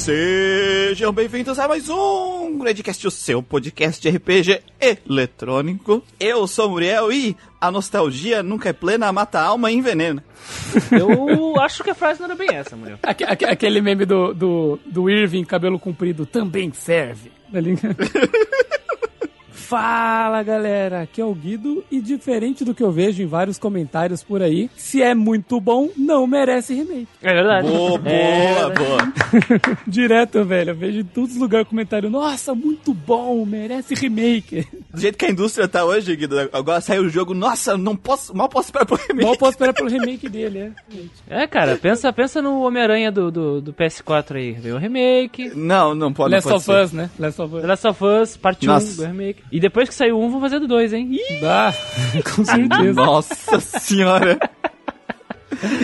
Sejam bem-vindos a mais um Gradcast, o seu podcast de RPG eletrônico. Eu sou o Muriel e a nostalgia nunca é plena, mata a alma e envenena. Eu acho que a frase não era bem essa, Muriel. Aque- aque- Aquele meme do, do, do Irving, cabelo comprido, também serve. Fala galera, aqui é o Guido e diferente do que eu vejo em vários comentários por aí, se é muito bom, não merece remake. É verdade. Boa, boa, É, boa. Direto, velho, eu vejo em todos os lugares comentário, nossa, muito bom, merece remake. Do jeito que a indústria tá hoje, Guido, agora saiu o jogo, nossa, não posso, mal posso esperar pro remake. Mal posso esperar pelo remake dele, é. É, cara, pensa, pensa no Homem-Aranha do, do, do PS4 aí. Veio o remake. Não, não pode, não Last pode of ser. Us, né? Last of Us. Last of Us, parte 1 Nossa. do remake. E depois que saiu um, vão fazer do 2, hein? Ih, Dá, com certeza. Nossa senhora.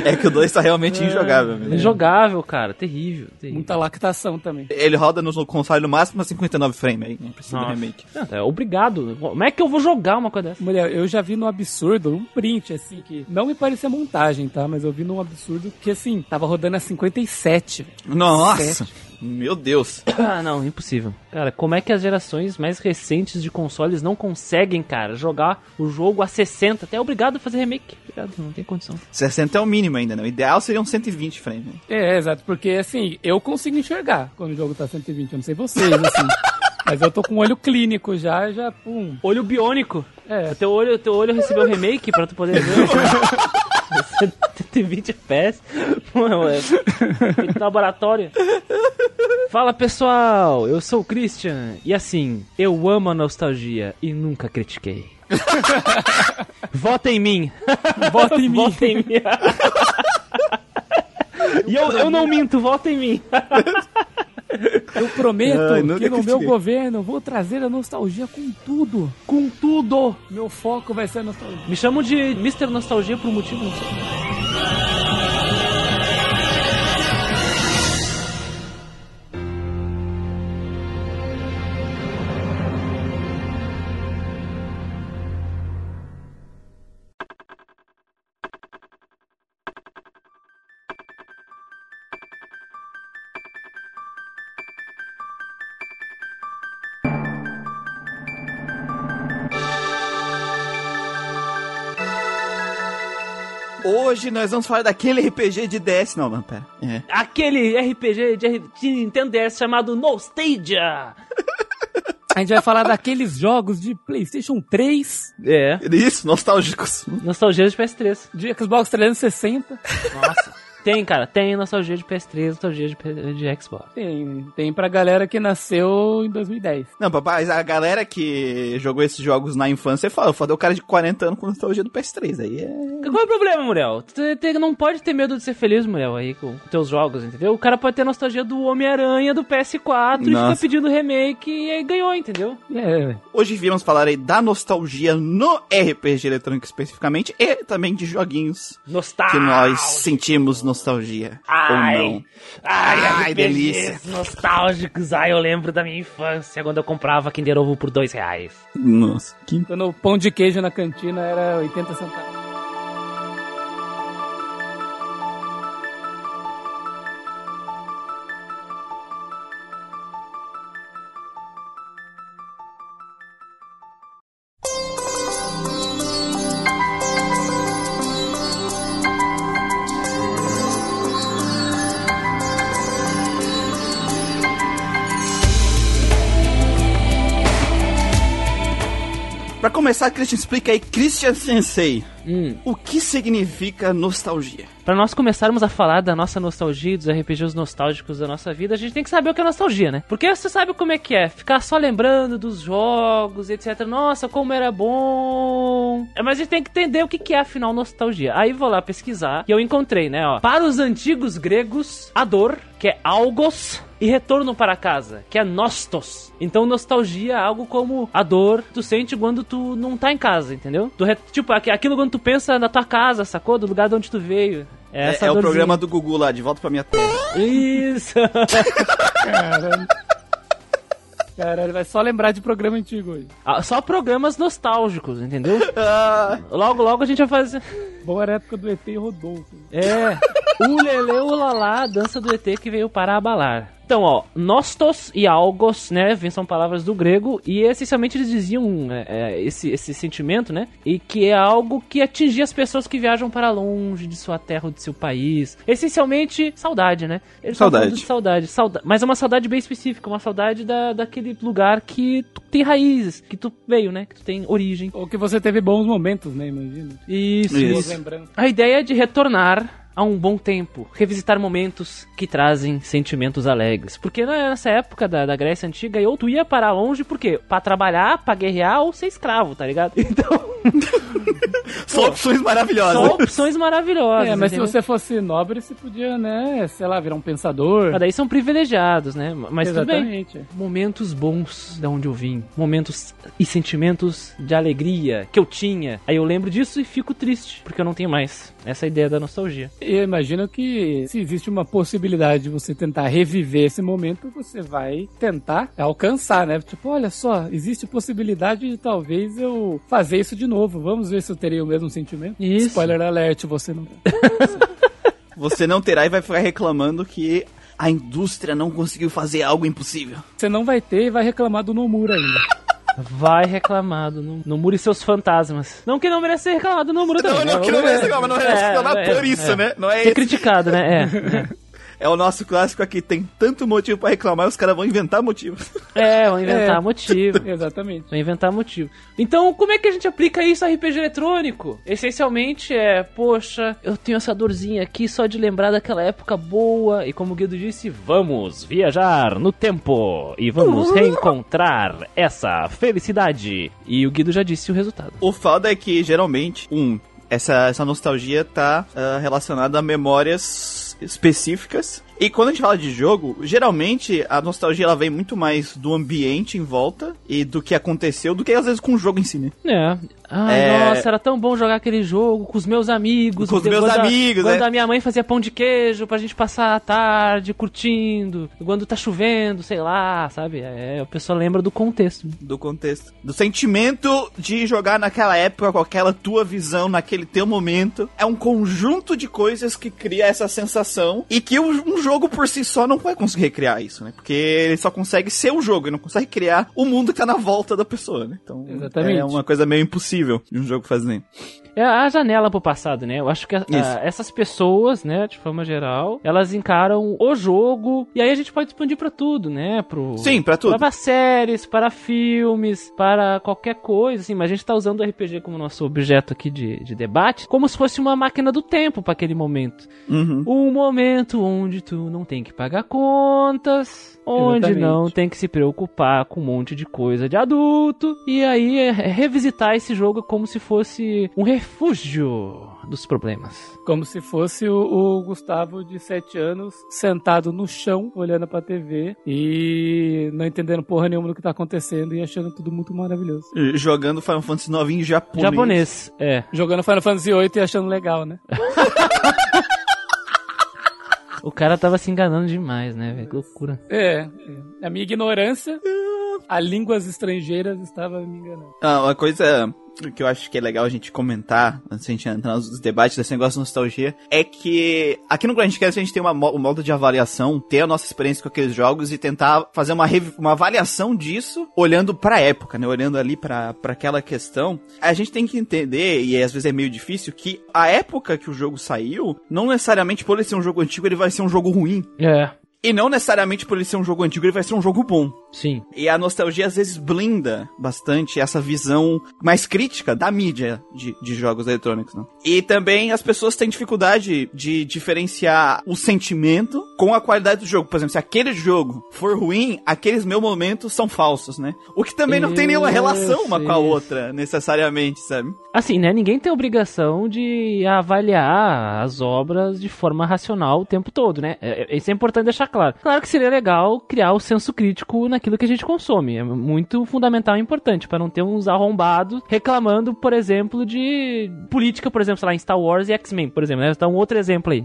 É que o 2 tá realmente injogável, velho. Injogável, cara. Terrível, terrível. Muita lactação também. Ele roda no console no máximo a 59 frames aí, não precisa de Nossa. remake. Não, tá, obrigado. Como é que eu vou jogar uma coisa dessa? Mulher, eu já vi no absurdo um print, assim, que não me parecia montagem, tá? Mas eu vi num absurdo que, assim, tava rodando a 57. velho. Nossa, meu Deus. Ah, não, impossível. Cara, como é que as gerações mais recentes de consoles não conseguem, cara, jogar o jogo a 60? Até é obrigado a fazer remake. Obrigado, não tem condição. 60 é o mínimo ainda, né? O ideal seria uns 120 frames. né? É, exato, porque, assim, eu consigo enxergar quando o jogo tá 120, eu não sei vocês, assim. mas eu tô com o olho clínico já, já, pum. Olho biônico. É, Teu olho, teu olho recebeu remake pra tu poder ver. 120 FPS. Pô, é feito no laboratório. Fala pessoal, eu sou o Christian. E assim, eu amo a nostalgia e nunca critiquei. Vota em mim. Vota em mim. Vota em mim. E eu, eu não minto, vota em mim. Eu prometo Ai, que no meu governo eu vou trazer a nostalgia com tudo. Com tudo. Meu foco vai ser a nostalgia. Me chamam de Mr. Nostalgia por um motivo, não sei. Hoje nós vamos falar daquele RPG de DS. Não, não, pera. É. Aquele RPG de, de Nintendo DS chamado Nostalgia. A gente vai falar daqueles jogos de PlayStation 3, É. Isso, nostálgicos. Nostalgia de PS3. de Xbox 360. Nossa. Tem, cara. Tem nostalgia de PS3, nostalgia de, de Xbox. Tem, tem pra galera que nasceu em 2010. Não, papai, a galera que jogou esses jogos na infância fala, foda o cara de 40 anos com nostalgia do PS3. Aí é. Qual é o problema, Muriel? Tu não pode ter medo de ser feliz, Muriel, aí com teus jogos, entendeu? O cara pode ter nostalgia do Homem-Aranha do PS4 e Nossa. fica pedindo remake e aí ganhou, entendeu? É, Hoje viemos falar aí da nostalgia no RPG eletrônico especificamente e também de joguinhos Nostalgia. que nós sentimos nostalgia. Ou não. Ai, Ai, RPGs delícia. nostálgicos. Ai, eu lembro da minha infância quando eu comprava Kinder Ovo por dois reais. Nossa, que quando o pão de queijo na cantina era 80 centavos. Começar, Christian, explica aí, Christian Sensei, Hum. o que significa nostalgia? Pra nós começarmos a falar da nossa nostalgia, e dos RPGs nostálgicos da nossa vida, a gente tem que saber o que é nostalgia, né? Porque você sabe como é que é, ficar só lembrando dos jogos, etc. Nossa, como era bom. É, Mas a gente tem que entender o que que é afinal nostalgia. Aí vou lá pesquisar e eu encontrei, né, ó. Para os antigos gregos, a dor, que é algos, e retorno para casa, que é nostos. Então nostalgia é algo como a dor que tu sente quando tu não tá em casa, entendeu? Tu re- tipo, aqu- aquilo quando tu pensa na tua casa, sacou? Do lugar de onde tu veio. É, essa é o programa do Gugu lá, de volta pra minha terra. Isso! Caralho. Caralho, vai só lembrar de programa antigo hoje. Ah, Só programas nostálgicos, entendeu? Ah, Logo, logo a gente vai fazer. Boa era a época do ET e Rodolfo. É. O Lele, o Lalá, a dança do ET que veio para abalar. Então, ó, nostos e algos, né, são palavras do grego, e essencialmente eles diziam é, é, esse, esse sentimento, né, e que é algo que atingia as pessoas que viajam para longe de sua terra ou de seu país. Essencialmente, saudade, né? Eles Saudade. saudade, sauda mas é uma saudade bem específica, uma saudade da, daquele lugar que tu tem raízes, que tu veio, né, que tu tem origem. Ou que você teve bons momentos, né? Imagina. Isso, Isso. A ideia é de retornar a um bom tempo, revisitar momentos que trazem sentimentos alegres. Porque nessa época da, da Grécia Antiga, ou tu ia para longe, por quê? Pra trabalhar, pra guerrear ou ser escravo, tá ligado? Então, São opções maravilhosas. são opções maravilhosas. É, mas se entendeu? você fosse nobre, você podia, né, sei lá, virar um pensador. Mas daí são privilegiados, né? Mas tudo bem. Exatamente. Momentos bons da onde eu vim. Momentos e sentimentos de alegria que eu tinha. Aí eu lembro disso e fico triste, porque eu não tenho mais. Essa é ideia da nostalgia. E eu imagino que se existe uma possibilidade de você tentar reviver esse momento, você vai tentar alcançar, né? Tipo, olha só, existe possibilidade de talvez eu fazer isso de novo. Vamos ver se eu terei o mesmo sentimento. Isso. Spoiler alert, você não. Você não terá e vai ficar reclamando que a indústria não conseguiu fazer algo impossível. Você não vai ter e vai reclamar do Nomura ainda. Vai reclamado no, no Muro e seus fantasmas. Não que não merece ser reclamado no Muro também. Não, não, que não merece reclamar, não merece É, reclamar é, por isso, é. né? Não é Ser criticado, né? É. É o nosso clássico aqui, tem tanto motivo pra reclamar os caras vão inventar motivos. É, é vão inventar É. motivo. Exatamente. Vão inventar motivo. Então, como é que a gente aplica isso a RPG eletrônico? Essencialmente é, poxa, eu tenho essa dorzinha aqui só de lembrar daquela época boa. E como o Guido disse, vamos viajar no tempo e vamos reencontrar essa felicidade. E o Guido já disse o resultado. O foda é que, geralmente, um, essa, essa nostalgia tá ah, relacionada a memórias específicas. E quando a gente fala de jogo, geralmente a nostalgia ela vem muito mais do ambiente em volta e do que aconteceu do que às vezes com o jogo em si, né? É. Ai, É. nossa, era tão bom jogar aquele jogo com os meus amigos. Com os meus quando a- amigos, Quando é. a minha mãe fazia pão de queijo pra gente passar a tarde curtindo. Quando tá chovendo, sei lá, sabe? É, a pessoa lembra do contexto. Do contexto. Do sentimento de jogar naquela época, com aquela tua visão, naquele teu momento. É um conjunto de coisas que cria essa sensação e que um um jogo por si só não vai conseguir recriar isso, né? Porque ele só consegue ser o jogo, ele não consegue criar o mundo que tá na volta da pessoa, né? Então Exatamente. é uma coisa meio impossível de um jogo fazer. É a janela pro passado, né? Eu acho que a- a- essas pessoas, né, de forma geral, elas encaram o jogo e aí a gente pode expandir pra tudo, né? Pro Sim, pra tudo. Para séries, para filmes, para qualquer coisa, assim, mas a gente tá usando o RPG como nosso objeto aqui de, de debate, como se fosse uma máquina do tempo para aquele momento. Uhum. Um momento onde tu não tem que pagar contas, onde Exatamente. não tem que se preocupar com um monte de coisa de adulto, e aí é, é revisitar esse jogo como se fosse um refúgio dos problemas. Como se fosse o, o Gustavo de 7 anos sentado no chão, olhando pra TV e não entendendo porra nenhuma do que tá acontecendo e achando tudo muito maravilhoso. Jogando Final Fantasy IX em japonês. Japonês, é. Jogando Final Fantasy VIII e achando legal, né? O cara tava se enganando demais, né, velho? Que loucura. É, é. a minha ignorância a línguas estrangeiras estava me enganando. Ah, uma coisa que eu acho que é legal a gente comentar, antes de a gente entrar nos debates desse negócio de nostalgia, é que aqui no Grandcast a gente tem uma, um modo de avaliação, ter a nossa experiência com aqueles jogos e tentar fazer uma, uma avaliação disso, olhando pra época, né? Olhando ali pra pra aquela questão. A gente tem que entender, e às vezes é meio difícil, que a época que o jogo saiu, não necessariamente por ele ser um jogo antigo, ele vai ser um jogo ruim. É, E não necessariamente por ele ser um jogo antigo, ele vai ser um jogo bom. Sim. E a nostalgia às vezes blinda bastante essa visão mais crítica da mídia de, de jogos eletrônicos, né? E também as pessoas têm dificuldade de diferenciar o sentimento com a qualidade do jogo. Por exemplo, se aquele jogo for ruim, aqueles meus momentos são falsos, né? O que também não tem nenhuma relação uma com a outra, necessariamente, sabe? Assim, né? Ninguém tem obrigação de avaliar as obras de forma racional o tempo todo, né? É- é- Isso é importante deixar claro. Claro que seria legal criar o senso crítico naquilo que a gente consome. É muito fundamental e importante, para não ter uns arrombados reclamando, por exemplo, de política, por exemplo, sei lá, em Star Wars e X-Men, por exemplo. Né? Dá um outro exemplo aí.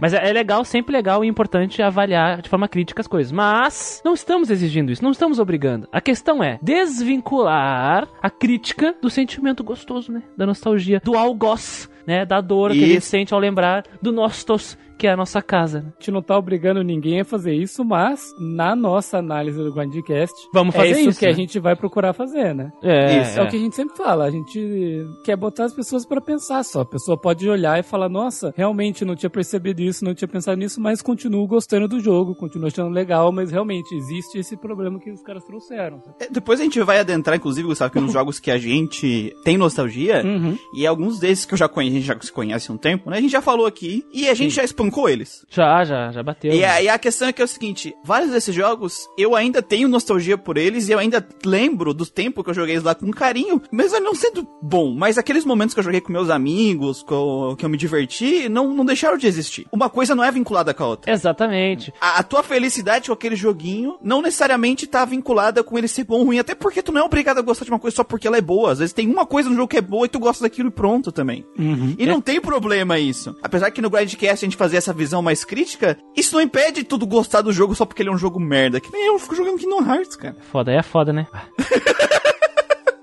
Mas é é legal, sempre legal e importante avaliar de forma crítica as coisas. Mas não estamos exigindo isso, não estamos obrigando. A questão é desvincular a crítica do sentimento gostoso, né? Da nostalgia, do algoz. Né? Da dor que a gente sente ao lembrar do Nostos, que é a nossa casa. A gente não tá obrigando ninguém a fazer isso, mas na nossa análise do Grindcast, Vamos é fazer isso, isso, que a né? gente vai procurar fazer, né? É, Isso, É o que a gente sempre fala, a gente quer botar as pessoas pra pensar só. A pessoa pode olhar e falar, nossa, realmente não tinha percebido isso, não tinha pensado nisso, mas continuo gostando do jogo, continuo achando legal, mas realmente existe esse problema que os caras trouxeram. É, Depois a gente vai adentrar, inclusive, Gustavo, que nos jogos que a gente tem nostalgia, Uhum. e alguns desses que eu já conheço, a gente já se conhece há um tempo, né? A gente já falou aqui, e a gente já espancou eles. Já, já, já bateu. E a, e a questão é que é o seguinte, vários desses jogos, eu ainda tenho nostalgia por eles, e eu ainda lembro do tempo que eu joguei eles lá com carinho, mesmo não sendo bom, mas aqueles momentos que eu joguei com meus amigos, com- que eu me diverti, não, não deixaram de existir. Uma coisa não é vinculada com a outra. Exatamente. A, a tua felicidade com aquele joguinho não necessariamente tá vinculada com ele ser bom ou ruim, até porque tu não é obrigado a gostar de uma coisa só porque ela é boa. Às vezes tem uma coisa no jogo que é boa e tu gosta daquilo e pronto também. E não tem problema isso. Apesar que no Grindcast a gente fazer essa visão mais crítica, isso não impede tudo gostar do jogo só porque ele é um jogo merda. Que nem eu fico jogando Kingdom Hearts, cara. Foda, é foda, né?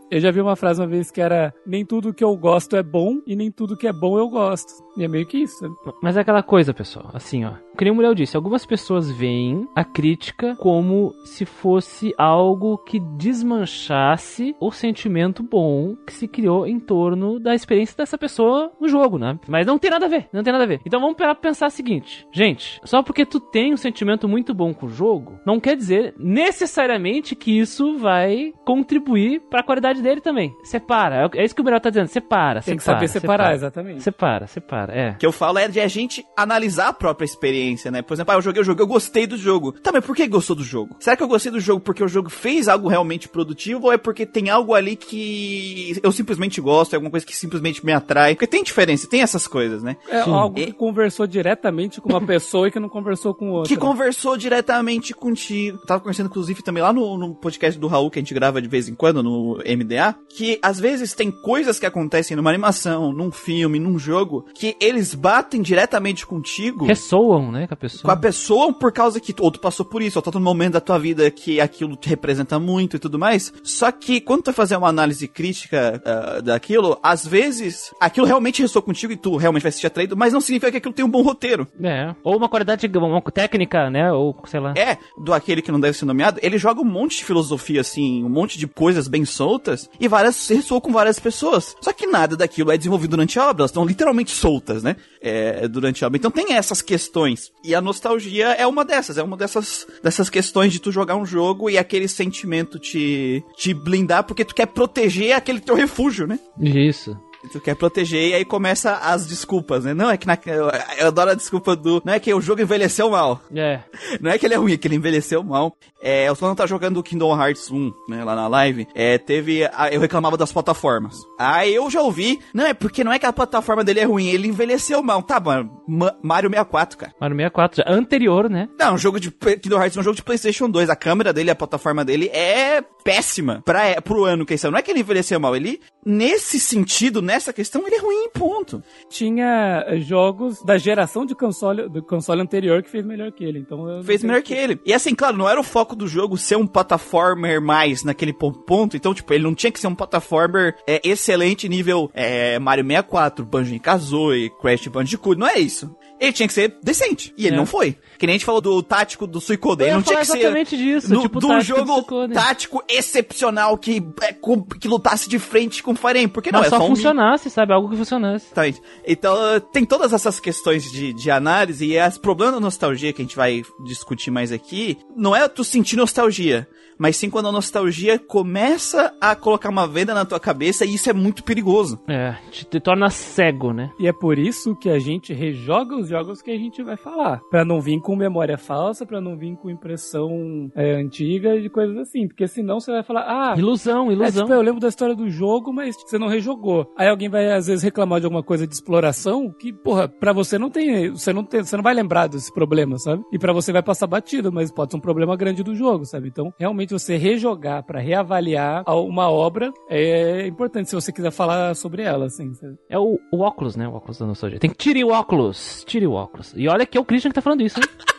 Eu já vi uma frase uma vez que era nem tudo que eu gosto é bom e nem tudo que é bom eu gosto. E é meio que isso. sabe? Mas é aquela coisa, pessoal, assim, ó. Que nem o Muriel disse, algumas pessoas veem a crítica como se fosse algo que desmanchasse o sentimento bom que se criou em torno da experiência dessa pessoa no jogo, né? Mas não tem nada a ver, não tem nada a ver. Então vamos pensar o seguinte, gente, só porque tu tem um sentimento muito bom com o jogo, não quer dizer necessariamente que isso vai contribuir pra qualidade dele também. Separa, é isso que o Muriel tá dizendo, separa, Tem que separa, saber separar, exatamente. Separa, separa, é. O que eu falo é de a gente analisar a própria experiência, né? Por exemplo, ah, eu joguei o jogo, eu gostei do jogo. Tá, mas por que gostou do jogo? Será que eu gostei do jogo porque o jogo fez algo realmente produtivo ou é porque tem algo ali que eu simplesmente gosto, é alguma coisa que simplesmente me atrai? Porque tem diferença, tem essas coisas, né? É Sim. algo E- que conversou diretamente com uma pessoa e que não conversou com outra. Que conversou diretamente contigo. Tava conversando, inclusive, também lá no, no podcast do Raul, que a gente grava de vez em quando, no MDA, que às vezes tem coisas que acontecem numa animação, num filme, num jogo, que eles batem diretamente contigo. Ressoam, né, com a pessoa. com a pessoa por causa que tu, ou tu passou por isso, ou tá num momento da tua vida que aquilo te representa muito e tudo mais. Só que quando tu fazer uma análise crítica ah, daquilo, às vezes aquilo realmente ressoou contigo e tu realmente vai se atraído, mas não significa que aquilo tem um bom roteiro. É. Ou uma qualidade, uma técnica, né? Ou sei lá. É, do aquele que não deve ser nomeado, ele joga um monte de filosofia, assim, um monte de coisas bem soltas, e várias ressoam com várias pessoas. Só que nada daquilo é desenvolvido durante a obra, elas estão literalmente soltas, né? É, durante a obra. Então tem essas questões. E a nostalgia é uma dessas, é uma dessas, dessas questões de tu jogar um jogo e aquele sentimento te, te blindar, porque tu quer proteger aquele teu refúgio, né? Isso. Tu quer proteger e aí começa as desculpas, né? Não, é que na, eu, eu adoro a desculpa do. Não é que o jogo envelheceu mal. É. Não é que ele é ruim, é que ele envelheceu mal. É, só não tá jogando o Kingdom Hearts 1, né, lá na live. É, teve. a- eu reclamava das plataformas. Aí eu já ouvi. Não, é porque não é que a plataforma dele é ruim, ele envelheceu mal. Tá, mano. Ma- Mario 64, cara. Mario 64, já. Anterior, né? Não, um jogo de. Kingdom Hearts é um jogo de PlayStation 2. A câmera dele, a plataforma dele é péssima pra, é, pro ano que isso. Não é que ele envelheceu mal, ele. Nesse sentido, nessa questão, ele é ruim, ponto. Tinha eh, jogos da geração de console, do console anterior que fez melhor que ele. Então fez melhor o que ele. E assim, claro, não era o foco do jogo ser um plataformer mais naquele po- ponto. Então, tipo, ele não tinha que ser um plataformer é, excelente nível é, Mario 64, Banjo-Kazooie, Crash Bandicoot. Não é isso. Ele tinha que ser decente. E ele É. não foi. Que nem a gente falou do tático do Suicoden. Ele não tinha que ser exatamente disso, no, tipo o do do jogo Suicoden. tático excepcional que, é, que lutasse de frente com Fire Emblem. Porque não, Mas é só só um funcionasse, sabe? Algo que funcionasse. Exatamente. Então, tem todas essas questões de, de análise e as problemas da nostalgia que a gente vai discutir mais aqui, não é tu sentir nostalgia, mas sim quando a nostalgia começa a colocar uma venda na tua cabeça e isso é muito perigoso. É, te, te torna cego, né? E é por isso que a gente rejoga os jogos que a gente vai falar. Pra não vir com memória falsa, pra não vir com impressão é, antiga de coisas assim. Porque senão você vai falar, ah, Ilusão, é, ilusão. tipo, eu lembro da história do jogo, mas você não rejogou. Aí alguém vai, às vezes, reclamar de alguma coisa de exploração que, porra, pra você não tem. Você não tem. Você não vai lembrar desse problema, sabe? E pra você vai passar batido, mas pode ser um problema grande do jogo, sabe? Então, realmente, você rejogar pra reavaliar uma obra é importante se você quiser falar sobre ela, assim. É o, o óculos, né? O óculos da nostalgia. Tem que tirar o óculos. Tire o óculos. E olha que é o Christian que tá falando isso, hein?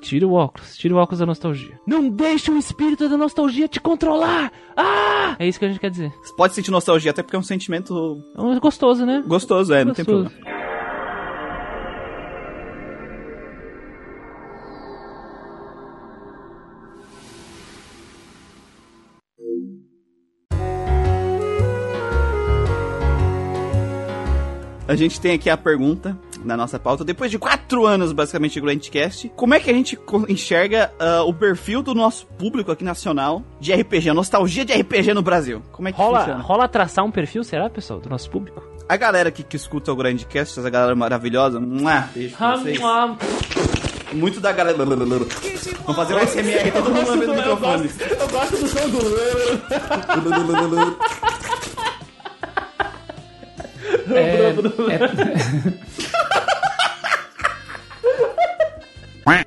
Tira o óculos, tira o óculos da nostalgia. Não deixe o espírito da nostalgia te controlar! Ah! É isso que a gente quer dizer. Você pode sentir nostalgia até porque é um sentimento É um gostoso, né? gostoso, é, não tem Gostoso. problema. A gente tem aqui a pergunta na nossa pauta. Depois de quatro anos, basicamente, de Grandcast, como é que a gente enxerga ah, o perfil do nosso público aqui nacional de RPG, a nostalgia de RPG no Brasil? Como é que Rola, funciona? rola traçar um perfil, será, pessoal, do nosso público? A galera aqui que escuta o Grandcast, essa galera maravilhosa, mua, beijo pra vocês. Muito da galera. Vamos fazer um SMR, todo mundo lambendo o microfone. Eu gosto do som do... É, é,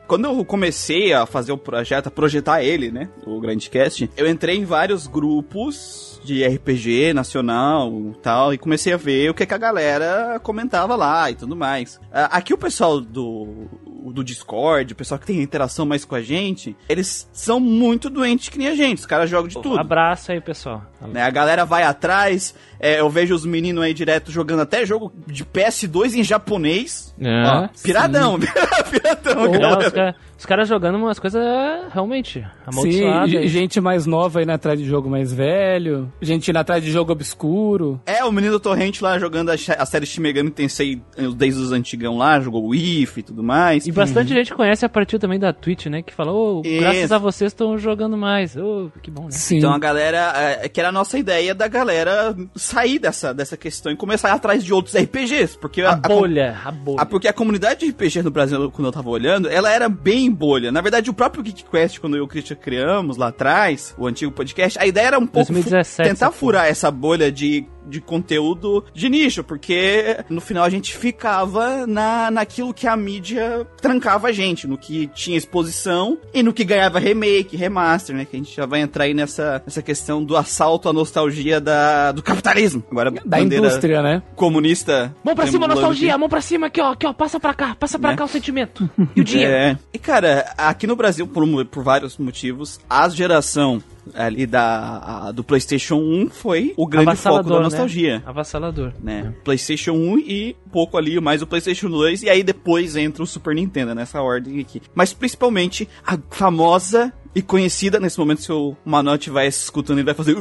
Quando eu comecei a fazer o projeto, a projetar ele, né, o Grandcast, eu entrei em vários grupos de RPG nacional e tal, e comecei a ver o que, que a galera comentava lá e tudo mais. Ah, Aqui o pessoal do, do Discord, o pessoal que tem interação mais com a gente, eles são muito doentes que nem a gente, os caras jogam de tudo. Abraço aí, pessoal. né? A galera vai atrás, é, eu vejo os meninos aí direto jogando até jogo de PS2 em japonês. É, Ó, piradão, piradão, Não, galera. Os caras cara jogando umas coisas realmente sim, amaldiçoadas. aí. gente mais nova indo atrás de jogo mais velho, gente indo atrás de jogo obscuro. É, o menino Torrente lá jogando a, a série Shin Megami Tensei desde os antigão lá, jogou o IF e tudo mais. E bastante gente conhece a partir também da Twitch, né? Que falou, oh, graças a vocês estão jogando mais. Oh, que bom, né? Sim. Então a galera, é, que era a nossa ideia da galera sair dessa, dessa questão e começar a ir atrás de outros RPGs, porque A, a, bolha, a bolha. Ah, porque a comunidade de RPG no Brasil, quando eu tava olhando, ela era bem bolha. Na verdade, o próprio Geek Quest, quando eu e o Christian criamos lá atrás, o antigo podcast, a ideia era um pouco fu- 2017, tentar essa furar essa bolha de, de conteúdo de nicho, porque no final a gente ficava na, naquilo que a mídia trancava a gente, no que tinha exposição e no que ganhava remake, remaster, né? Que a gente já vai entrar aí nessa, nessa questão do assalto à nostalgia da, do capitalismo. Agora, Da indústria, né? comunista. Mão pra cima, nostalgia, aqui. mão pra cima aqui, ó, aqui, ó, passa pra cá, passa pra Né? cá o sentimento. E o dinheiro. É. E cara, aqui no Brasil, por, por vários motivos, a geração ali da, a- do PlayStation 1 foi o grande foco da nostalgia. Né? Avassalador. Né? PlayStation 1 e um pouco ali mais o PlayStation 2 e aí depois entra o Super Nintendo nessa ordem aqui. Mas principalmente a famosa e conhecida nesse momento se o Manuel estiver escutando ele vai fazer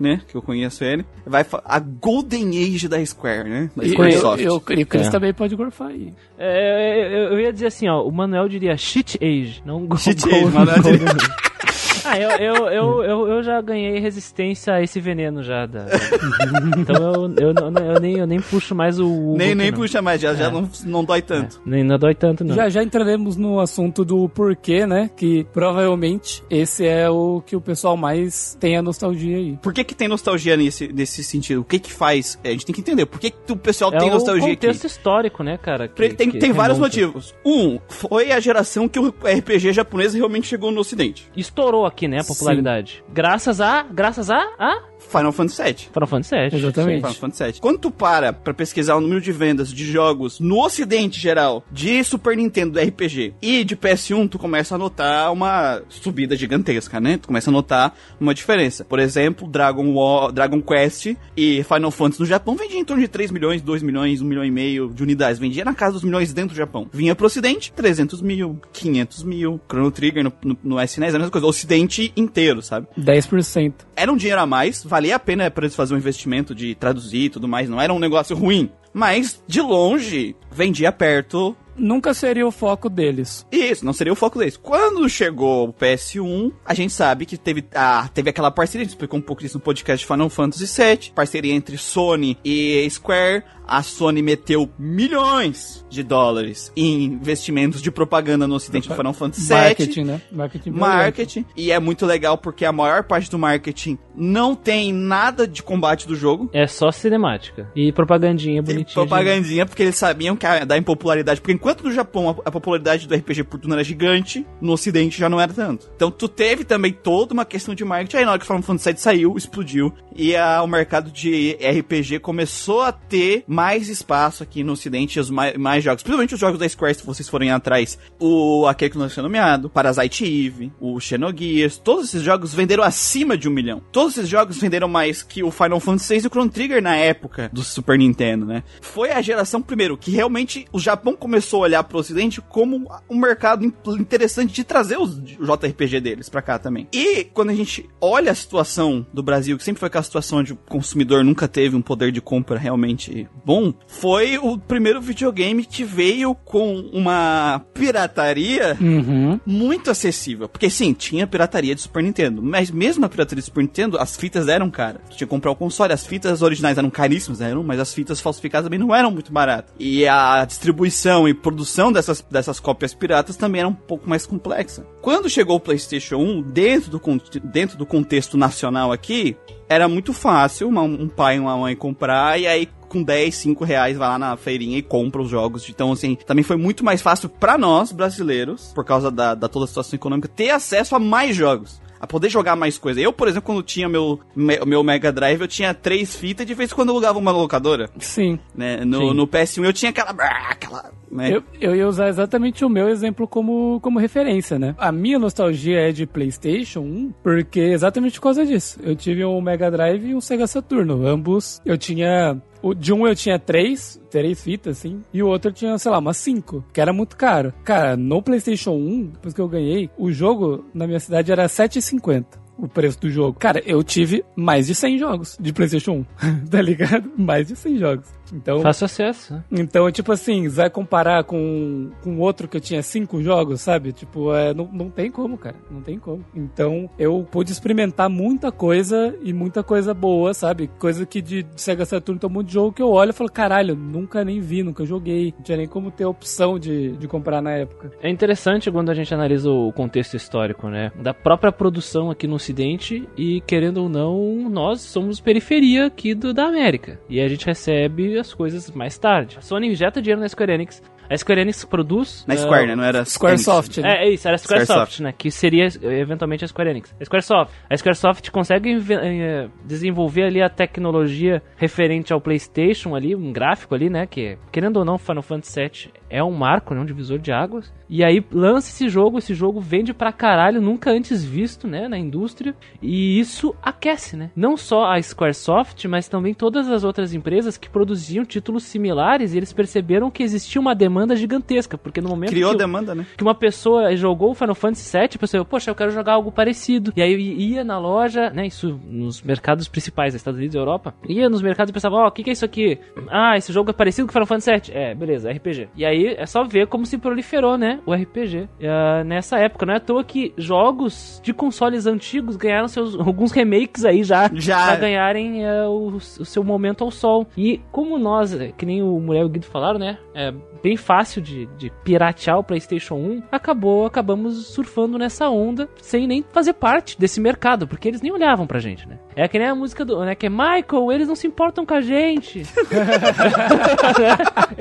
né, que eu conheço ele, vai a Golden Age da Square, né? Da E eu, eu, e o Chris É. também pode gorfar aí. É, eu, eu ia dizer assim, ó, o Manuel diria shit age, não Shit go- age, Ah, eu, eu, eu, eu, eu já ganhei resistência a esse veneno já. Da... Então eu, eu, não- eu, nem, eu nem puxo mais o. Hugo nem nem não. puxa mais, já, já É. não, não dói tanto. Nem não dói tanto, não. Já já entraremos no assunto do porquê, né? Que provavelmente esse é o que o pessoal mais tem a nostalgia aí. Por que que tem nostalgia nesse, nesse sentido? O que que faz? É, A gente tem que entender. Por que que o pessoal é tem o nostalgia aqui? contexto histórico, né, cara? que- Tem, que tem vários motivos. Um, foi a geração que o RPG japonês realmente chegou no ocidente. Estourou aqui, né, a popularidade. Graças a. Graças a. a Final Fantasy VII. Final Fantasy VII. Exatamente. Final Fantasy VII. Quando tu para pra pesquisar o número de vendas de jogos no ocidente geral, de Super Nintendo do RPG e de PS1, tu começa a notar uma subida gigantesca, né? Tu começa a notar uma diferença. Por exemplo, Dragon, War, Dragon Quest e Final Fantasy no Japão vendia em torno de 3 milhões, 2 milhões, 1 milhão e meio de unidades. Vendia na casa dos milhões dentro do Japão. Vinha pro ocidente, 300 mil, 500 mil. Chrono Trigger no, no, no SNES, a mesma coisa. O ocidente inteiro, sabe? 10%. era um dinheiro a mais, valia a pena pra eles fazer um investimento de traduzir e tudo mais, não era um negócio ruim. Mas, de longe, vendia perto. Nunca seria o foco deles. Isso, não seria o foco deles. Quando chegou o PS1, a gente sabe que teve, ah, teve aquela parceria, a gente explicou um pouco disso no podcast de Final Fantasy VII, parceria entre Sony e Square. A Sony meteu milhões de dólares em investimentos de propaganda no ocidente do Final Fantasy VII. Marketing, né? Marketing. violento. marketing. E é muito legal porque a maior parte do marketing não tem nada de combate do jogo. É só cinemática. E propagandinha bonitinha. propagandinha, porque eles sabiam que ia dar impopularidade. Porque enquanto no Japão a, a popularidade do RPG por turno era gigante, no ocidente já não era tanto. Então tu teve também toda uma questão de marketing. Aí na hora que o Final Fantasy VII saiu, explodiu. E a- o mercado de RPG começou a ter mais espaço aqui no ocidente, os mais, mais jogos, principalmente os jogos da Square, se vocês forem atrás, o aquele que não tinha nomeado, Parasite Eve, o Xenogears, todos esses jogos venderam acima de um milhão. Todos esses jogos venderam mais que o Final Fantasy VI e o Chrono Trigger na época do Super Nintendo, né? Foi a geração, primeiro, que realmente o Japão começou a olhar pro ocidente como um mercado interessante de trazer os JRPG deles pra cá também. E quando a gente olha a situação do Brasil, que sempre foi aquela situação onde o consumidor nunca teve um poder de compra realmente bom, foi o primeiro videogame que veio com uma pirataria Uhum. muito acessível. Porque sim, tinha pirataria de Super Nintendo. Mas mesmo a pirataria de Super Nintendo, as fitas eram caras. Tu tinha que comprar o console, as fitas originais eram caríssimas, eram, mas as fitas falsificadas também não eram muito baratas. E a distribuição e produção dessas, dessas cópias piratas também era um pouco mais complexa. Quando chegou o PlayStation 1, dentro do, dentro do contexto nacional aqui, era muito fácil uma- um pai e uma mãe comprar e aí com 10, 5 reais vai lá na feirinha e compra os jogos. Então, assim, também foi muito mais fácil pra nós, brasileiros, por causa da, da toda a situação econômica, ter acesso a mais jogos. A poder jogar mais coisa. Eu, por exemplo, quando tinha meu, me- meu Mega Drive, eu tinha três fitas, de vez em quando eu alugava uma locadora. Sim. Né? No, Sim. no PS1 eu tinha aquela. aquela né? Eu, eu ia usar exatamente o meu exemplo como, como referência, né? A minha nostalgia é de PlayStation 1, porque exatamente por causa disso. Eu tive um Mega Drive e um Sega Saturno. Ambos eu tinha. De um eu tinha três, três fitas, assim, e o outro tinha, sei lá, umas cinco, que era muito caro. Cara, no PlayStation 1, depois que eu ganhei, o jogo na minha cidade era R$7,50 o preço do jogo. Cara, eu tive mais de 100 jogos de PlayStation 1, tá ligado? Mais de 100 jogos. Então, Fácil acesso. né? então, tipo assim, vai comparar com, com outro que eu tinha cinco jogos, sabe? Tipo, é, não, não tem como, cara. Não tem como. Então, eu pude experimentar muita coisa e muita coisa boa, sabe? Coisa que de Sega Saturn tem um monte de jogo que eu olho e falo, caralho, nunca nem vi, nunca joguei. Não tinha nem como ter opção de, de comprar na época. É interessante quando a gente analisa o contexto histórico, né? Da própria produção aqui no Ocidente e, querendo ou não, nós somos periferia aqui do, da América. E a gente recebe as coisas mais tarde. A Sony injeta dinheiro na Square Enix. A Square Enix produz... Na Square, né? Não era Squaresoft, né? É, é isso, era a Squaresoft, Squaresoft. né? Que seria eh, eventualmente a Square Enix. A Squaresoft. A Squaresoft consegue inve- eh, desenvolver ali a tecnologia referente ao PlayStation ali, um gráfico ali, né? Que, querendo ou não, Final Fantasy VII é um marco, né? Um divisor de águas. E aí lança esse jogo, esse jogo vende pra caralho, nunca antes visto, né? Na indústria. E isso aquece, né? Não só a Squaresoft, mas também todas as outras empresas que produziam títulos similares e eles perceberam que existia uma demanda gigantesca, porque no momento Criou que demanda, né? que uma pessoa jogou o Final Fantasy VII e pensou, poxa, eu quero jogar algo parecido. E aí ia na loja, né, isso nos mercados principais, Estados Unidos e Europa, ia nos mercados e pensava, ó, o que, que é isso aqui? Ah, esse jogo é parecido com o Final Fantasy VII? É, beleza, RPG. E aí é só ver como se proliferou, né, o RPG ah, nessa época. Não é à toa que jogos de consoles antigos ganharam seus alguns remakes aí já, Já. pra ganharem ah, o, o seu momento ao sol. E como nós, eh, que nem o Mulher e o Guido falaram, né, é bem fácil de, de piratear o PlayStation 1, acabou, acabamos surfando nessa onda sem nem fazer parte desse mercado, porque eles nem olhavam pra gente, né? É que nem a música do, né, que é Michael, eles não se importam com a gente.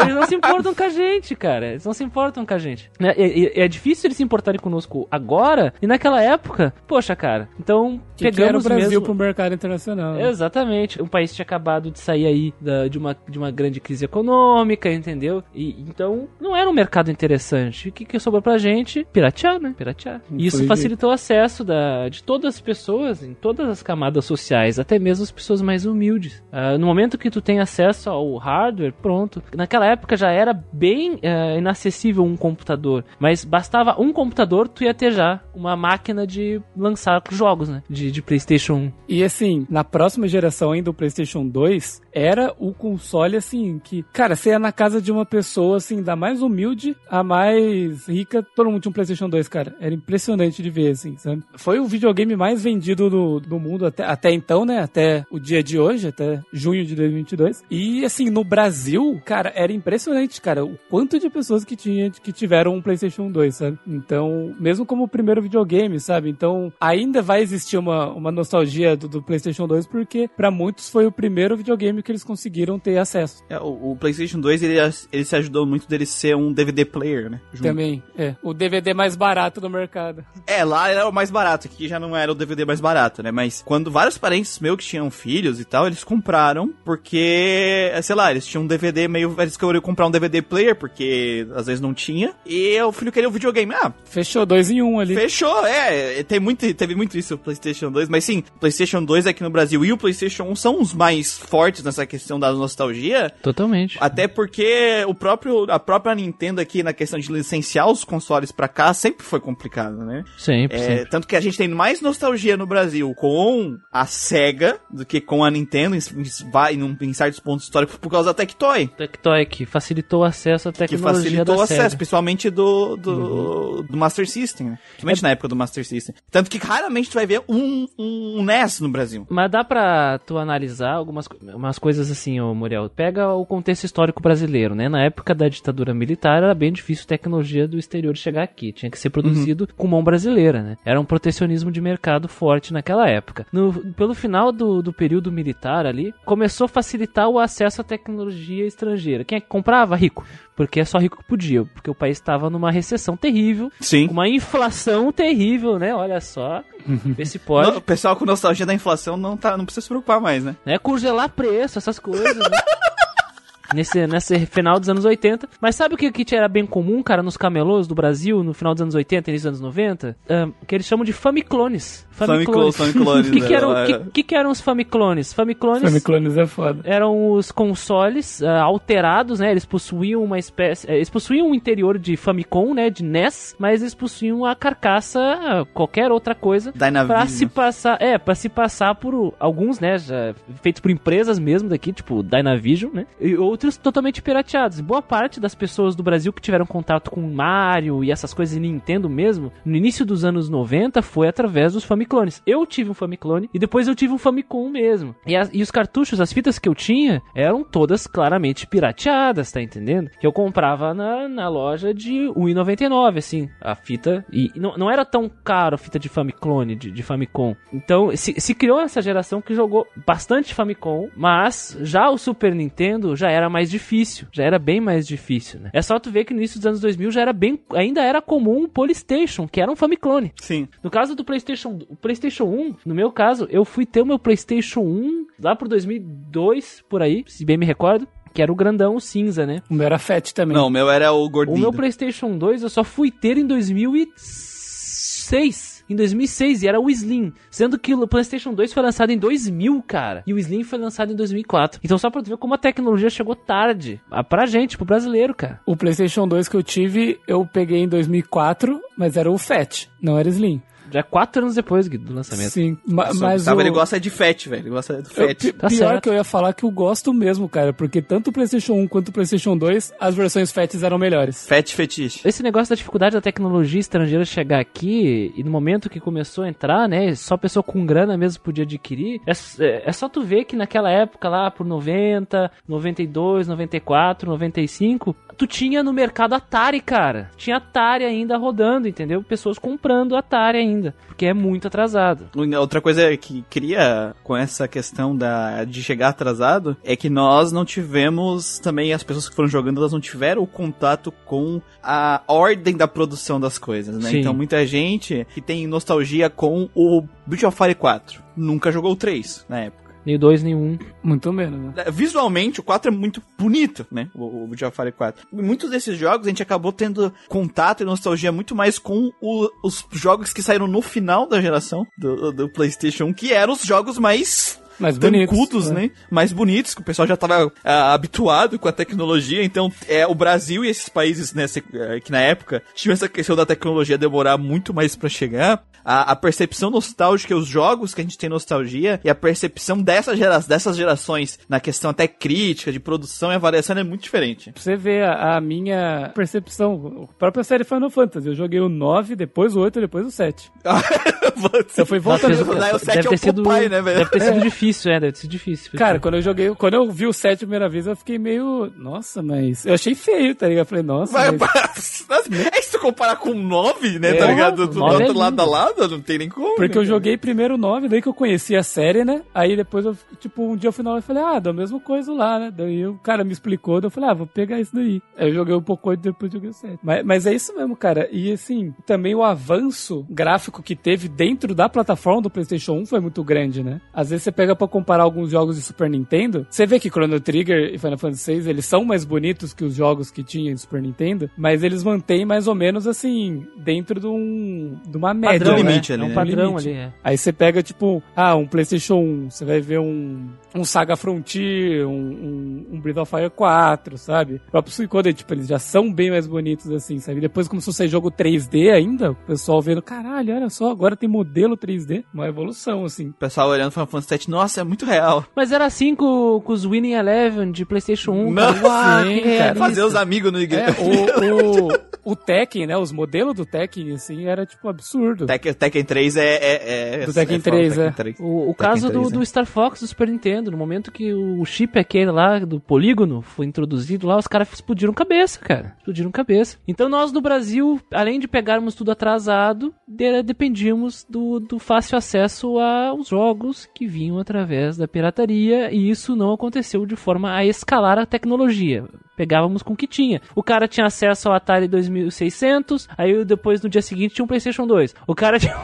eles não se importam com a gente, cara. Eles não se importam com a gente. É, é- é difícil eles se importarem conosco agora e naquela época, poxa, cara. Então, Que, que era o pegamos Brasil mesmo... pro mercado internacional. né? Exatamente. O país tinha acabado de sair aí da- de, uma, de uma grande crise econômica, entendeu? E então não era um mercado interessante. O que, que sobrou pra gente? Piratear, né? Piratear. E isso facilitou o acesso da, de todas as pessoas, em todas as camadas sociais, até mesmo as pessoas mais humildes. Ah, no momento que tu tem acesso ao hardware, pronto. Naquela época já era bem ah, inacessível um computador, mas bastava um computador, tu ia ter já uma máquina de lançar jogos, né? De, de PlayStation 1. E assim, na próxima geração ainda do PlayStation 2, era o console assim que, cara, você ia na casa de uma pessoa assim, da mais humilde a mais rica, todo mundo tinha um PlayStation 2, cara. Era impressionante de ver assim, sabe? Foi o videogame mais vendido do, do mundo até, até então, né? Até o dia de hoje, até junho de 2022. E assim, no Brasil, cara, era impressionante, cara, o quanto de pessoas que tinha que tiveram um PlayStation 2, sabe? Então, mesmo como o primeiro videogame, sabe? Então, ainda vai existir uma, uma nostalgia do, do PlayStation 2 porque pra muitos foi o primeiro videogame que eles conseguiram ter acesso. É, o, o PlayStation 2 ele, ele se ajudou muito dele ser um DVD player, né? junto. Também, é. O DVD mais barato do mercado. É, lá era o mais barato, aqui já não era o DVD mais barato, né? Mas quando vários parentes meus que tinham filhos e tal, eles compraram porque, sei lá, eles tinham um DVD meio. Eles queriam comprar um DVD player, porque às vezes não tinha. E o filho queria um videogame. Ah, Fechou dois em um ali. fechou, é. Tem muito, teve muito isso o PlayStation 2, mas sim, o PlayStation 2 aqui no Brasil e o PlayStation 1 são os mais fortes nessa questão da nostalgia. Totalmente. Até porque o próprio, a própria Nintendo aqui na questão de licenciar os consoles pra cá sempre foi complicado, né? Sempre, É, sempre. tanto que a gente tem mais nostalgia no Brasil com a SEGA do que com a Nintendo, vai num- em certos pontos históricos, por causa da Tectoy. Tectoy que facilitou o acesso à Que tecnologia facilitou o acesso, Sega. principalmente do, do, do Master System, né? Principalmente na época do Master System. Tanto que raramente tu vai ver um, um NES no Brasil. Mas dá pra tu analisar algumas umas coisas assim, ô Muriel. Pega o contexto histórico brasileiro, né? Na época da ditadura militar era bem difícil tecnologia do exterior chegar aqui. Tinha que ser produzido com mão brasileira, né? Era um protecionismo de mercado forte naquela época. No, pelo final do, do período militar ali, começou a facilitar o acesso à tecnologia estrangeira. Quem é que comprava? Rico. Porque é só rico que podia. Porque o país estava numa recessão terrível. Sim. Uma inflação terrível, né? Olha só. Vê se pode. No- o pessoal com nostalgia da inflação não, tá, não precisa se preocupar mais, né? né? Congelar preço, essas coisas, né? Nesse, nesse final dos anos 80. Mas sabe o que, que era bem comum, cara, nos camelôs do Brasil, no final dos anos 80 e início dos anos 90? Ah, que eles chamam de famiclones. Famiclones, famiclones, O que, que, né? eram, É. que, que, que eram os famiclones? Famiclones Famiclones é foda. eram os consoles ah, alterados, né? Eles possuíam uma espécie, eh, eles possuíam um interior de Famicom, né, de NES, mas eles possuíam a carcaça, ah, qualquer outra coisa Dynavision. Pra se passar, é, pra se passar por alguns, né, já feitos por empresas mesmo daqui, tipo Dynavision, né? E outros totalmente pirateados. Boa parte das pessoas do Brasil que tiveram contato com Mario e essas coisas Nintendo mesmo, no início dos anos 90 foi através dos Famiclones. Eu tive um Famiclone e depois eu tive um Famicom mesmo. E, as- e os cartuchos, as fitas que eu tinha, eram todas claramente pirateadas, tá entendendo? Que eu comprava na, na loja de R$1,99, assim, a fita. E não, não era tão caro a fita de Famiclone, de, de Famicom. Então, se, se criou essa geração que jogou bastante Famicom, mas já o Super Nintendo já era mais difícil. Já era bem mais difícil, né? É só tu ver que no início dos anos 2000 já era bem... Ainda era comum o Polystation, que era um Famiclone. Sim. No caso do PlayStation, o PlayStation 1, no meu caso, eu fui ter o meu PlayStation 1 lá por 2002, por aí, se bem me recordo, que era o grandão o cinza, né? O meu era fat também. Não, o meu era o O gordinho. meu PlayStation 2 eu só fui ter em 2006. Em 2006 e era o Slim, sendo que o PlayStation 2 foi lançado em 2000, cara, e o Slim foi lançado em 2004. Então só pra tu ver como a tecnologia chegou tarde, pra gente, pro brasileiro, cara. O PlayStation 2 que eu tive, eu peguei em 2004, mas era o fat, não era Slim. Já quatro anos depois do lançamento. Sim, ma- Nossa, o mas Gustavo, o... ele gosta de fat, velho. Ele gosta do Eu- fat. pi- Tá pior certo. que eu ia falar que eu gosto mesmo, cara, porque tanto o PlayStation 1 quanto o PlayStation 2, as versões fats eram melhores. Fat fetiche. Esse negócio da dificuldade da tecnologia estrangeira chegar aqui, e no momento que começou a entrar, né, só pessoa com grana mesmo podia adquirir, é, é- é só tu ver que naquela época lá, por 90, 92, 94, 95, tu tinha no mercado Atari, cara. Tinha Atari ainda rodando, entendeu? Pessoas comprando Atari ainda, porque é muito atrasado. Outra coisa que queria com essa questão da, de chegar atrasado é que nós não tivemos também, as pessoas que foram jogando, elas não tiveram o contato com a ordem da produção das coisas, né? Sim. Então muita gente que tem nostalgia com o Breath of Fire 4 nunca jogou o 3 na época. Nem o 2, nem o 1. Muito menos, né? É, Visualmente, o 4 é muito bonito, né? O, o Fire 4. E muitos desses jogos a gente acabou tendo contato e nostalgia muito mais com o- os jogos que saíram no final da geração do, do PlayStation 1, que eram os jogos mais Mais bonitos. tancudos, né? Mais bonitos, que o pessoal já tava ah, habituado com a tecnologia. Então, é o Brasil e esses países né, se- eh, que na época tinham essa questão da tecnologia demorar muito mais pra chegar. A, a percepção nostálgica, os jogos que a gente tem nostalgia e a percepção dessa gera, dessas gerações na questão até crítica, de produção e avaliação é muito diferente. Pra você ver a, a minha percepção, a própria série Final Fantasy, eu joguei o 9, depois o 8, depois o 7. Eu fui voltando. Nossa, Daí o sete deve é ter o sido, Popeye, né, velho? Deve ter sido difícil difícil, é, deve ser difícil. porque- Cara, quando eu joguei, quando eu vi o 7 a primeira vez, eu fiquei meio. Nossa, mas. Eu achei feio, tá ligado? Eu falei, nossa. Vai, mas- é que se tu comparar com 9, né, É, tá ligado? Tu nove é lado a lado, não tem nem como. Porque eu né? joguei primeiro o 9, daí que eu conheci a série, né? Aí depois eu, tipo, um dia eu fui lá e falei, ah, da mesma coisa lá, né? Daí o cara me explicou, daí eu falei, ah, vou pegar isso daí. Aí eu joguei um pouco e depois joguei o 7. Mas, mas é isso mesmo, cara. E assim, também o avanço gráfico que teve dentro da plataforma do PlayStation 1 foi muito grande, né? Às vezes você pega pra comparar alguns jogos de Super Nintendo, você vê que Chrono Trigger e Final Fantasy VI, eles são mais bonitos que os jogos que tinha de Super Nintendo, mas eles mantêm mais ou menos assim, dentro de, um, de uma média, Padrão, né? limite é ali, um né? padrão Limite. ali, é. Aí você pega, tipo, ah, um PlayStation 1, você vai ver um, um Saga Frontier, um, um, um Breath of Fire 4, sabe? O próprio Suicoden, tipo, eles já são bem mais bonitos assim, sabe? Depois começou a sair jogo 3D ainda, o pessoal vendo, caralho, olha só, agora tem modelo 3D. Uma evolução, assim. O pessoal olhando Final Fantasy 7, nossa, é muito real. Mas era assim com, com os Winning Eleven de PlayStation 1. Não, cara. Uau, sim, que cara. Fazer os amigos no É, igreja. o, o, o Tekken, né? Os modelos do Tekken, assim, era, tipo, absurdo. Tekken, Tekken 3 é. é, é Do Tekken é foda, 3, é. Tekken 3. O, o caso 3, do, do Star Fox do Super Nintendo, no momento que o chip aquele lá do polígono foi introduzido lá, os caras explodiram cabeça, cara. Explodiram cabeça. Então nós no Brasil, além de pegarmos tudo atrasado, de- dependíamos do, do fácil acesso aos jogos que vinham através da pirataria e isso não aconteceu de forma a escalar a tecnologia. Pegávamos com o que tinha. O cara tinha acesso ao Atari 2600, aí depois no dia seguinte tinha um PlayStation 2. O cara tinha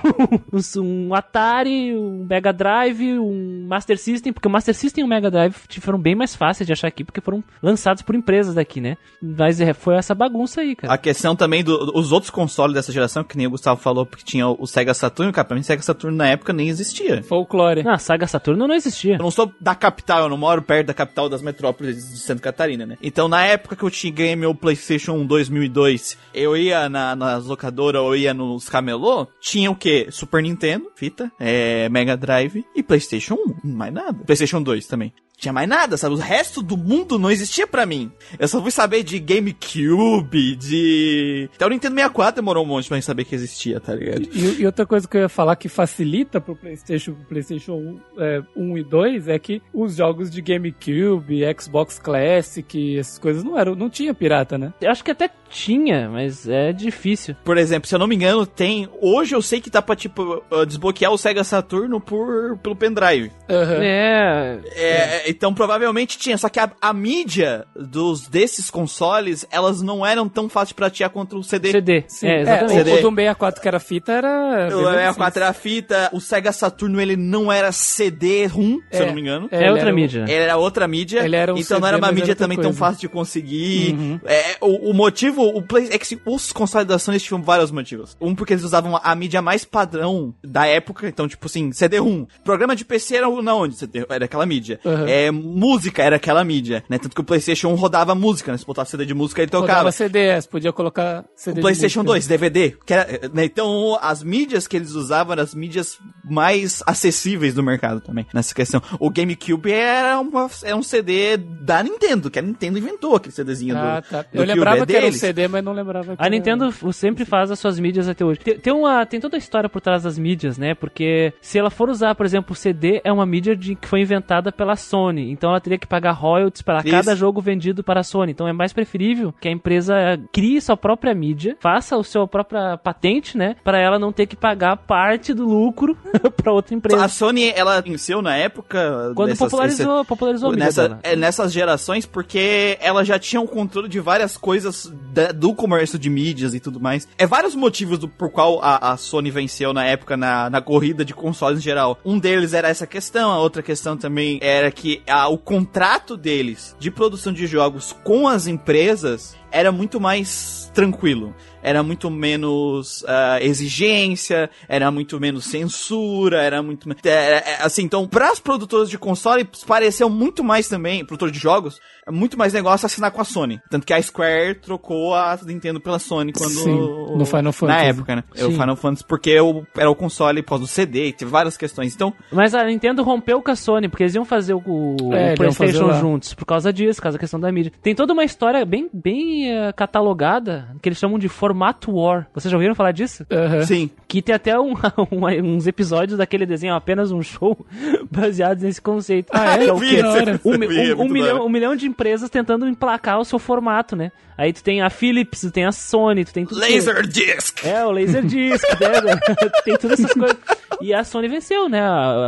um, um Atari, um Mega Drive, um Master System, porque o Master System e o Mega Drive foram bem mais fáceis de achar aqui, porque foram lançados por empresas daqui, né? Mas é, foi essa bagunça aí, cara. A questão também dos outros consoles dessa geração, que nem o Gustavo falou, porque tinha o Sega Saturn, cara, pra mim Sega Saturn na época nem existia. Folclore. Ah, Saga Saturno não existia. Eu não sou da capital, eu não moro perto da capital das metrópoles de Santa Catarina, né? Então, na época que eu tinha ganhei meu PlayStation 1 2002, eu ia na, nas locadoras, eu ia nos camelô, tinha o quê? Super Nintendo, fita, é, Mega Drive e PlayStation 1, mais nada. PlayStation 2 também. Tinha mais nada, sabe? O resto do mundo não existia pra mim. Eu só fui saber de GameCube, de. Até o Nintendo 64 demorou um monte pra gente saber que existia, tá ligado? E, e outra coisa que eu ia falar que facilita pro PlayStation, pro PlayStation 1, é, 1 e 2 é que os jogos de GameCube, Xbox Classic, essas coisas não eram, não tinha pirata, né? Eu acho que até tinha, mas é difícil. Por exemplo, se eu não me engano, tem. Hoje eu sei que dá pra, tipo, uh, desbloquear o Sega Saturno por, pelo pendrive. Aham. É. É, então provavelmente tinha, só que a, a mídia dos desses consoles, elas não eram tão fáceis de pratear contra o CD. CD. Sim, É, é, exatamente. o, CD. o do 64 que era fita era. O bem mais 64 era fita, o Sega Saturno ele não era CD-ROM, se eu É. não me engano. É, ele outra era um- mídia. Ele era outra mídia, Ele era um então não CD, era uma mídia era também tão coisa. fácil de conseguir. Uhum. É, o, o motivo, o Play, é que os consoles da Sony tinham vários motivos. Um porque eles usavam a, mídia mais padrão da época, então tipo assim, CD-ROM. Programa de PC era o- na onde? CD, era aquela mídia. Uhum. É, música era aquela mídia, né? Tanto que o PlayStation 1 rodava música, né? Se botasse CD de música ele tocava. Rodava CDs, podia colocar CD O PlayStation música. 2, DVD. Que era, né, então, as mídias que eles usavam eram as mídias mais acessíveis do mercado também, nessa questão. O GameCube era, uma, era um CD da Nintendo, que a Nintendo inventou aquele CDzinho Ah, do, tá. do Eu Cube, lembrava é que era um. CD, mas não lembrava que A era- Nintendo sempre faz as suas mídias até hoje. Tem, tem uma, tem toda a história por trás das mídias, né? Porque se ela for usar, por exemplo, o CD é uma mídia de, que foi inventada pela Sony. Então ela teria que pagar royalties para Isso. cada jogo vendido para a Sony. Então é mais preferível que a empresa crie sua própria mídia, faça a sua própria patente, né? Para ela não ter que pagar parte do lucro para outra empresa. A Sony, ela venceu na época... Quando dessas- popularizou, popularizou a mídia nessa, é, nessas gerações, porque ela já tinha o controle de várias coisas da- do comércio de mídias e tudo mais. É vários motivos do, por qual a, a Sony venceu na época na, na corrida de consoles em geral. Um deles era essa questão, a outra questão também era que a, o contrato deles de produção de jogos com as empresas era muito mais tranquilo. Era muito menos ah, exigência, era muito menos censura, era muito. era- é, assim, então, para as produtoras de console, pareceu muito mais também, produtor de jogos, é muito mais negócio assinar com a Sony. Tanto que a Square trocou a Nintendo pela Sony quando. Sim, no Final Na Fantasy. época, né? Era o Sim. Final Fantasy, porque o, era o console por causa do CD, teve várias questões. Então, Mas a Nintendo rompeu com a Sony, porque eles iam fazer o, o É, iam PlayStation juntos, por causa disso, por causa da questão da mídia. Tem toda uma história bem, bem bem catalogada, que eles chamam de formato war. Vocês já ouviram falar disso? Sim. Que tem até um- um- uns episódios daquele desenho, apenas um show, baseados nesse conceito. Ah, é? Que o vi quê? Um, é um- um da milhão, um milhão de empresas tentando emplacar o seu formato, né? Aí tu tem a Philips, tu tem a Sony, tu tem tudo. Laserdisc! É, o Laserdisc, né? tem todas essas coisas. E a Sony venceu, né?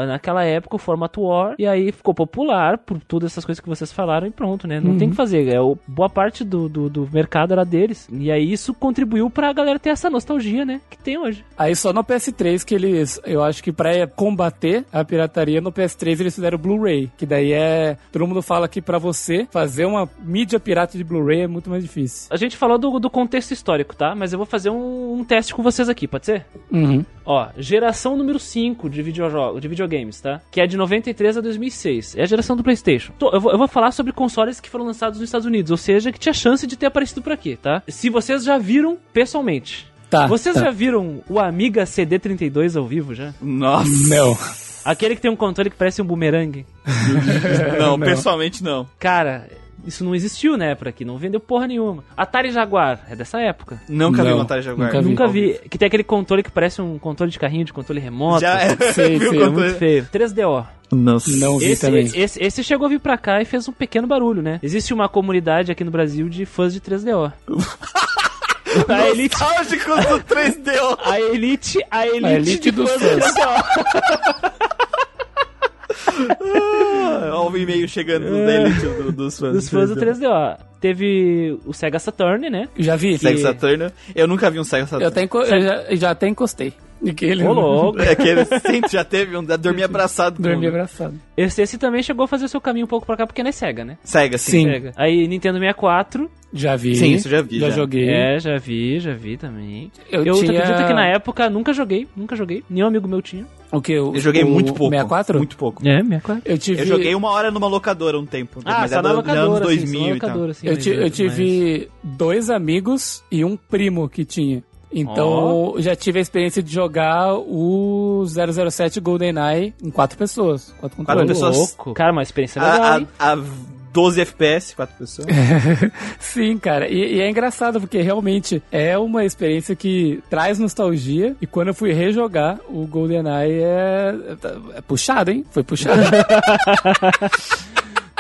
Naquela época, o formato War. E aí ficou popular por todas essas coisas que vocês falaram e pronto, né? Não tem o que fazer. É, o, boa parte do, do, do mercado era deles. E aí isso contribuiu pra galera ter essa nostalgia, né? Que tem hoje. Aí só no PS3 que eles, eu acho que pra combater a pirataria, no PS3 eles fizeram o Blu-ray, que daí é, todo mundo fala que pra você fazer uma mídia pirata de Blu-ray é muito mais difícil. A gente falou do, do contexto histórico, tá? Mas eu vou fazer um, um teste com vocês aqui, pode ser? Uhum. Ó, geração número 5 de, videojogo, de videogames, tá? Que é de 93 a 2006. É a geração do PlayStation. Tô, eu, vou, eu vou falar sobre consoles que foram lançados nos Estados Unidos, ou seja, que tinha chance de ter aparecido por aqui, tá? Se vocês já viram pessoalmente. Tá. vocês tá. já viram o Amiga CD32 ao vivo já? Nossa. Não. Aquele que tem um controle que parece um bumerangue. Não, Não. pessoalmente não. Cara, isso não existiu na época aqui, não vendeu porra nenhuma. Atari Jaguar, é dessa época. Nunca vi Não, vontade de jogar. nunca vi. Nunca vi. Que tem aquele controle que parece um controle de carrinho, de controle remoto. Já é. Sei, sei, É muito feio. 3DO. Nossa. Não vi Esse, também. esse, esse chegou a vir pra cá e fez um pequeno barulho, né? Existe uma comunidade aqui no Brasil de fãs de 3DO. a elite, Nostálgicos do 3DO. a elite, a elite, A elite de dos fãs fãs. 3DO. Olha o e-mail chegando da elite do- dos fãs. Dos fãs do 3DO. Teve o Sega Saturn, né? Já vi. Sega Saturn. Eu nunca vi um Sega Eu, Saturn. até enco- eu já, já até encostei. Aquele Ô, louco. É aquele sempre já teve um dormir abraçado com Dormi abraçado. Esse, esse também chegou a fazer o seu caminho um pouco pra cá, porque não é Sega, né? Sega, sim. Sim. Sega. Aí Nintendo 64. Já vi. Sim, isso eu já vi, Já, já. joguei. É, já vi, já vi também. Eu Eu, tinha- acredito que na época nunca joguei, nunca joguei. Nenhum amigo meu tinha. O que? Eu joguei o muito pouco. 64? Muito pouco. É, 64. Eu tive. Eu joguei uma hora numa locadora um tempo. Ah, mas só era na anos locadora, sim, só 2000 na e tal. locadora, sim. eu, mas- ti- eu mas- tive dois amigos e um primo que tinha. Então, já tive a experiência de jogar o 007 GoldenEye em quatro pessoas. Quatro Quatro controles. pessoas. Louco. Cara, uma experiência legal, A, a, a 12 FPS, quatro pessoas. Sim, cara. E, e é engraçado porque realmente é uma experiência que traz nostalgia. E quando eu fui rejogar, o GoldenEye é, é puxado, hein? Foi puxado.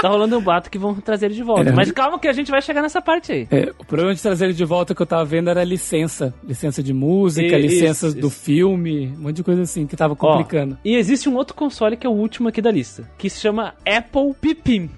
Tá rolando um bato que vão trazer ele de volta. É. Mas calma que a gente vai chegar nessa parte aí. É, o problema de trazer ele de volta que eu tava vendo era licença. Licença de música, E- licenças isso, do isso. filme, um monte de coisa assim que tava Ó, complicando. e existe um outro console que é o último aqui da lista, que se chama Apple Pipim.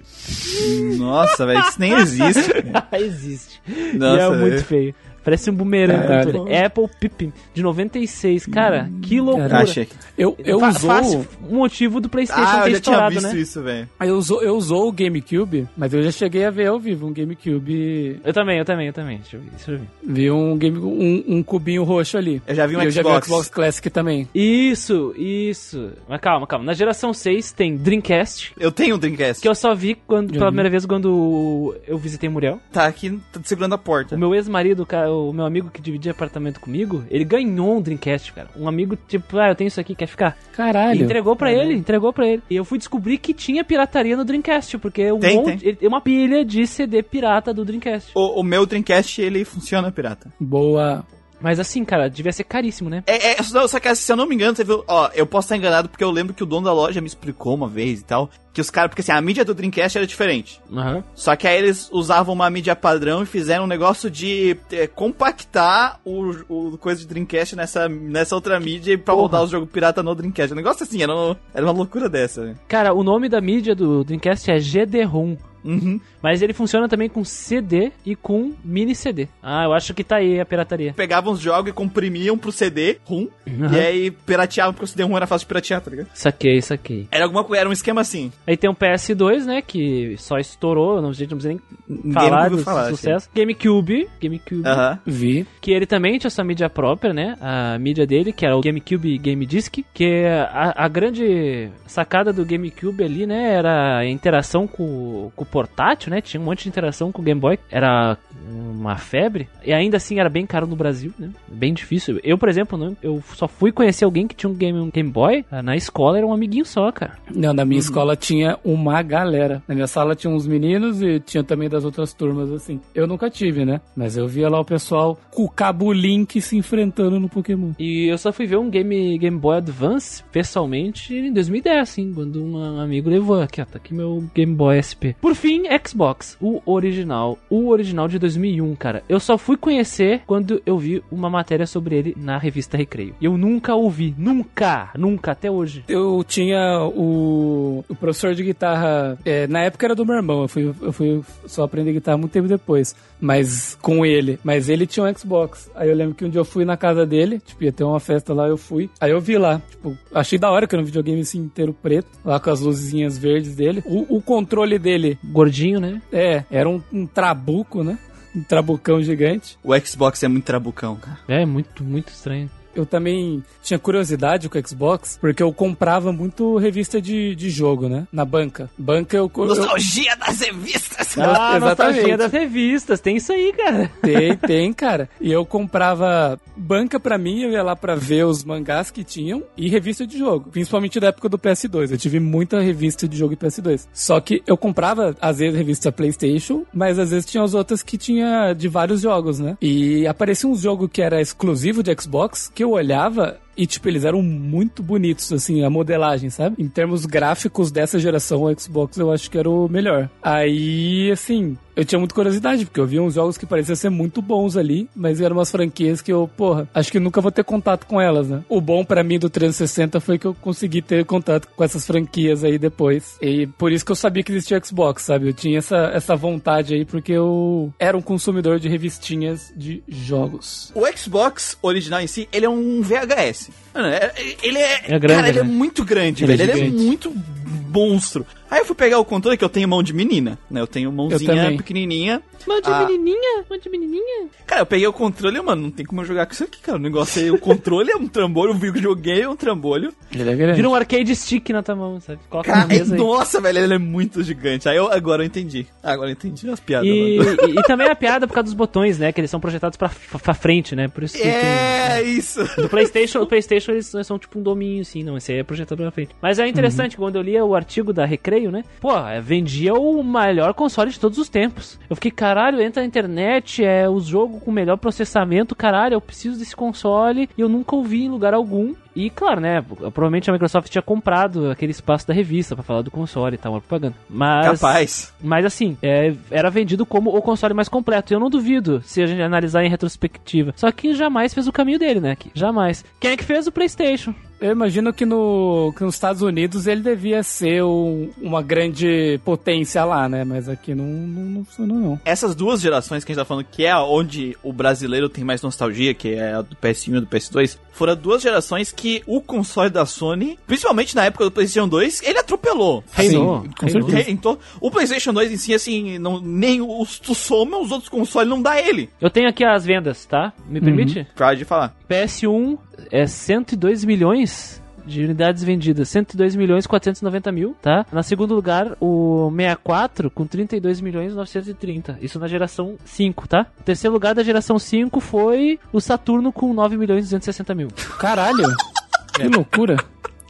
Nossa, velho, isso nem existe. existe. Nossa, e é muito velho. feio. Parece um bumerangue. Caralho. controle. Apple Pipim, de 96. Cara, que loucura. Caralho. Achei. Eu, eu Fa- usou. Fácil um motivo do PlayStation Ah, ter eu já tinha visto né? isso, velho. Eu usou, eu usou o GameCube, mas eu já cheguei a ver ao vivo um GameCube. Eu também, eu também, eu também. Deixa eu ver, deixa eu ver. Vi um, game, um, um cubinho roxo ali. Eu já vi um e eu já vi o Xbox. Xbox Classic também. Isso, isso. Mas calma, calma. Na geração 6 tem Dreamcast, Eu tenho um Dreamcast. que eu só vi quando, pela primeira vez quando eu visitei Muriel. Tá aqui, tá segurando a porta. O meu ex-marido, o cara- o meu amigo que dividia apartamento comigo, ele ganhou um Dreamcast, cara. Um amigo, tipo, ah, eu tenho isso aqui, quer ficar? Caralho. E entregou pra ele, entregou pra ele. E eu fui descobrir que tinha pirataria no Dreamcast, porque um Tem, monte, ele tem uma pilha de CD pirata do Dreamcast. O, o meu Dreamcast, ele funciona pirata. Boa. Mas assim, cara, devia ser caríssimo, né? É, é, só só que se eu não me engano, você viu, ó, eu posso estar enganado porque eu lembro que o dono da loja me explicou uma vez e tal, que os caras, porque assim, a mídia do Dreamcast era diferente. Aham. Só que aí eles usavam uma mídia padrão e fizeram um negócio de é, compactar o, o coisa de Dreamcast nessa, nessa outra mídia pra Porra. rodar os jogos pirata no Dreamcast. Um negócio assim, era, um- era uma loucura dessa. né? Cara, o nome da mídia do Dreamcast é GD-ROM. Uhum. Mas ele funciona também com CD e com mini CD. Ah, eu acho que tá aí a pirataria. Pegavam os jogos e comprimiam pro CD rum, Aham. e aí pirateavam porque o CD rum era fácil de piratear, tá ligado? Saquei, saquei. Era, alguma, era um esquema assim. Aí tem o PS2, né, que só estourou, não, a gente não precisa nem falar do sucesso. GameCube, GameCube, Aham. Vi. que ele também tinha sua mídia própria, né, a mídia dele, que era o GameCube Game Disc, que a, a grande sacada do GameCube ali, né, era a interação com, com o portátil, né, tinha um monte de interação com o Game Boy, era um uma febre. E ainda assim era bem caro no Brasil, né? Bem difícil. Eu, por exemplo, não, eu só fui conhecer alguém que tinha um Game, um game Boy. ah, Na escola era um amiguinho só, cara. Não, na minha escola tinha uma galera. Na minha sala tinha uns meninos e tinha também das outras turmas, assim. Eu nunca tive, né? Mas eu via lá o pessoal com o cabo Link se enfrentando no Pokémon. E eu só fui ver um Game, game Boy Advance, pessoalmente, em 2010, assim, quando um amigo levou aqui, ó, tá aqui meu Game Boy SP. Por fim, Xbox, o original, o original de 2001, cara. Eu só fui conhecer quando eu vi uma matéria sobre ele na revista Recreio. Eu nunca ouvi, nunca, nunca, até hoje. Eu tinha o, o professor de guitarra. é, na época era do meu irmão, eu fui, eu fui só aprender guitarra muito tempo depois. Mas com ele. Mas ele tinha um Xbox. Aí eu lembro que um dia eu fui na casa dele, tipo, ia ter uma festa lá, eu fui. Aí eu vi lá, tipo, achei da hora que era um videogame assim inteiro preto, lá com as luzinhas verdes dele. O, o controle dele, Gordinho, né? é, era um, um trabuco, né? Um trabucão gigante. O Xbox é muito trabucão, cara. É, muito, muito estranho. Eu também tinha curiosidade com o Xbox, porque eu comprava muito revista de, de jogo, né? Na banca. Banca eu. eu Nostalgia das revistas! Ah, nostalgia exatamente. das revistas, tem isso aí, cara. Tem, tem, cara. E eu comprava banca pra mim, eu ia lá pra ver os mangás que tinham e revista de jogo. Principalmente da época do PS2. Eu tive muita revista de jogo de PS2. Só que eu comprava, às vezes, revista PlayStation, mas às vezes tinha as outras que tinha de vários jogos, né? E aparecia um jogo que era exclusivo de Xbox, que eu olhava e, tipo, eles eram muito bonitos, assim, a modelagem, sabe? Em termos gráficos dessa geração, o Xbox eu acho que era o melhor. Aí, assim, eu tinha muita curiosidade, porque eu via uns jogos que pareciam ser muito bons ali, mas eram umas franquias que eu, porra, acho que nunca vou ter contato com elas, né? O bom pra mim do 360 foi que eu consegui ter contato com essas franquias aí depois. E por isso que eu sabia que existia Xbox, sabe? Eu tinha essa, essa vontade aí, porque eu era um consumidor de revistinhas de jogos. O Xbox original em si, ele é um VHS. Mano, é- ele é. É grande, cara, ele é né? muito grande, Ele é velho. ele é muito monstro. Aí eu fui pegar o controle, que eu tenho mão de menina, né? Eu tenho mãozinha também. pequenininha. Mão de Ah. menininha, mão de menininha. Cara, eu peguei o controle, mano, não tem como eu jogar com isso aqui, cara. O negócio aí, o controle é um trambolho, eu vi que eu joguei é um trambolho. Ele é grande. Vira um arcade stick na tua mão, sabe? Coloca na Cara, mesa aí. nossa, velho, ele é muito gigante. Aí eu agora eu entendi. Agora eu entendi as piadas, E, mano. e, e também a piada por causa dos botões, né? Que eles são projetados pra, pra frente, né? Por isso que tem- É isso. Do PlayStation, o PlayStation eles são tipo um dominho, assim, não. Esse aí é projetado pra frente. Mas é interessante, quando eu lia o artigo da Recreio, né? Pô, vendia o melhor console de todos os tempos. Eu fiquei, caralho, entra na internet, é o jogo com melhor processamento, caralho, eu preciso desse console. E eu nunca ouvi em lugar algum. E claro, né? Provavelmente a Microsoft tinha comprado aquele espaço da revista pra falar do console e tal, uma propaganda. Mas. Capaz. Mas assim, é, era vendido como o console mais completo. E eu não duvido se a gente analisar em retrospectiva. Só que jamais fez o caminho dele, né? Que jamais. Quem é que fez o PlayStation? Eu imagino que, no, que nos Estados Unidos ele devia ser um- uma grande potência lá, né? Mas aqui não, não, não funcionou, não. Essas duas gerações que a gente tá falando, que é onde o brasileiro tem mais nostalgia, que é a do PS1 e do PS2, foram duas gerações que o console da Sony, principalmente na época do PlayStation 2, ele atropelou. Reinou, Assim, com certeza. reinou. O PlayStation 2 em si, assim, não, nem os, tu soma os outros consoles, não dá ele. Eu tenho aqui as vendas, tá? Me permite? Pode falar. PS1 é 102 milhões de unidades vendidas, 102 milhões 490 mil, tá? Na segundo lugar, o 64 com 32 milhões 930. Isso na geração 5, tá? O terceiro lugar da geração 5 foi o Saturno com 9 milhões 260 mil. Caralho! que loucura!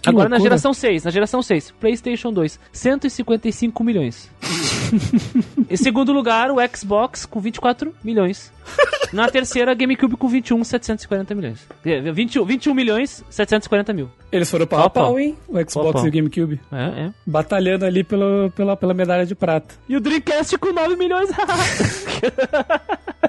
Que Agora na loucura. geração 6, na geração 6, PlayStation 2, 155 milhões. em segundo lugar, o Xbox com 24 milhões. Na terceira, GameCube com 21, 740 milhões. É, 21, 21 milhões, 740 mil. Eles foram pau Pau a pau. hein? O Xbox pau. e o GameCube. É, é. Batalhando ali pela, pela, pela medalha de prata. E o Dreamcast com 9 milhões.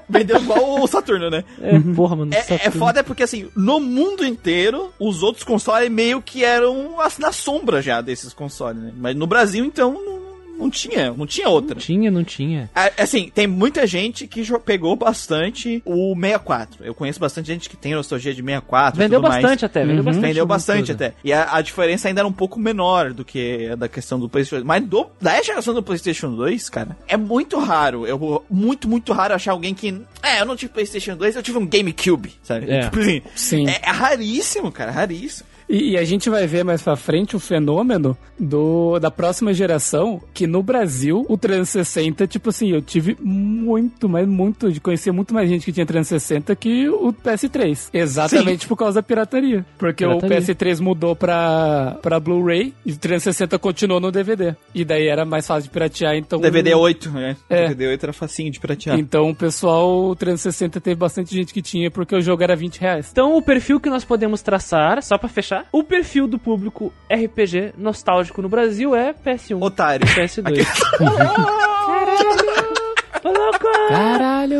Vendeu igual o Saturno, né? é, porra, mano. É, é foda porque, assim, no mundo inteiro, os outros consoles meio que eram as- na sombra já desses consoles, né? Mas no Brasil, então, não, não tinha, não tinha outra. Tinha, não tinha. Assim, tem muita gente que pegou bastante o 64. Eu conheço bastante gente que tem nostalgia de 64. e Vendeu tudo mais. bastante até, vendeu Uhum. bastante. Vendeu bastante até. E a, a diferença ainda era um pouco menor do que a da questão do PlayStation. Mas do, da geração do PlayStation 2, cara, é muito raro. Eu, muito, muito raro achar alguém que. É, eu não tive PlayStation 2, eu tive um GameCube, sabe? É. Tipo assim. Sim. É, é raríssimo, cara, raríssimo. E, e a gente vai ver mais pra frente o fenômeno do, da próxima geração, que no Brasil, o 360, tipo assim, eu tive muito, mas muito, de conhecer muito mais gente que tinha 360 que o PS3. Exatamente por causa da pirataria. Porque Pirataria. o PS3 mudou pra, pra Blu-ray e o 360 continuou no DVD. E daí era mais fácil de piratear, então... DVD 8, né? É. DVD 8 era facinho de piratear. Então o pessoal, o 360 teve bastante gente que tinha, porque o jogo era 20 reais. Então, o perfil que nós podemos traçar, só pra fechar, o perfil do público RPG nostálgico no Brasil é PS1, Otário. PS2. Ô, louco! Caralho!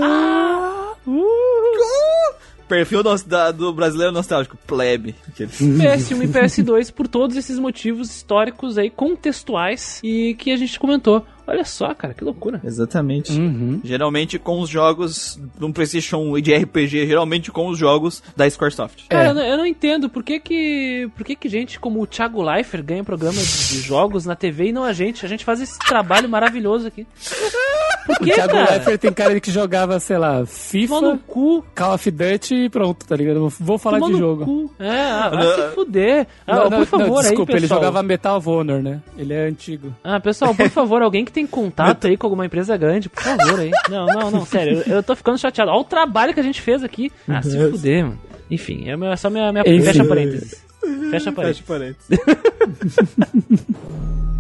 Perfil do, da- do brasileiro nostálgico, plebe. Aqueles. PS1 e PS2 por todos esses motivos históricos aí, contextuais e que a gente comentou. Olha só, cara, que loucura. Exatamente. Uhum. Geralmente com os jogos do PlayStation 1 e de RPG, geralmente com os jogos da Squaresoft. Cara, É. eu, não, eu não entendo por que que, por que que gente como o Thiago Leifert ganha programa de, de jogos na TV e não a gente. A gente faz esse trabalho maravilhoso aqui. Por O que, Thiago cara? Leifert tem cara de que jogava, sei lá, FIFA, no cu. Call of Duty e pronto, tá ligado? Vou falar tomando de no jogo. cu. É, ah, vai Não, se fuder. Ah, Não, por não, não, favor, desculpa, aí, ele pessoal. jogava Metal of Honor, né? Ele é antigo. Ah, pessoal, por favor, alguém que tem contato aí com alguma empresa grande, por favor aí. Não, não, não, sério, eu, eu tô ficando chateado. Olha o trabalho que a gente fez aqui. Ah, se fuder, mano. Enfim, é, meu- é só minha, minha Enfim. fecha parênteses. Fecha parênteses. Fecha parênteses.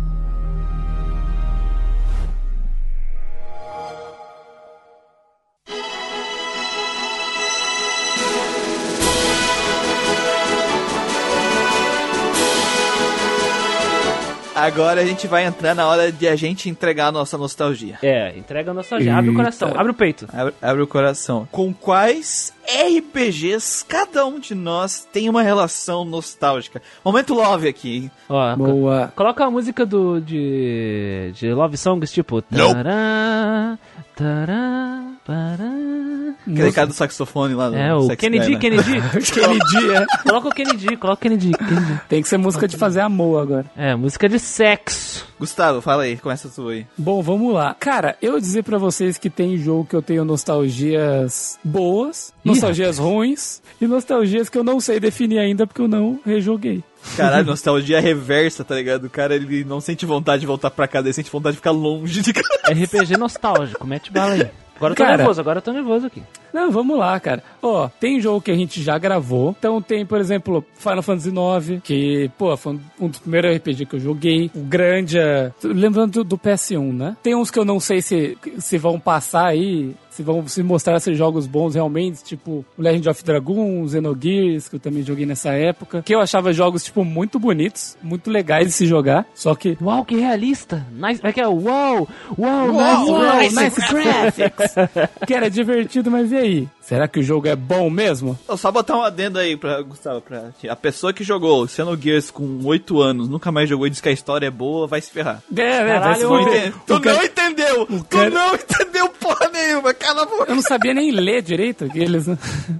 Agora a gente vai entrar na hora de a gente entregar a nossa nostalgia. É, entrega a nostalgia. Abre o coração, abre o peito. Abre, abre o coração. Com quais RPGs cada um de nós tem uma relação nostálgica? Momento love aqui, hein? Ó, Boa. Coloca a música do de, de Love Songs, tipo. Nope. Tará, tará, pará. Aquele cara do saxofone lá no É, o Sex Kennedy, né? Kennedy. Kennedy, é. Coloca o Kennedy, coloca o Kennedy, Kennedy. Tem que ser música de fazer amor agora. É, música de sexo. Gustavo, fala aí, começa tu aí. Bom, vamos lá. Cara, eu dizer pra vocês que tem jogo que eu tenho nostalgias boas, Ih, nostalgias ruins e nostalgias que eu não sei definir ainda porque eu não rejoguei. Caralho, nostalgia reversa, tá ligado? O cara, ele não sente vontade de voltar pra casa, ele sente vontade de ficar longe de casa. RPG nostálgico, mete bala aí. Agora eu tô Cara. nervoso, agora eu tô nervoso aqui. Não, vamos lá, cara. Ó, tem jogo que a gente já gravou. Então tem, por exemplo, Final Fantasy IX, que, pô, foi um- dos primeiros RPG que eu joguei. O Grandia. Lembrando do, do PS1, né? Tem uns que eu não sei se, se vão passar aí. Se vão se mostrar ser jogos bons realmente, tipo o Legend of Dragoon, Xenogears, que eu também joguei nessa época. Que eu achava jogos, tipo, muito bonitos, muito legais de se jogar. Só que. Uau, que realista. Nice, é que é uau, uau, Uau, nice, nice graphics! Que era divertido, mas e aí? Será que o jogo é bom mesmo? Vou só botar um adendo aí pra Gustavo, pra a pessoa que jogou Xenogears com 8 anos, nunca mais jogou e diz que a história é boa, vai se ferrar. É, é, vai Caralho, se Tu, Não, fuder. entende- tu O cara- não entendeu! Tu cara- não entendeu porra nenhuma, cala a boca! Eu não sabia nem ler direito aqueles, né?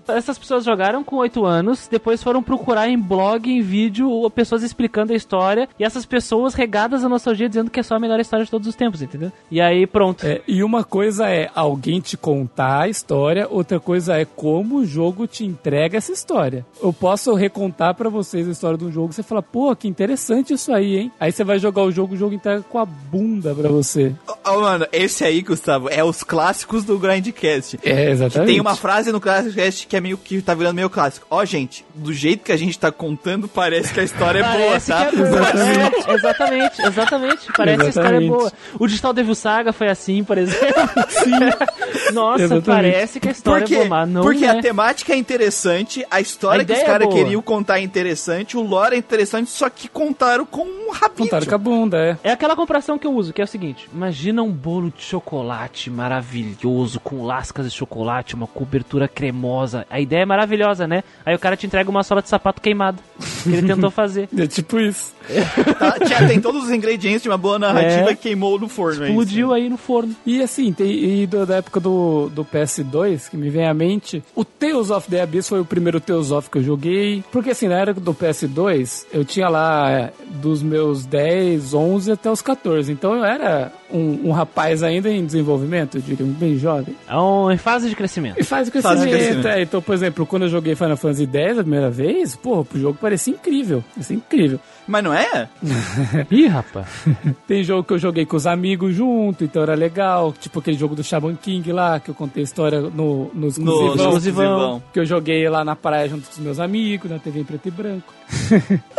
Essas pessoas jogaram com 8 anos, depois foram procurar em blog, em vídeo, ou pessoas explicando a história, e essas pessoas regadas a nostalgia dizendo que é só a melhor história de todos os tempos, entendeu? E aí, pronto. É, e uma coisa é alguém te contar a história, outra coisa é como o jogo te entrega essa história. Eu posso recontar pra vocês a história de um jogo e você fala, pô, que interessante isso aí, hein? Aí você vai jogar o jogo, o jogo entrega com a bunda pra você. Ô, mano, esse aí, Gustavo, é os clássicos do Grindcast. É, exatamente. Tem uma frase no Grindcast que é meio que tá virando meio clássico. Ó, gente, do jeito que a gente tá contando, parece que a história é boa, tá? é. É, exatamente, exatamente. Parece que a história é Exatamente. boa. O Digital Devil Saga foi assim, por exemplo. Sim. Nossa, Exatamente. parece que a história é boa, mas não Porque é. a temática é interessante, a história A que os é caras boa. queriam contar é interessante, o lore é interessante, só que contaram com um rabinho. Contaram com a bunda, é. É aquela comparação que eu uso, que é o seguinte: imagina um bolo de chocolate maravilhoso, com lascas de chocolate, uma cobertura cremosa. A ideia é maravilhosa, né? Aí o cara te entrega uma sola de sapato queimada. Que ele tentou fazer. É tipo isso. Tá? Tinha- tem todos os ingredientes de uma boa narrativa É. e queimou no forno. é Explodiu aí no forno. E assim, tem, e do- da época do, do PS2, que me vem à mente, o Tales of the Abyss foi o primeiro Tales of que eu joguei. Porque assim, na era do PS2, eu tinha lá é, dos meus 10, 11 até os 14. Então eu era um, um rapaz ainda em desenvolvimento, eu diria, um bem jovem. É um, em fase de crescimento. E o Fase de crescimento. crescimento. é. Então, por exemplo, quando eu joguei Final Fantasy X a primeira vez, pô, o jogo parecia incrível. Parecia incrível. Mas não é? Ih, rapaz. Tem jogo que eu joguei com os amigos junto, então era legal. Tipo aquele jogo do Shaman King lá, que eu contei a história no, no No exclusivão. exclusivão. Que eu joguei lá na praia junto com os meus amigos, na TV em preto e branco.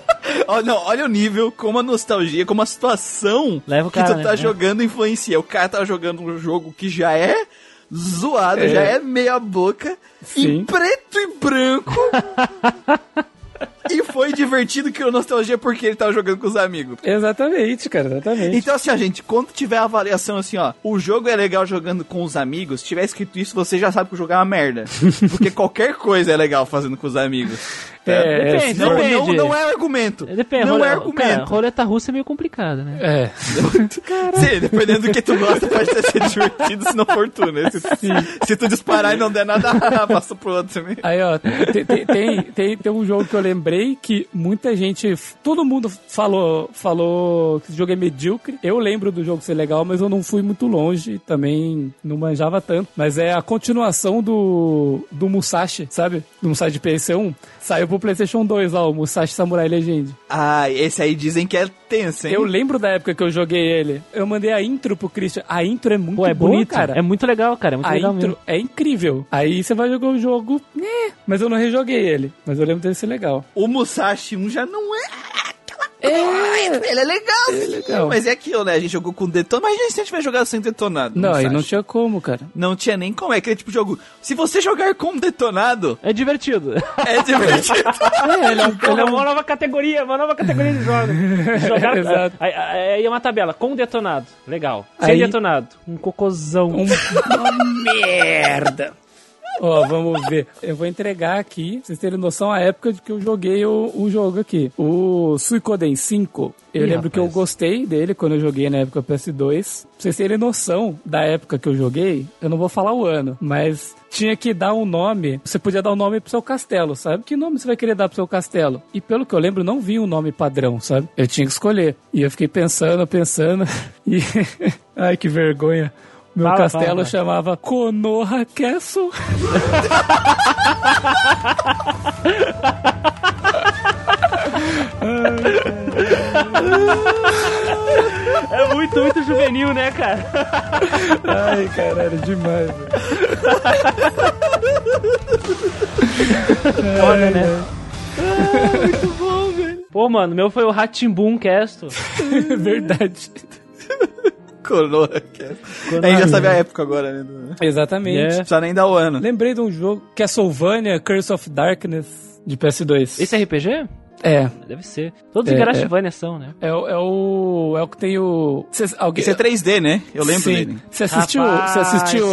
Não, olha o nível, como a nostalgia, como a situação Leva o que cara, tu né? tá É. jogando influencia. O cara tá jogando um jogo que já é zoado, É. já é meia boca, Sim. em preto e branco. E foi divertido que a nostalgia porque ele tava jogando com os amigos. Exatamente, cara, exatamente. Então, assim, ó, gente, quando tiver a avaliação assim, ó, o jogo é legal jogando com os amigos, se tiver escrito isso, você já sabe que o jogo é uma merda. Porque qualquer coisa é legal fazendo com os amigos. É, Depende, Não, depende. não, não é argumento. Depende, não role- é Cara, argumento. roleta russa é meio complicado, né? É. Sim, dependendo do que tu gosta, pode sido divertido se não for tu, né? Se, se tu disparar e não der nada, passa pro outro também. Aí, ó, tem, tem, tem, tem, tem um jogo que eu lembrei que muita gente, todo mundo falou, falou que esse jogo é medíocre. Eu lembro do jogo ser legal, mas eu não fui muito longe, também não manjava tanto. Mas é a continuação do, do Musashi, sabe? Do Musashi de PS1. Saiu pro PlayStation 2 lá, o Musashi Samurai Legend. Ah, esse aí dizem que é tenso, hein? Eu lembro da época que eu joguei ele. Eu mandei a intro pro Christian. A intro é muito Pô, é bonita, bonito, cara. É muito legal, cara. É muito A legal intro mesmo. é incrível. Aí você vai jogar o jogo, né? Mas eu não rejoguei ele. Mas eu lembro dele ser legal. O Musashi 1 já não é É. Ele é legal, sim, legal. mas é aquilo, né? A gente jogou com detonado. Imagina se a gente tiver jogado sem detonado. Não, aí Musashi. não tinha como, cara. Não tinha nem como. É aquele tipo de jogo. Se você jogar com detonado, É divertido. é divertido. É, ele é um, ele é um- uma nova categoria, uma nova categoria de jogos. Jogar, Exato. aí, aí aí é uma tabela, com detonado, legal. Sem Aí- detonado, um cocôzão. um- uma merda. Ó, vamos ver. Eu vou entregar aqui, pra vocês terem noção, a época de que eu joguei o, o jogo aqui. O Suicoden 5, eu Ih, lembro que eu rapaz. gostei dele quando eu joguei na época PS2. Pra vocês terem noção da época que eu joguei, eu não vou falar o ano, mas tinha que dar um nome. Você podia dar um nome pro seu castelo, sabe? Que nome você vai querer dar pro seu castelo? E pelo que eu lembro, não vinha um nome padrão, sabe? Eu tinha que escolher. E eu fiquei pensando, pensando. E. Ai, que vergonha. Meu Fala, castelo fala, chamava Konoha Castle. É muito, muito juvenil, né, cara? Ai, caralho, demais. velho. Foda, né? Pô, mano, meu foi o Ratimbun Castle. Verdade. Que é- A gente já sabe a época agora, né? Não Exatamente. É. precisa nem dar o ano. Lembrei de um jogo, Castlevania Curse of Darkness, de PS2. Esse é RPG? É. Deve ser. Todos É, em Garachivania são, né? É, o- é o. É o que tem o. Cês- alguém, Esse é 3D, né? Eu lembro Sim. dele. Você assistiu, Rapaz. você assistiu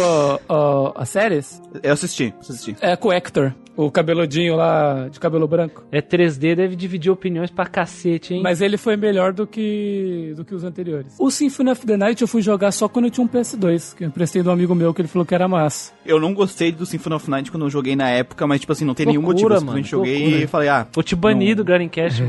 as séries? Eu assisti, assisti. É com o Hector, o cabeludinho lá de cabelo branco. É 3D, deve dividir opiniões pra cacete, hein? Mas ele foi melhor do que do que os anteriores. O Symphony of the Night eu fui jogar só quando eu tinha um PS2, que eu emprestei de um amigo meu que ele falou que era massa. Eu não gostei do Symphony of Night quando eu joguei na época, mas, tipo assim, não tem nenhum motivo. Loucura, Eu mano, joguei loucura. e falei, ah, Vou te banir do Grindcast.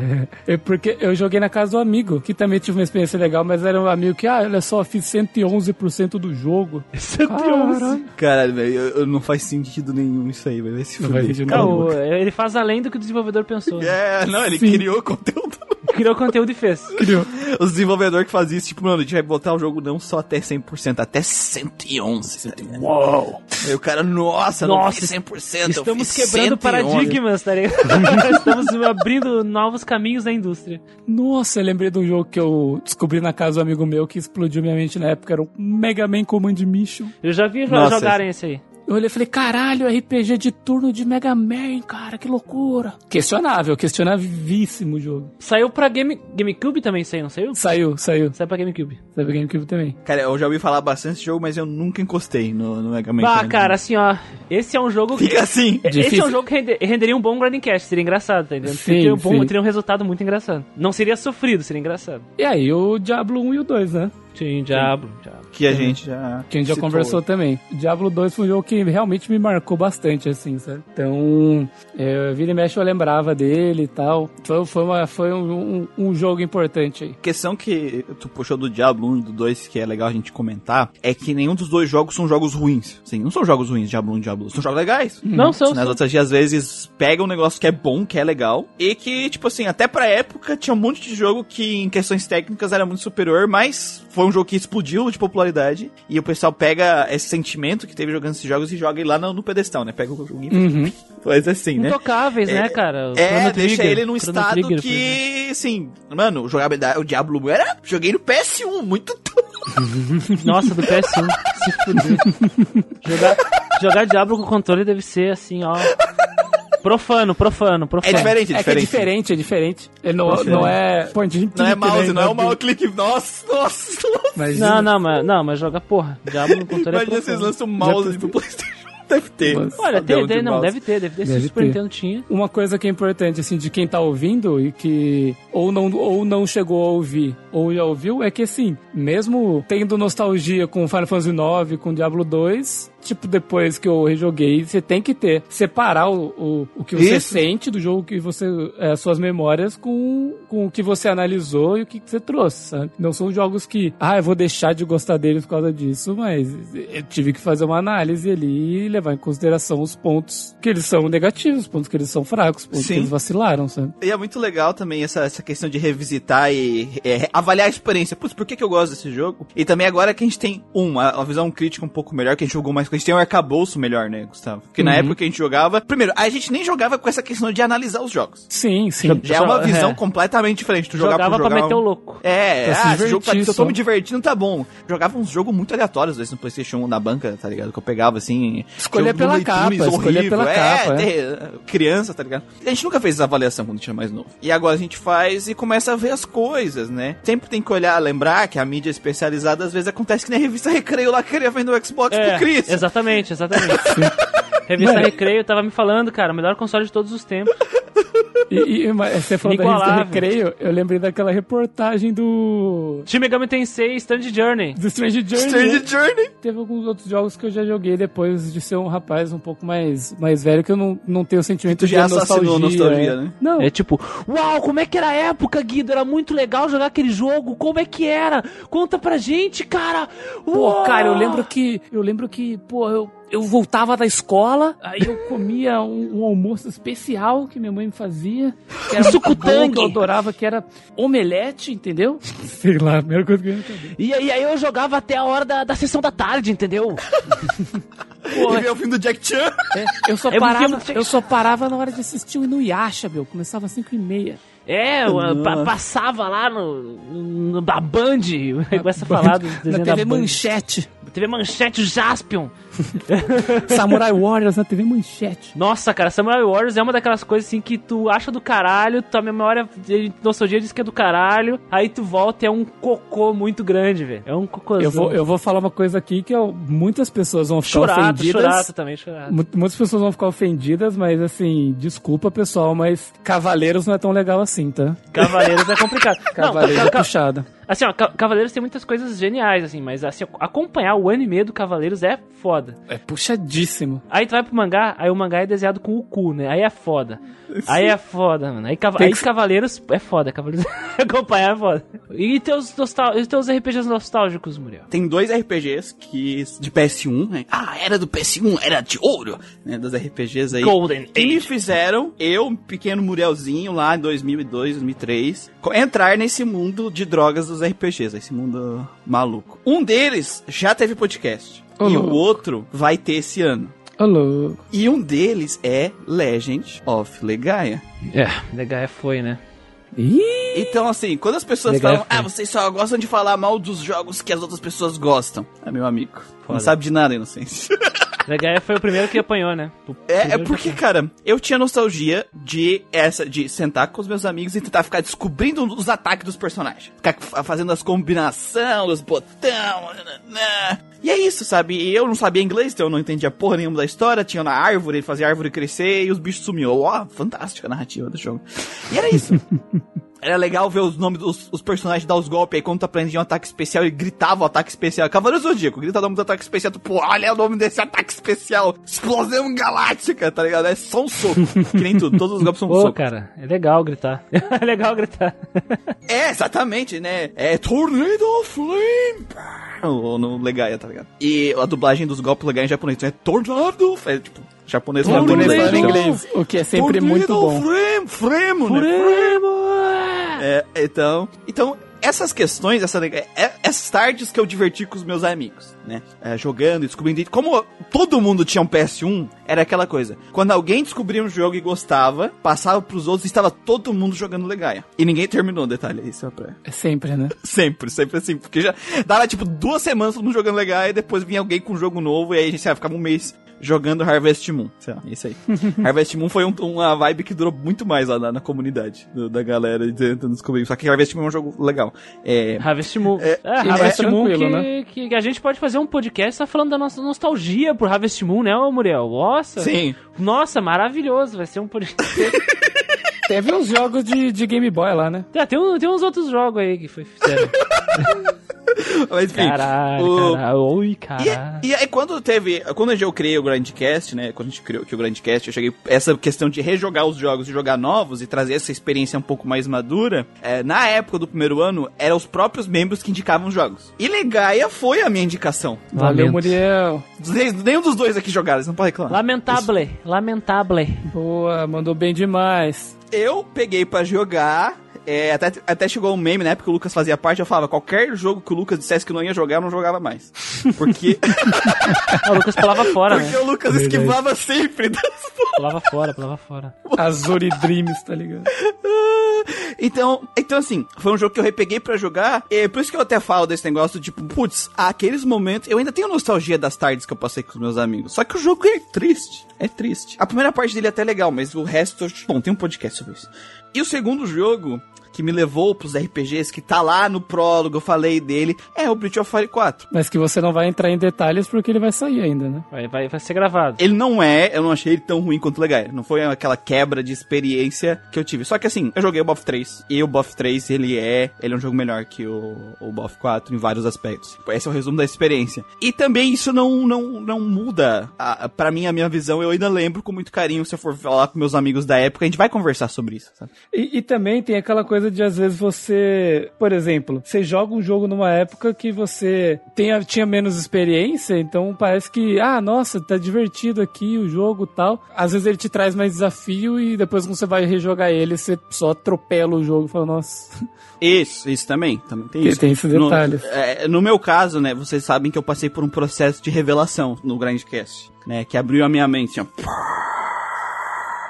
É porque eu joguei na casa do amigo, que também tive uma experiência legal, mas era um amigo que, ah, olha só, fiz 111% do jogo. Caralho. caralho, velho, não faz sentido nenhum isso aí, velho. Vai se Não faz fuder. Ele faz além do que o desenvolvedor pensou. né? É, não, ele Sim. criou conteúdo. Criou conteúdo e fez. Criou. Os desenvolvedores que fazem isso, tipo, mano, a gente vai botar o jogo não só até 100%, até 111. tá ligado? Uou. Aí o cara, nossa, não Nossa, fiz 100%, eu Estamos fiz quebrando 111. paradigmas, tá ligado? Estamos abrindo novos caminhos da indústria. Nossa, eu lembrei de um jogo que eu descobri na casa do amigo meu que explodiu minha mente na época, era o Mega Man Command Mission. Eu já vi Nossa. jogarem esse aí. Eu olhei e falei, caralho, RPG de turno de Mega Man, cara, que loucura. Questionável, questionavíssimo o jogo. Saiu pra Game, GameCube também, saiu, não saiu? Saiu, saiu. Saiu pra GameCube. Saiu pra GameCube também. Cara, eu já ouvi falar bastante desse jogo, mas eu nunca encostei no, no Mega Man. Command. cara, assim, ó. Esse é um jogo que. Fica assim. Esse é Difícil. um jogo que rende- renderia um bom Grindcast, seria engraçado, tá entendendo? Sim, teria, um bom, sim. teria um resultado muito engraçado. Não seria sofrido, seria engraçado. E aí, o Diablo 1 e o 2, né? Sim, Diablo. Diablo. Que a gente já. Que a gente já conversou também. Diablo 2 foi um jogo que realmente me marcou bastante, assim, sabe? Então, é, vira e mexe eu lembrava dele e tal. Foi, foi, uma, foi um, um, um jogo importante aí. Questão que tu puxou do Diablo 1 e do 2, que é legal a gente comentar, é que nenhum dos dois jogos são jogos ruins. Sim, não são jogos ruins, Diablo 1 e Diablo 2. São jogos legais. Não são, Né? As outras às vezes pegam um negócio que é bom, que é legal, e que, tipo assim, até pra época tinha um monte de jogo que em questões técnicas era muito superior, mas foi um jogo que explodiu de popularidade, e o pessoal pega esse sentimento que teve jogando esses jogos e joga ele lá no, no pedestal, né? Pega o joguinho Uhum. faz assim, né? Intocáveis, né, É, cara? O É, Chrono deixa Trigger, ele num Chrono estado Trigger, que, assim, mano, jogabilidade, o Diablo era, joguei no PS1, muito Nossa, do PS1. se fuder. jogar, jogar Diablo com controle deve ser assim, ó. Profano, profano, É profano. diferente, é É que é diferente. diferente, é diferente. Ele não, Diferente. não é point and Não é click, mouse, né? não é o mouse clique. Nossa, nossa, nossa. Imagina. Não, não, mas, não, mas joga porra. Diablo no controle é Imagina vocês profano. lançam um mouse Já- pro Playstation. Deve ter. Mas- Olha, tem, tem, de não, mouse. deve ter, deve ter. Se Deve o Super ter. Nintendo tinha. Uma coisa que é importante, assim, de quem tá ouvindo e que ou não, ou não chegou a ouvir ou já ouviu, é que, assim, mesmo tendo nostalgia com Final Fantasy IX, com Diablo 2, tipo, depois que eu rejoguei, você tem que ter, separar o, o, o que você Isso. sente do jogo, que você, é, suas memórias com, com o que você analisou e o que você trouxe, sabe? Não são jogos que, ah, eu vou deixar de gostar deles por causa disso, mas eu tive que fazer uma análise ali e levar em consideração os pontos que eles são negativos, os pontos que eles são fracos, os pontos Sim. que eles vacilaram, sabe? E é muito legal também essa, essa questão de revisitar e é, avaliar a experiência. Putz, por que, que eu gosto desse jogo? E também agora que a gente tem uma, uma visão crítica um pouco melhor, que a gente jogou mais a gente tem um arcabouço melhor, né, Gustavo? Porque na Uhum. época que a gente jogava. Primeiro, a gente nem jogava com essa questão de analisar os jogos. Sim, sim. Já é uma É. visão completamente diferente. Tu Jogava por pra jogar meter um- o louco. É, Pra ah, esse jogo tá, se eu tô me divertindo, tá bom. Jogava uns jogos muito aleatórios, às vezes, no Playstation 1 na banca, tá ligado? Que eu pegava, assim... Escolher pela capa, escolher pela é, capa, é. ter- criança, tá ligado? A gente nunca fez essa avaliação quando tinha mais novo. E agora a gente faz e começa a ver as coisas, né? Sempre tem que olhar, lembrar que a mídia especializada, às vezes, acontece que nem a revista Recreio lá queria vender o Xbox É, pro Chris. exatamente, exatamente. Revista Mano. Recreio tava me falando, cara, o melhor console de todos os tempos. E, e você falou da revista. Recreio, eu lembrei daquela reportagem do... Shin Megami Tensei Stand Journey. Do Strange Journey. Strange né? Journey. Teve alguns outros jogos que eu já joguei depois de ser um rapaz um pouco mais, mais velho, que eu não, não tenho sentimento Tu já de nostalgia. nostalgia, é. né? Não, É tipo, uau, como é que era a época, Guido? Era muito legal jogar aquele jogo. Como é que era? Conta pra gente, cara. Pô, Uau! cara, eu lembro que. Eu lembro que, pô, eu, eu voltava da escola, aí eu comia um, um almoço especial que minha mãe me fazia. Que era Um sucutangue. que eu adorava, que era omelete, entendeu? Sei lá, a primeira coisa que eu ia saber. E, aí- eu jogava até a hora da, da sessão da tarde, entendeu? E ver o filme do Jack Chan. É, eu, só É parava, eu- eu só parava na hora de assistir o Inuyasha, meu. Começava às 5 e meia. É, eu, pa- passava lá no, no da Band, com essa falada do Na desenho da TV. Manchete. TV Manchete Jaspion. Samurai Warriors na TV Manchete. Nossa, cara, Samurai Warriors é uma daquelas coisas assim que tu acha do caralho, tua memória de nostalgia diz que é do caralho, aí tu volta e é um cocô muito grande, velho. É um cocôzão. Eu vou, eu vou falar uma coisa aqui que eu- muitas pessoas vão ficar Churato, ofendidas. churato também, churato. Mu- Muitas pessoas vão ficar ofendidas, mas assim, desculpa pessoal, mas Cavaleiros não é tão legal assim, tá? Cavaleiros é complicado. Cavaleiros Não, é puxada. Assim, ó, Ca- Cavaleiros tem muitas coisas geniais, assim, mas assim, acompanhar o anime do Cavaleiros é foda. É puxadíssimo. Aí tu vai pro mangá, aí o mangá é desenhado com o cu, né? Aí é foda. Aí é foda, mano. Aí, cava- Tem aí que- Cavaleiros é foda, Cavaleiros acompanhar é foda. E teus, nostal... e teus RPGs nostálgicos, Muriel? Tem dois RPGs que de PS1, né? Ah, era do PS1, era de ouro, né? Dos RPGs aí. Golden Age. fizeram, eu, um pequeno Murielzinho lá em 2002, 2003, co- entrar nesse mundo de drogas dos RPGs, esse mundo maluco. Um deles já teve podcast. Ô, e o louco. outro vai ter esse ano. Ô. E um deles é Legend of Legaia. É, legal foi, né? Ih, Então, assim, quando as pessoas Legaia falam, foi. ah, vocês só gostam de falar mal dos jogos que as outras pessoas gostam. É meu amigo. Não Foda. sabe de nada, inocência. Legal foi o primeiro que apanhou, né? É, é porque, cara, eu tinha nostalgia de essa, de sentar com os meus amigos e tentar ficar descobrindo os ataques dos personagens. Ficar fa- fazendo as combinações, os botão, nananã. E é isso, sabe? E eu não sabia inglês, então eu não entendia porra nenhuma da história. Tinha na árvore, ele fazia a árvore crescer e os bichos sumiam. Ó, fantástica a narrativa do jogo. E era isso. Era legal ver os nomes dos os personagens dar os golpes, aí quando tu aprendia um ataque especial, ele gritava o ataque especial. Cavaleiro Zodíaco, grita o nome do ataque especial, tu, pô, olha o nome desse ataque especial. Explosão galáctica, tá ligado? É só um soco. que nem tudo, todos os golpes são um Pô, soco. cara, é legal gritar. é legal gritar. É, exatamente, né? É Tornado Flame. No, no Legaia, tá ligado? E a dublagem dos golpes Legaia em japonês é Tornado. É tipo, japonês O falando japonês fala então. inglês, o que é sempre muito bom. Frame, frame, né? É, então, então essas questões, essa, é, essas tardes que eu diverti com os meus amigos, né? É, jogando descobrindo. Como todo mundo tinha um PS1, era aquela coisa. Quando alguém descobria um jogo e gostava, passava pros outros e estava todo mundo jogando Legaia. E ninguém terminou, detalhe, isso é pra... É sempre, né? Sempre, sempre assim. Porque já dava tipo duas semanas todo mundo jogando Legaia e depois vinha alguém com um jogo novo e aí a gente sei lá, ficava um mês jogando Harvest Moon. Sei lá, isso aí. Harvest Moon foi um- uma vibe que durou muito mais lá na, na comunidade do- da galera tentando descobrir. Só que Harvest Moon é um jogo legal. É, Harvest Moon. É, É, e Harvest é Moon que, né? que a gente pode fazer um podcast só falando da nossa nostalgia por Harvest Moon, né, ô Muriel? Nossa. sim. Nossa, maravilhoso. Vai ser um podcast. Teve uns jogos de, de Game Boy lá, né? Ah, tem, um- tem uns outros jogos aí que foi fizeram. Mas enfim. Caralho, o- caralho. Oi, caralho. E, e aí quando teve, quando eu criei o Grandcast, né, quando a gente criou aqui o Grandcast, eu cheguei essa questão de rejogar os jogos e jogar novos e trazer essa experiência um pouco mais madura, é, na época do primeiro ano, eram os próprios membros que indicavam os jogos. E Legaia foi a minha indicação. Valeu, Lamento. Muriel. Nem- Nenhum dos dois aqui jogaram, eles não podem reclamar. Lamentable, lamentable. Boa, mandou bem demais. Eu peguei pra jogar. É, até, até chegou um meme na época que o Lucas fazia parte. Eu falava: qualquer jogo que o Lucas dissesse que não ia jogar, eu não jogava mais. Porque, Ah, o Lucas pulava fora, porque né? o Lucas Verdade. esquivava sempre das Pulava fora, pulava fora. Azuri Dreams, tá ligado? Então, então assim, foi um jogo que eu repeguei pra jogar. É por isso que eu até falo desse negócio, tipo, putz, aqueles momentos. Eu ainda tenho nostalgia das tardes que eu passei com os meus amigos. Só que o jogo é triste. É triste. A primeira parte dele é até legal, mas o resto. Bom, tem um podcast sobre isso. E o segundo jogo. Que me levou pros RPGs, que tá lá no prólogo, eu falei dele, é o Breath of Fire 4. Mas que você não vai entrar em detalhes porque ele vai sair ainda, né? Vai, vai, vai ser gravado. Ele não é, eu não achei ele tão ruim quanto legal. Não foi aquela quebra de experiência que eu tive. Só que assim, eu joguei o BoF 3 e o BoF 3 ele é, ele é um jogo melhor que o, o BoF 4 em vários aspectos. Esse é o resumo da experiência. E também isso não não, não muda a, pra mim a minha visão. Eu ainda lembro com muito carinho se eu for falar com meus amigos da época, a gente vai conversar sobre isso, sabe? E, e também tem aquela coisa de, às vezes, você. Por exemplo, você joga um jogo numa época que você tenha, tinha menos experiência, então parece que, ah, nossa, tá divertido aqui o jogo e tal. Às vezes ele te traz mais desafio e depois, quando você vai rejogar ele, você só atropela o jogo e fala, nossa. Isso, isso também, também tem Tem- isso. tem esses No- detalhes. é, No, meu caso, né, vocês sabem que eu passei por um processo de revelação no Grandcast, né, que abriu a minha mente, ó.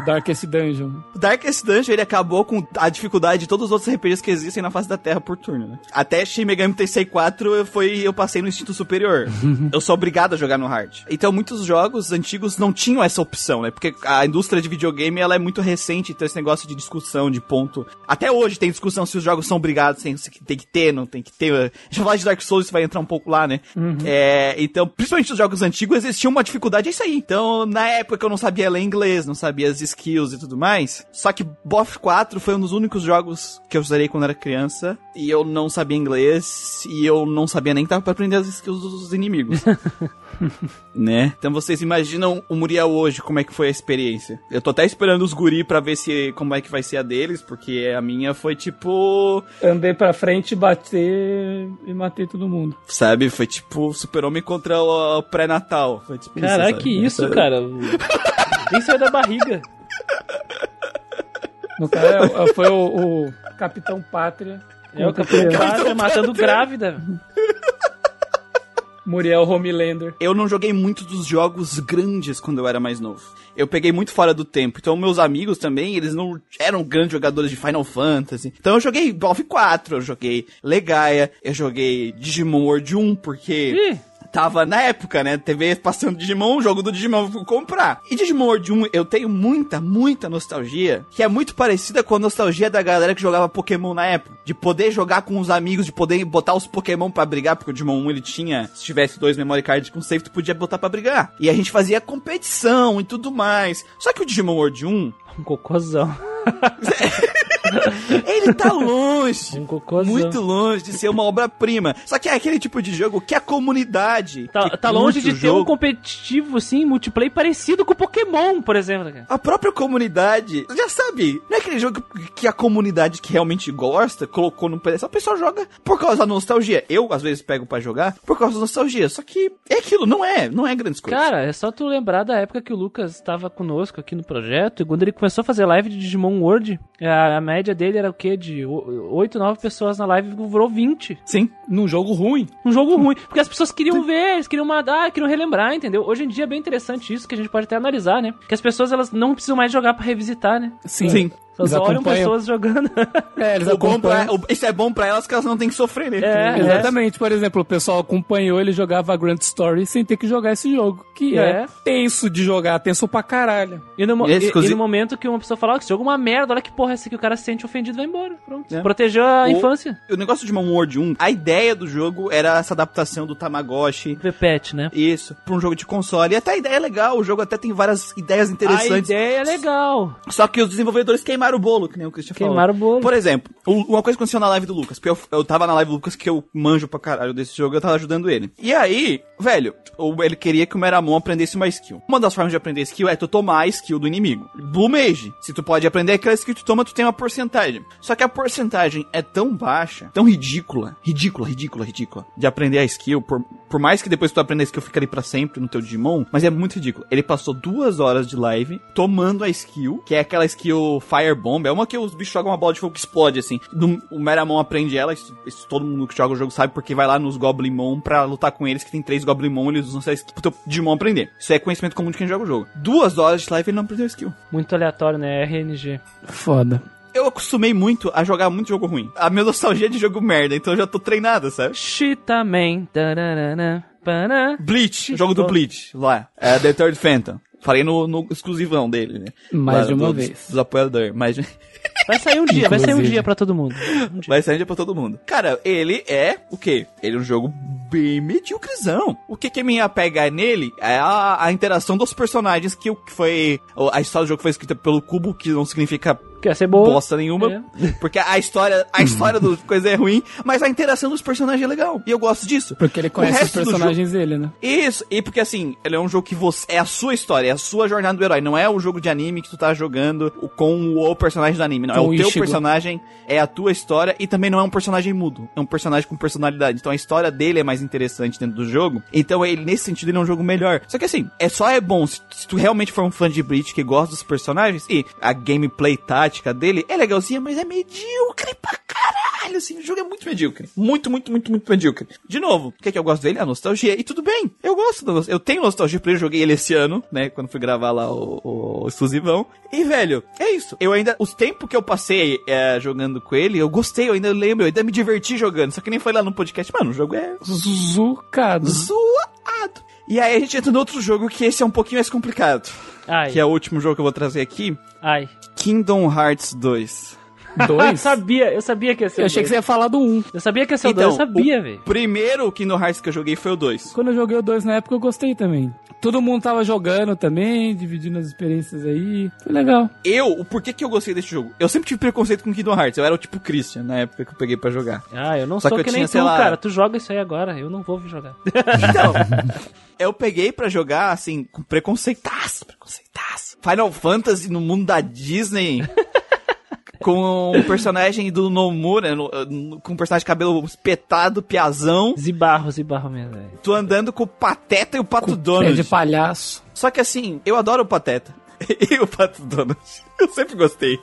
Darkest Dungeon. O Darkest Dungeon, ele acabou com a dificuldade de todos os outros RPGs que existem na face da Terra por turno, né? Até Shin Megami Tensei 4 eu, foi, eu passei no instinto superior. eu sou obrigado a jogar no hard. Então muitos jogos antigos não tinham essa opção, né? Porque a indústria de videogame, ela é muito recente, então esse negócio de discussão, de ponto... Até hoje tem discussão se os jogos são obrigados, tem, tem que ter, não tem que ter. Vai falar de Dark Souls, isso vai entrar um pouco lá, né? É, então, principalmente os jogos antigos, existia uma dificuldade, é isso aí. Então, na época eu não sabia ler inglês, não sabia as skills e tudo mais. Só que BoF 4 foi um dos únicos jogos que eu zerei quando era criança. E eu não sabia inglês. E eu não sabia nem que tava pra aprender as skills dos inimigos. né? Então vocês imaginam o Muriel hoje, como é que foi a experiência. Eu tô até esperando os guri pra ver se como é que vai ser a deles, porque a minha foi tipo, Andei pra frente, bater e matei todo mundo. sabe, foi tipo Super-Homem contra o, pré-natal. Foi tipo Caraca, sabe? que isso, cara. Nem saiu da barriga. No cara, é- foi o, o Capitão Pátria. É o Capitão. Pátria matando grávida. Muriel Homelander. Eu não joguei muito dos jogos grandes quando eu era mais novo. Eu peguei muito fora do tempo. Então, meus amigos também, eles não eram grandes jogadores de Final Fantasy. Então, eu joguei Golf 4, eu joguei Legaia, eu joguei Digimon World 1, porque Ih, tava na época, né? TV passando Digimon, o jogo do Digimon fui comprar. E Digimon World 1, eu tenho muita, muita nostalgia, que é muito parecida com a nostalgia da galera que jogava Pokémon na época. De poder jogar com os amigos, de poder botar os Pokémon pra brigar, porque o Digimon 1 ele tinha, se tivesse dois memory cards com save, tu podia botar pra brigar. E a gente fazia competição e tudo mais. Só que o Digimon World 1, um cocôzão. ele tá longe. Um cocôzão. Muito longe de ser uma obra-prima. Só que é aquele tipo de jogo que a comunidade. Tá, tá longe de ter um jogo, competitivo, assim, multiplayer parecido com o Pokémon, por exemplo. cara. A própria comunidade, já sabe, não é aquele jogo que a comunidade que realmente gosta colocou no pedestal. O pessoal joga por causa da nostalgia. Eu, às vezes, pego pra jogar por causa da nostalgia. Só que é aquilo, não é, não é grandes coisas. Cara, é só tu lembrar da época que o Lucas estava conosco aqui no projeto, e quando ele começou a fazer live de Digimon World, a, a média dele era o quê? De 8, 9 pessoas na live, virou 20. Sim. Num jogo ruim. Um jogo ruim. Porque as pessoas queriam ver, eles queriam mandar, queriam relembrar, entendeu? Hoje em dia é bem interessante isso, que a gente pode até analisar, né? Que as pessoas, elas não precisam mais jogar pra revisitar, né? Sim. Sim. Só Eles olham acompanham. pessoas jogando. É, eles O bom pra, acompanham. o- isso é bom pra elas que elas não têm que sofrer, né? É, Exatamente, por exemplo, o pessoal acompanhou ele jogava a Grand Story sem ter que jogar esse jogo, que é, É. tenso de jogar, tenso pra caralho. E no, e- e, no momento que uma pessoa fala, ó, esse jogo é uma merda, olha que porra é essa aqui, o cara se sente ofendido e vai embora. Pronto. É. Protegeu a O- infância. O negócio de Digimon World 1, a ideia do jogo era essa adaptação do Tamagotchi. Repete, né? Isso, pra um jogo de console. E até a ideia é legal, o jogo até tem várias ideias A interessantes. ideia é legal. Só que os desenvolvedores queimaram o bolo, que nem o Christian falou. Queimaram o bolo. Por exemplo, uma coisa que aconteceu na live do Lucas, porque eu, eu tava na live do Lucas que eu manjo pra caralho desse jogo, eu tava ajudando ele. E aí, velho, ele queria que o Meramon aprendesse uma skill. Uma das formas de aprender skill é tu tomar a skill do inimigo. Blue Mage, se tu pode aprender aquela skill que tu toma, tu tem uma porcentagem. Só que a porcentagem é tão baixa, tão ridícula, ridícula, ridícula, ridícula, de aprender a skill, por, por mais que depois tu aprenda a skill fica ali pra sempre no teu Digimon, mas é muito ridículo. Ele passou duas horas de live tomando a skill, que é aquela skill Fire Bomb, é uma que os bichos jogam uma bola de fogo que explode, assim. Do- o Meramon aprende ela, isso, isso todo mundo que joga o jogo sabe, porque vai lá nos Goblimon pra lutar com eles, que tem três Goblimon, eles usam essa skill pro teu Digimon aprender. Isso é conhecimento comum de quem joga o jogo. Duas horas de live ele não aprendeu a skill. Muito aleatório, né? RNG. Foda. Eu acostumei muito a jogar muito jogo ruim. A minha nostalgia é de jogo merda, então eu já tô treinado, sabe? Pana. Bleach, jogo do Bleach, lá. É The Third Phantom. Falei no, no exclusivão dele, né? Mais Lá de uma do- vez. Dos apoiadores. Mais de... Vai sair um dia, vai sair um dia pra todo mundo. Um dia. Vai sair dia pra todo mundo. Cara, ele é o quê? Ele é um jogo bem medíocrezão. O que que me apega nele é a, a interação dos personagens que, o- que foi... A história do jogo foi escrita pelo Cubo, que não significa Quer ser boa? bosta nenhuma, porque a história, a história do coisa é ruim, mas a interação dos personagens é legal. E eu gosto disso. Porque ele conhece os personagens dele, né? Isso, e porque assim, ele é um jogo que você. É a sua história, é a sua jornada do herói. Não é o jogo de anime que tu tá jogando com o personagem do anime. Não, Com é o o teu personagem, é a tua história e também não é um personagem mudo. É um personagem com personalidade. Então a história dele é mais interessante dentro do jogo. Então ele, nesse sentido, ele é um jogo melhor. Só que assim, é só é bom se, se tu realmente for um fã de Bleach que gosta dos personagens e a gameplay tática dele é legalzinha, mas é medíocre pra caralho, assim. O jogo é muito medíocre. Muito, muito, muito, muito medíocre. De novo, o que, é que eu gosto dele? A nostalgia. E tudo bem. Eu gosto. da nos- Eu tenho nostalgia porque eu joguei ele esse ano, né? Quando fui gravar lá o, o exclusivão. E, velho, é isso. Eu ainda. Os tempos que eu passei é, jogando com ele, eu gostei, eu ainda lembro, eu ainda me diverti jogando. Só que nem foi lá no podcast. Mano, o jogo é Zucado. zoado. E aí a gente entra no outro jogo que esse é um pouquinho mais complicado. Ai, Que é o último jogo que eu vou trazer aqui. ai. Kingdom Hearts 2. Eu Dois? sabia, eu sabia que ia ser Eu o achei que dois. você ia falar do um. Eu sabia que ia ser o Então, dois, eu sabia, o velho. Primeiro Kingdom Hearts que eu joguei foi o 2. Quando eu joguei o dois na época, eu gostei também. Todo mundo tava jogando também, dividindo as experiências aí. Foi legal. Eu, o porquê que eu gostei desse jogo? Eu sempre tive preconceito com Kingdom Hearts. Eu era o tipo Christian na época que eu peguei pra jogar. Ah, eu não Só sou que eu que, nem tinha, tu, sei lá- cara. Tu joga isso aí agora, eu não vou vir jogar. Então, eu peguei pra jogar, assim, com preconceitaço, preconceitaço. Final Fantasy no mundo da Disney. Com um personagem do Nomura, no- no- com um personagem de cabelo espetado, piazão. Zibarro, zibarro mesmo, velho. Tu andando com o Pateta e o Pato Pé Donald. de palhaço. Só que assim, eu adoro o Pateta. E o Pato Donald. Eu sempre gostei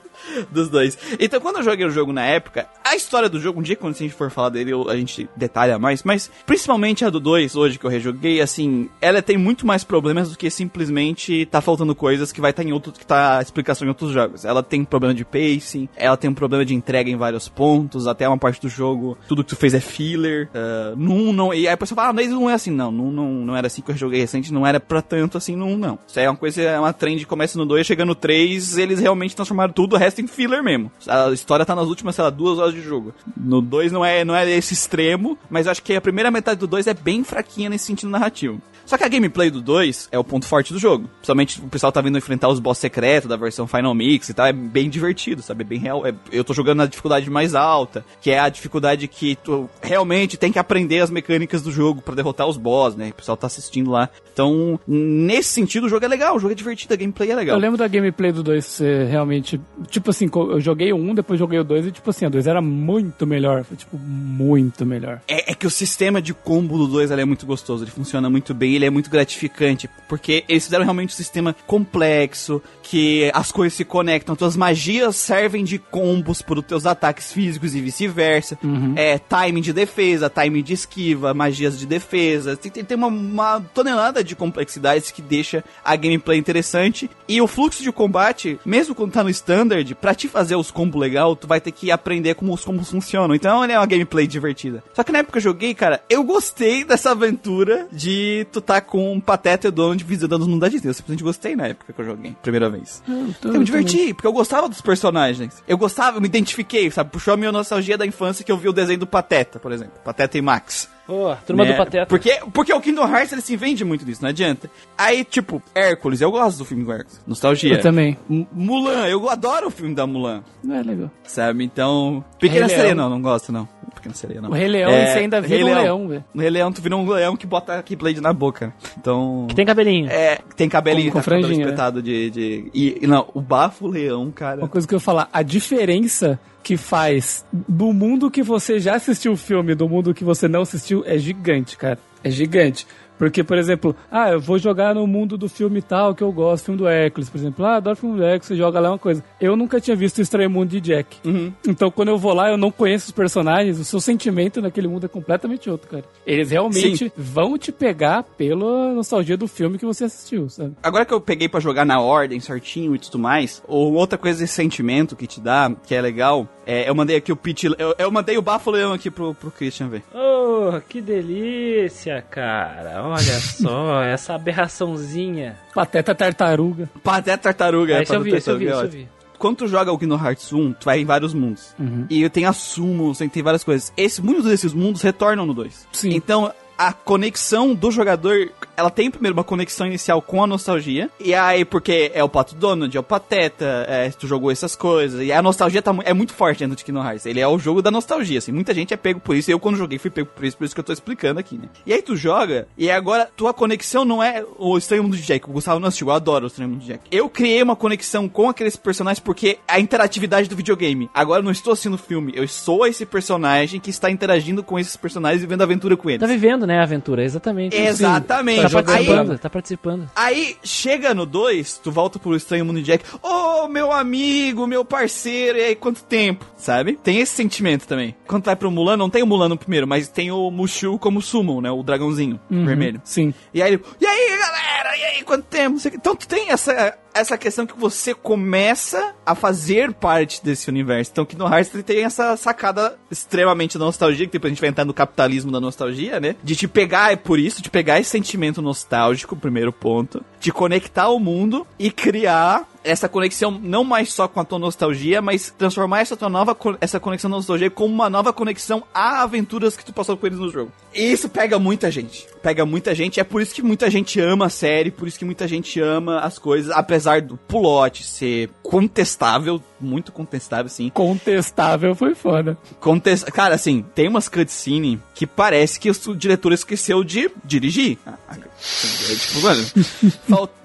dos dois. Então, quando eu joguei o jogo na época, a história do jogo, um dia quando a gente for falar dele, a gente detalha mais, mas principalmente a do 2, hoje que eu rejoguei, assim, ela tem muito mais problemas do que simplesmente tá faltando coisas que vai estar em outro, que tá explicação em outros jogos. Ela tem problema de pacing, ela tem um problema de entrega em vários pontos, até uma parte do jogo, tudo que tu fez é filler. Uh, num, não, e aí a pessoa fala, ah, mas não é assim, não, não, não, não era assim que eu joguei recente, não era pra tanto assim, não, não. Isso é uma coisa, é uma trend, começa no 2, chega no 3, eles realmente transformaram tudo, o resto em filler mesmo. A história tá nas últimas, sei lá, duas horas de jogo. No 2 não é, não é esse extremo, mas acho que a primeira metade do 2 é bem fraquinha nesse sentido narrativo. Só que a gameplay do 2 é o ponto forte do jogo. Principalmente o pessoal tá vindo enfrentar os boss secretos da versão Final Mix e tal. É bem divertido, sabe? É bem real. É, eu tô jogando na dificuldade mais alta, que é a dificuldade que tu realmente tem que aprender as mecânicas do jogo para derrotar os boss, né? O pessoal tá assistindo lá. Então, nesse sentido, o jogo é legal, o jogo é divertido, a gameplay é legal. Eu lembro da gameplay do 2 ser realmente. Tipo assim, eu joguei o 1, depois joguei o 2 e, tipo assim, a 2 era muito melhor. Foi, tipo, muito melhor. É, é que o sistema de combo do 2 é muito gostoso, ele funciona muito bem, ele é muito gratificante, porque eles fizeram realmente um sistema complexo, que as coisas se conectam, tuas magias servem de combos para os teus ataques físicos e vice-versa. Uhum. É timing de defesa, timing de esquiva, magias de defesa. Tem, tem uma, uma tonelada de complexidades que deixa a gameplay interessante. E o fluxo de combate, mesmo quando tá no standard, pra te fazer os combos legal, tu vai ter que aprender como os combos funcionam. Então ele é uma gameplay divertida. Só que na época que eu joguei, cara, eu gostei dessa aventura de tu tá com um Pateta e o Donald visitando os mundos da Disney. Eu simplesmente gostei na época que eu joguei, primeira vez. Eu me diverti, porque eu gostava dos personagens. Eu gostava, eu me identifiquei, sabe? Puxou a minha nostalgia da infância que eu vi o desenho do Pateta, por exemplo. Pateta e Max. Pô, turma né? do Pateta. Porque, porque o Kingdom Hearts ele se vende muito disso, não adianta. Aí, tipo, Hércules, eu gosto do filme do Hércules. Nostalgia. Eu também. M- Mulan, eu adoro o filme da Mulan. Não é legal. Sabe? Então. Pequena Rei Sereia, Leão. não, não gosto, não. Pequena Sereia, não. O Rei Leão, É, você ainda Rei vira um Leão. leão, velho. No Rei Leão, tu vira um leão que bota Keyblade na boca. Então. Que tem cabelinho. É, tem cabelinho Com- com tá cabelo franjinha, né? espetado de. de e, e não, o bafo leão, cara. Uma coisa que eu ia falar, a diferença que faz do mundo que você já assistiu o filme do mundo que você não assistiu é gigante, cara. É gigante. Porque, por exemplo, ah, eu vou jogar no mundo do filme tal que eu gosto, filme do Hércules, por exemplo. Ah, adoro filme do Hércules, você joga lá uma coisa. Eu nunca tinha visto o Estranho Mundo de Jack. Uhum. Então, quando eu vou lá, eu não conheço os personagens, o seu sentimento naquele mundo é completamente outro, cara. Eles realmente vão te pegar pela nostalgia do filme que você assistiu, sabe? Agora que eu peguei pra jogar na ordem certinho e tudo mais, ou outra coisa desse sentimento que te dá, que é legal, é, eu mandei aqui o pitch, eu, eu mandei o bafo leão aqui pro, pro Christian ver. Oh, que delícia, cara. Olha só, essa aberraçãozinha. Pateta Tartaruga. Pateta tartaruga, é, isso eu vi, isso eu vi, isso eu vi. Quando tu joga o Kingdom Hearts 1, tu vai em vários mundos. Uhum. E tem a Summons, tem, tem várias coisas. Esse, muitos desses mundos retornam no 2. Sim. Então, a conexão do jogador, ela tem primeiro uma conexão inicial com a nostalgia. E aí, porque é o Pato Donald, é o Pateta, é, tu jogou essas coisas. E a nostalgia tá, é muito forte dentro de Kingdom Hearts. Ele é o jogo da nostalgia, assim. Muita gente é pego por isso. Eu, quando joguei, fui pego por isso. Por isso que eu tô explicando aqui, né? E aí tu joga, e agora tua conexão não é o Estranho Mundo de Jack. O Gustavo não assistiu, eu adoro o Estranho Mundo de Jack. Eu criei uma conexão com aqueles personagens porque a interatividade do videogame. Agora eu não estou assistindo o filme, eu sou esse personagem que está interagindo com esses personagens e vivendo aventura com eles. Tá vivendo, né, a aventura, exatamente. Exatamente. Tá participando, tá participando. Aí chega no 2, tu volta pro Estranho Mundo de Jack. Ô, meu amigo, meu parceiro, e aí quanto tempo? Sabe? Tem esse sentimento também. Quando vai pro Mulan, não tem o Mulan no primeiro, mas tem o Mushu como Summon, né? O dragãozinho Uhum, vermelho. Sim. E aí ele, e aí galera, e aí quanto tempo? Então tu tem essa, essa questão que você começa a fazer parte desse universo. Então Kingdom Hearts ele tem essa sacada extremamente nostalgia, que depois a gente vai entrar no capitalismo da nostalgia, né? De te pegar, é por isso, de pegar esse sentimento nostálgico, primeiro ponto, de conectar o mundo e criar essa conexão não mais só com a tua nostalgia, mas transformar essa tua nova essa conexão da nostalgia como uma nova conexão a aventuras que tu passou com eles no jogo. E isso pega muita gente. Pega muita gente, é por isso que muita gente ama a série, por isso que muita gente ama as coisas, apesar do plot ser contestável, muito contestável assim. Contestável foi foda. Contest... Cara, assim, tem umas cutscene que parece que o diretor esqueceu de dirigir. Ah, ah, É tipo, mano, falta-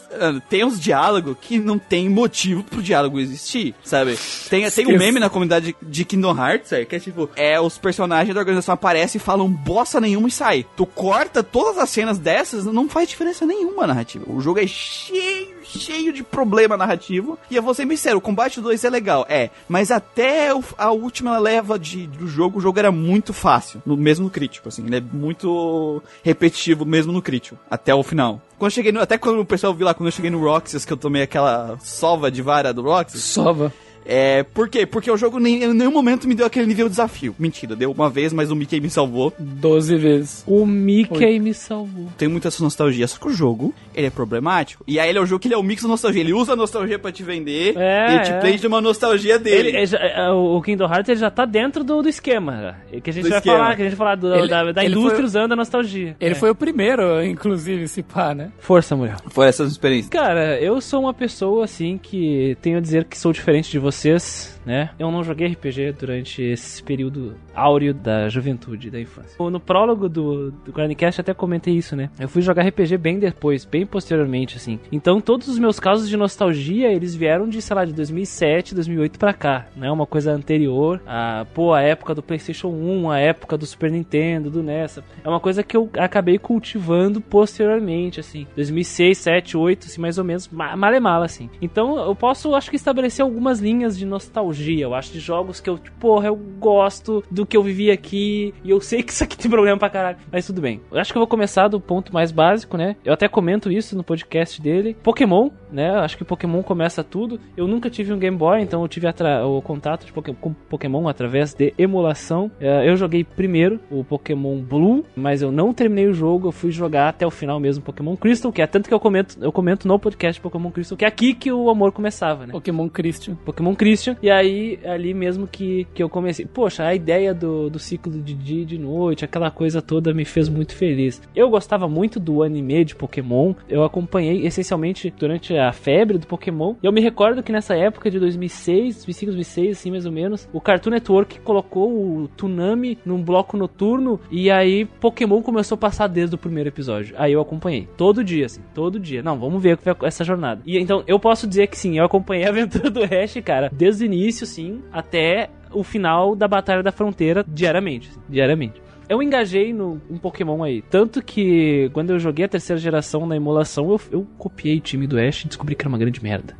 Tem uns diálogos que não tem motivo pro diálogo existir, sabe? Tem, tem um meme na comunidade de Kingdom Hearts, é, que é tipo, é, os personagens da organização aparecem e falam bosta nenhuma e sai. Tu corta todas as cenas dessas, não faz diferença nenhuma na narrativa. O jogo é cheio, cheio de problema narrativo. E eu vou ser sério, o combate 2 é legal, é. Mas até a última leva de, do jogo, o jogo era muito fácil. No, mesmo no crítico, assim. Ele é muito repetitivo, mesmo no crítico. Até o final. Quando cheguei no, até quando o pessoal viu lá, quando eu cheguei no Roxas, que eu tomei aquela sova de vara do Roxas, Sova. É, por quê? Porque o jogo nem, em nenhum momento me deu aquele nível de desafio. Mentira, deu uma vez, mas o Mickey me salvou. 12 vezes. O Mickey me salvou. Tem muita essa nostalgia, só que o jogo, ele é problemático. E aí ele é o jogo que ele é o mix da nostalgia. Ele usa a nostalgia pra te vender É, e ele te é. prende uma nostalgia dele. Ele, ele já- é, o Kingdom Hearts ele já tá dentro do, do esquema. já. Que a gente Do vai esquema. falar, que a gente vai falar do- Ele- da, da ele indústria foi- usando a nostalgia. Ele É. foi o primeiro, inclusive, se pá, né? Força, mulher. Foi essa experiência. Cara, eu sou uma pessoa assim que tenho a dizer que sou diferente de vocês, né? Eu não joguei RPG durante esse período áureo da juventude, da infância. No prólogo do, do Grindcast até comentei isso, né? Eu fui jogar RPG bem depois, bem posteriormente, assim. Então todos os meus casos de nostalgia, eles vieram de, sei lá, de 2007, 2008 pra cá, né? Uma coisa anterior a, pô, a época do PlayStation 1, a época do Super Nintendo, do NES. É uma coisa que eu acabei cultivando posteriormente, assim. 2006, 7, 8, assim, mais ou menos, ma- malemala, assim. Então eu posso, acho que estabelecer algumas linhas de nostalgia. Eu acho de jogos que eu, tipo, porra, eu gosto do que eu vivi aqui e eu sei que isso aqui tem problema pra caralho. Mas tudo bem. Eu acho que eu vou começar do ponto mais básico, né? Eu até comento isso no podcast dele. Pokémon, né? Acho que Pokémon começa tudo. Eu nunca tive um Game Boy, então eu tive o contato de Poké- com Pokémon através de emulação. É, Eu joguei primeiro o Pokémon Blue, mas eu não terminei o jogo. Eu fui jogar até o final mesmo Pokémon Crystal, que é tanto que eu comento, eu comento no podcast Pokémon Crystal, que é aqui que o amor começava, né? Pokémon Christian. Pokémon Christian. E aí, ali mesmo que, que eu comecei. Poxa, a ideia do, do ciclo de dia e de noite, aquela coisa toda me fez muito feliz. Eu gostava muito do anime de Pokémon. Eu acompanhei essencialmente durante a febre do Pokémon. E eu me recordo que nessa época de 2006, 2005, 2006, assim mais ou menos, o Cartoon Network colocou o Toonami num bloco noturno. E aí, Pokémon começou a passar desde o primeiro episódio. Aí eu acompanhei. Todo dia, assim. Todo dia. Não, vamos ver essa jornada. E então, eu posso dizer que sim, eu acompanhei a aventura do Ash, cara, desde o início, sim, até o final da Batalha da Fronteira, diariamente. assim, diariamente. Eu engajei no um Pokémon aí. Tanto que quando eu joguei a terceira geração na emulação, eu, eu copiei o time do Ash e descobri que era uma grande merda.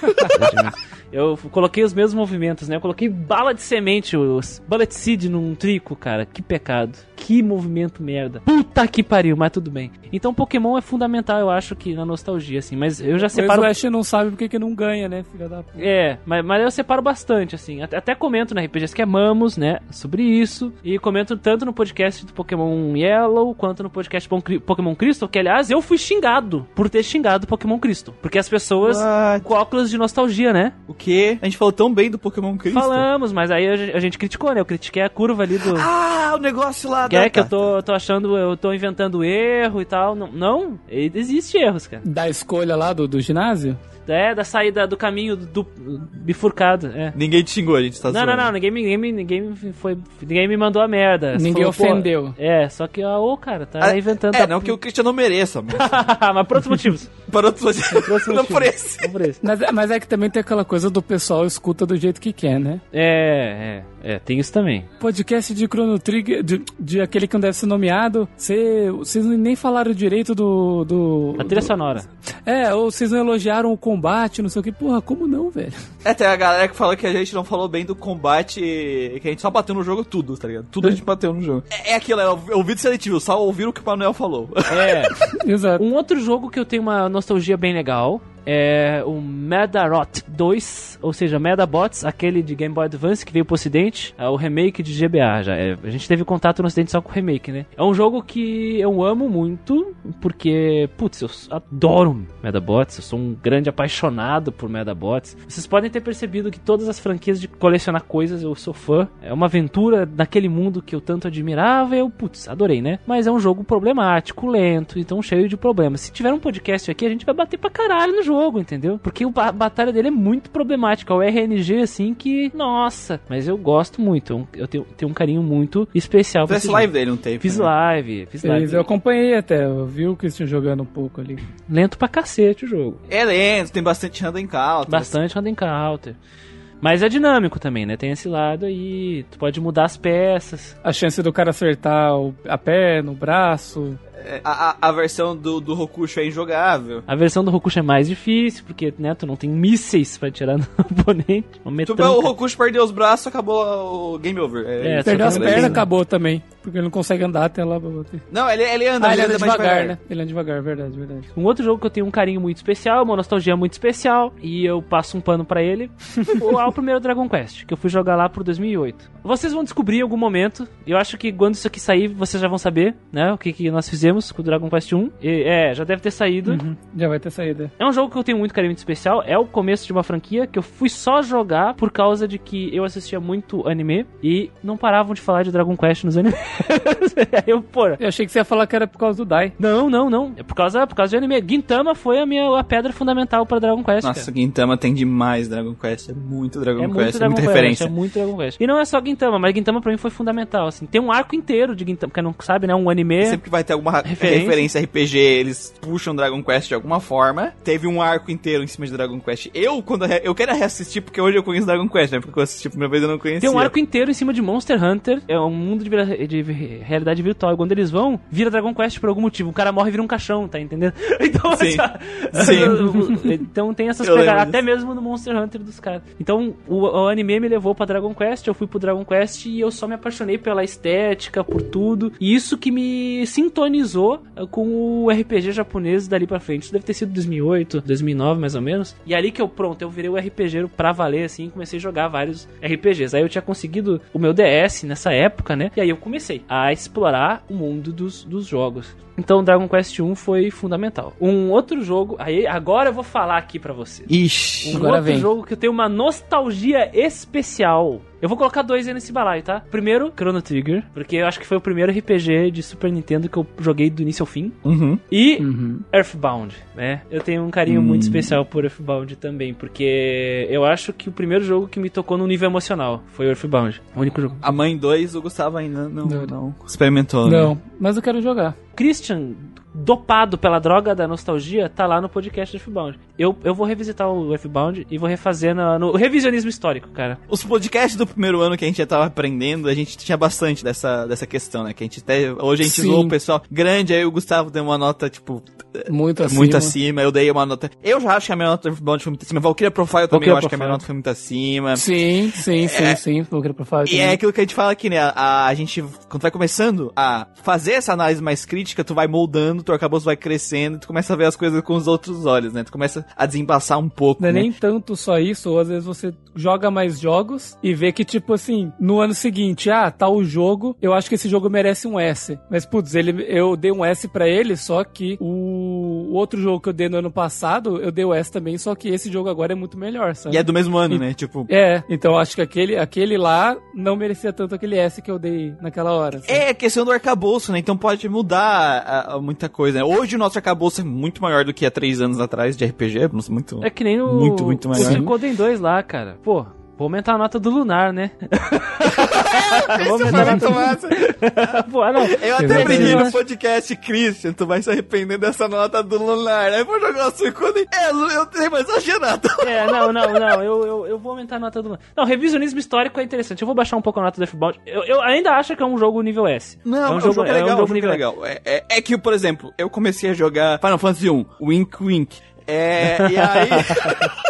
Eu coloquei os mesmos movimentos, né? Eu coloquei bala de semente, os bullet seed num trico, cara. Que pecado. Que movimento merda. Puta que pariu, mas tudo bem. Então Pokémon é fundamental, eu acho que na nostalgia, assim. Mas eu já Mas separo. o Ash não sabe porque que não ganha, né, filha da puta. É, mas, mas eu separo bastante, assim. Até, até comento na RPGs que amamos, né? Sobre isso. E comento tanto no podcast do Pokémon Yellow quanto no podcast Pokémon Crystal, que aliás eu fui xingado por ter xingado Pokémon Crystal. Porque as pessoas What? com óculos de nostalgia, né? O quê? A gente falou tão bem do Pokémon Crystal. Falamos, mas aí a gente, a gente criticou, né? Eu critiquei a curva ali do. Ah, o negócio lá que é da... que eu tô, tô achando, eu tô inventando erro e tal. Não, não existe erros, cara. Da escolha lá do, do ginásio? É, da saída do caminho do, do bifurcado, é. Ninguém te xingou, a gente tá Não, não, zoando. não, ninguém, me- ninguém, ninguém, me foi, ninguém me mandou a merda. Ninguém falou, ofendeu. é, só que, ó, ô, cara, tá Ah, inventando. É, tá- não que o Christian não mereça, mas... mas por outros motivos. Para outros motivos. Por outros não motivos. por esse. Não por esse. Mas, mas é que também tem aquela coisa do pessoal escuta do jeito que quer, né? É, é, é, tem isso também. Podcast de Chrono Trigger, de, de aquele que não deve ser nomeado, cê- vocês nem falaram direito do. do A trilha do- sonora. É, ou vocês não elogiaram o combate, não sei o que. Porra, como não, velho? É, tem a galera que fala que a gente não falou bem do combate, que a gente só bateu no jogo tudo, tá ligado? Tudo a gente bateu no jogo. É, é aquilo, é o ouvido seletivo, só ouvir o que o Manuel falou. É. Exato. Um outro jogo que eu tenho uma nostalgia bem legal é o Medarot 2, ou seja, Medabots, aquele de Game Boy Advance que veio pro ocidente, é o remake de GBA já. É, a gente teve contato no ocidente só com o remake, né? É um jogo que eu amo muito, porque, putz, eu adoro Medabots, eu sou um grande apaixonado por Medabots. Vocês podem ter percebido que todas as franquias de colecionar coisas eu sou fã. É uma aventura naquele mundo que eu tanto admirava eu, putz, adorei, né? Mas é um jogo problemático, lento, então cheio de problemas. Se tiver um podcast aqui, a gente vai bater pra caralho no jogo, entendeu? Porque o- a batalha dele é muito problemática. É o RNG, assim, que. Nossa! Mas eu gosto muito. Eu, eu tenho, tenho um carinho muito especial pra Fez esse live jogo. dele um tempo. Fiz né? live, fiz live. Fez, eu acompanhei até, eu vi o Christian jogando um pouco ali. Lento pra cacete o jogo. É lento, tem bastante random encounter. Bastante Random Encounter. Mas é dinâmico também, né? Tem esse lado aí. Tu pode mudar as peças. A chance do cara acertar o- a perna, o braço. É, A, a, a versão do, do Rokusho é injogável. A versão do Rokusho é mais difícil, porque, né, tu não tem mísseis pra tirar no oponente. Tipo, metranca. o Rokusho perdeu os braços, acabou o game over. É, Perdeu as pernas, acabou também. Porque ele não consegue andar até lá pra bater. Não, ele, ele anda, Ah, ele anda mais devagar, né? Ele anda devagar, verdade, verdade. Um outro jogo que eu tenho um carinho muito especial, uma nostalgia muito especial, e eu passo um pano pra ele, o- é o primeiro Dragon Quest, que eu fui jogar lá por 2008. Vocês vão descobrir em algum momento, eu acho que quando isso aqui sair, vocês já vão saber, né, o que, que nós fizemos com o Dragon Quest 1. E, é, já deve ter saído. Uhum. Já vai ter saída. É um jogo que eu tenho muito carinho muito especial. É o começo de uma franquia que eu fui só jogar por causa de que eu assistia muito anime e não paravam de falar de Dragon Quest nos animes. Aí eu, pô, Eu achei que você ia falar que era por causa do Dai. não, não, não. É por causa, por causa de anime. Gintama foi a minha a pedra fundamental pra Dragon Quest. Nossa, cara. Muito tem demais Dragon Quest. É muito Dragon É Quest, muito é Dragon muita Quest, referência. é muito Dragon Quest. E não é só Gintama, mas Gintama pra mim foi fundamental, assim. Tem um arco inteiro de Gintama, quem não sabe, né, um anime. Sempre que vai ter alguma Referência. referência. RPG, eles puxam Dragon Quest de alguma forma. Teve um arco inteiro em cima de Dragon Quest. Eu, quando eu quero reassistir, porque hoje eu conheço Dragon Quest, né? Porque eu assisti a primeira vez eu não conhecia. Tem um arco inteiro em cima de Monster Hunter. É um mundo de, de realidade virtual. E quando eles vão, vira Dragon Quest por algum motivo. O cara morre e vira um caixão, tá entendendo? Então, Sim. essa- Sim. então tem essas pegadas, até mesmo no Monster Hunter dos caras. Então o, o anime me levou pra Dragon Quest, eu fui pro Dragon Quest e eu só me apaixonei pela estética, por tudo. E isso que me sintonizou eh, com o RPG japonês dali pra frente. Isso deve ter sido 2008, 2009 mais ou menos. E ali que eu, pronto, eu virei o RPG pra valer, assim, e comecei a jogar vários RPGs. Aí eu tinha conseguido o meu DS nessa época, né? E aí eu comecei a explorar o mundo dos, dos jogos. Então Dragon Quest 1 foi fundamental. Um outro jogo, aí agora eu vou falar aqui pra você. Ixi. Um Agora outro vem. jogo que eu tenho uma nostalgia especial. Eu vou colocar dois aí nesse balaio, tá? Primeiro, Chrono Trigger, porque eu acho que foi o primeiro RPG de Super Nintendo que eu joguei do início ao fim. Uhum. E Uhum. Earthbound, né? Eu tenho um carinho muito especial por Earthbound também, porque eu acho que o primeiro jogo que me tocou no nível emocional foi Earthbound. O único jogo. A mãe 2, o Gustavo ainda não, Não. não experimentou. né? Não, mas eu quero jogar. Christian, Christian dopado pela droga da nostalgia, tá lá no podcast do Earthbound. Eu, eu vou revisitar o Earthbound e vou refazer na- no revisionismo histórico, cara. Os podcasts do primeiro ano que a gente já tava aprendendo, a gente tinha bastante dessa, dessa questão, né? Que a gente até. Hoje a gente Sim. zoou o pessoal grande, aí o Gustavo deu uma nota, tipo, Muito acima. muito acima. Eu dei uma nota. Eu já acho que a minha nota do Earthbound foi muito acima. Valkyria Profile também, Valkyria eu acho que a minha Profile. nota foi muito acima. Sim, sim, sim, É. sim. Vou querer pra falar E é aquilo que a gente fala aqui, né? A, a gente, quando vai começando a fazer essa análise mais crítica, tu vai moldando, teu arcabouço vai crescendo, tu começa a ver as coisas com os outros olhos, né? Tu começa a desembaçar um pouco. Não é né? nem tanto só isso, ou às vezes você joga mais jogos e vê que, tipo assim, no ano seguinte, ah, tá o jogo, eu acho que esse jogo merece um S. Mas, putz, ele, eu dei um S pra ele, só que o, o outro jogo que eu dei no ano passado, eu dei o S também, só que esse jogo agora é muito melhor, sabe? E é do mesmo ano, né? Tipo. É, então eu acho que aquele, aquele lá não merecia tanto aquele S que eu dei naquela hora. sabe? É questão do arcabouço, né? Então pode mudar a- a muita coisa. Né? Hoje o nosso arcabouço é muito maior do que há três anos atrás de RPG. Muito. É que nem o, Muito, muito o maior. Suicoden 2 lá, cara. Pô, vou aumentar a nota do Lunar, né? Eu. Pô, não. Eu até briguei no podcast, Christian, tu vai se arrepender dessa nota do Lunar. Aí eu vou jogar o Suicune. É, eu tenho mais exagerado. É, não, não, não. Eu, eu, eu vou aumentar a nota do Lunar. Não, revisionismo histórico é interessante. Eu vou baixar um pouco a nota do F-Bound. Eu, eu ainda acho que é um jogo nível S. Não, é um o jogo, é legal, um o jogo é legal. É, é- é que, por exemplo, eu comecei a jogar Final Fantasy 1, Wink Wink. É, e aí...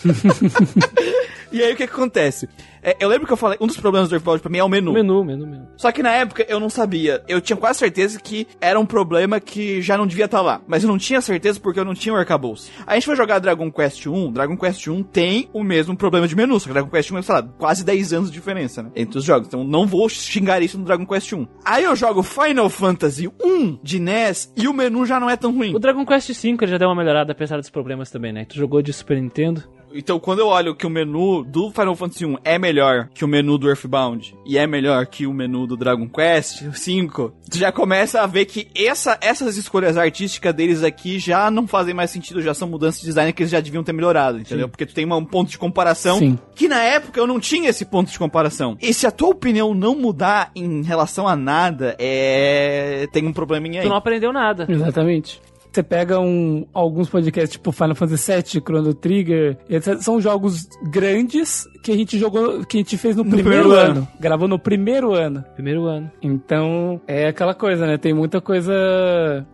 e aí o que, que acontece? É, eu lembro que eu falei, um dos problemas do Earthbound pra mim é o menu. Menu, menu, menu. Só que na época eu não sabia. Eu tinha quase certeza que era um problema que já não devia estar lá. Mas eu não tinha certeza porque eu não tinha o arcabouço. A gente foi jogar Dragon Quest 1. Dragon Quest 1 tem o mesmo problema de menu. Só que Dragon Quest 1 é, sei lá, quase 10 anos de diferença, né? Entre os jogos. Então não vou xingar isso no Dragon Quest 1. Aí eu jogo Final Fantasy 1 de NES e o menu já não é tão ruim. O Dragon Quest V ele já deu uma melhorada apesar dos problemas também, né? Tu jogou de Super Nintendo. Então, quando eu olho que o menu do Final Fantasy 1 é melhor que o menu do Earthbound e é melhor que o menu do Dragon Quest 5, tu já começa a ver que essa, essas escolhas artísticas deles aqui já não fazem mais sentido, já são mudanças de design que eles já deviam ter melhorado, entendeu? Porque tu tem uma- um ponto de comparação Sim. que na época eu não tinha esse ponto de comparação. E se a tua opinião não mudar em relação a nada, é. tem um probleminha aí. Tu não aprendeu nada. Exatamente. Você pega um, alguns podcasts tipo Final Fantasy VII, Chrono Trigger, etc. São jogos grandes que a gente jogou, que a gente fez no, No primeiro, primeiro ano. Gravou no primeiro ano. Primeiro ano. Então, é aquela coisa, né? Tem muita coisa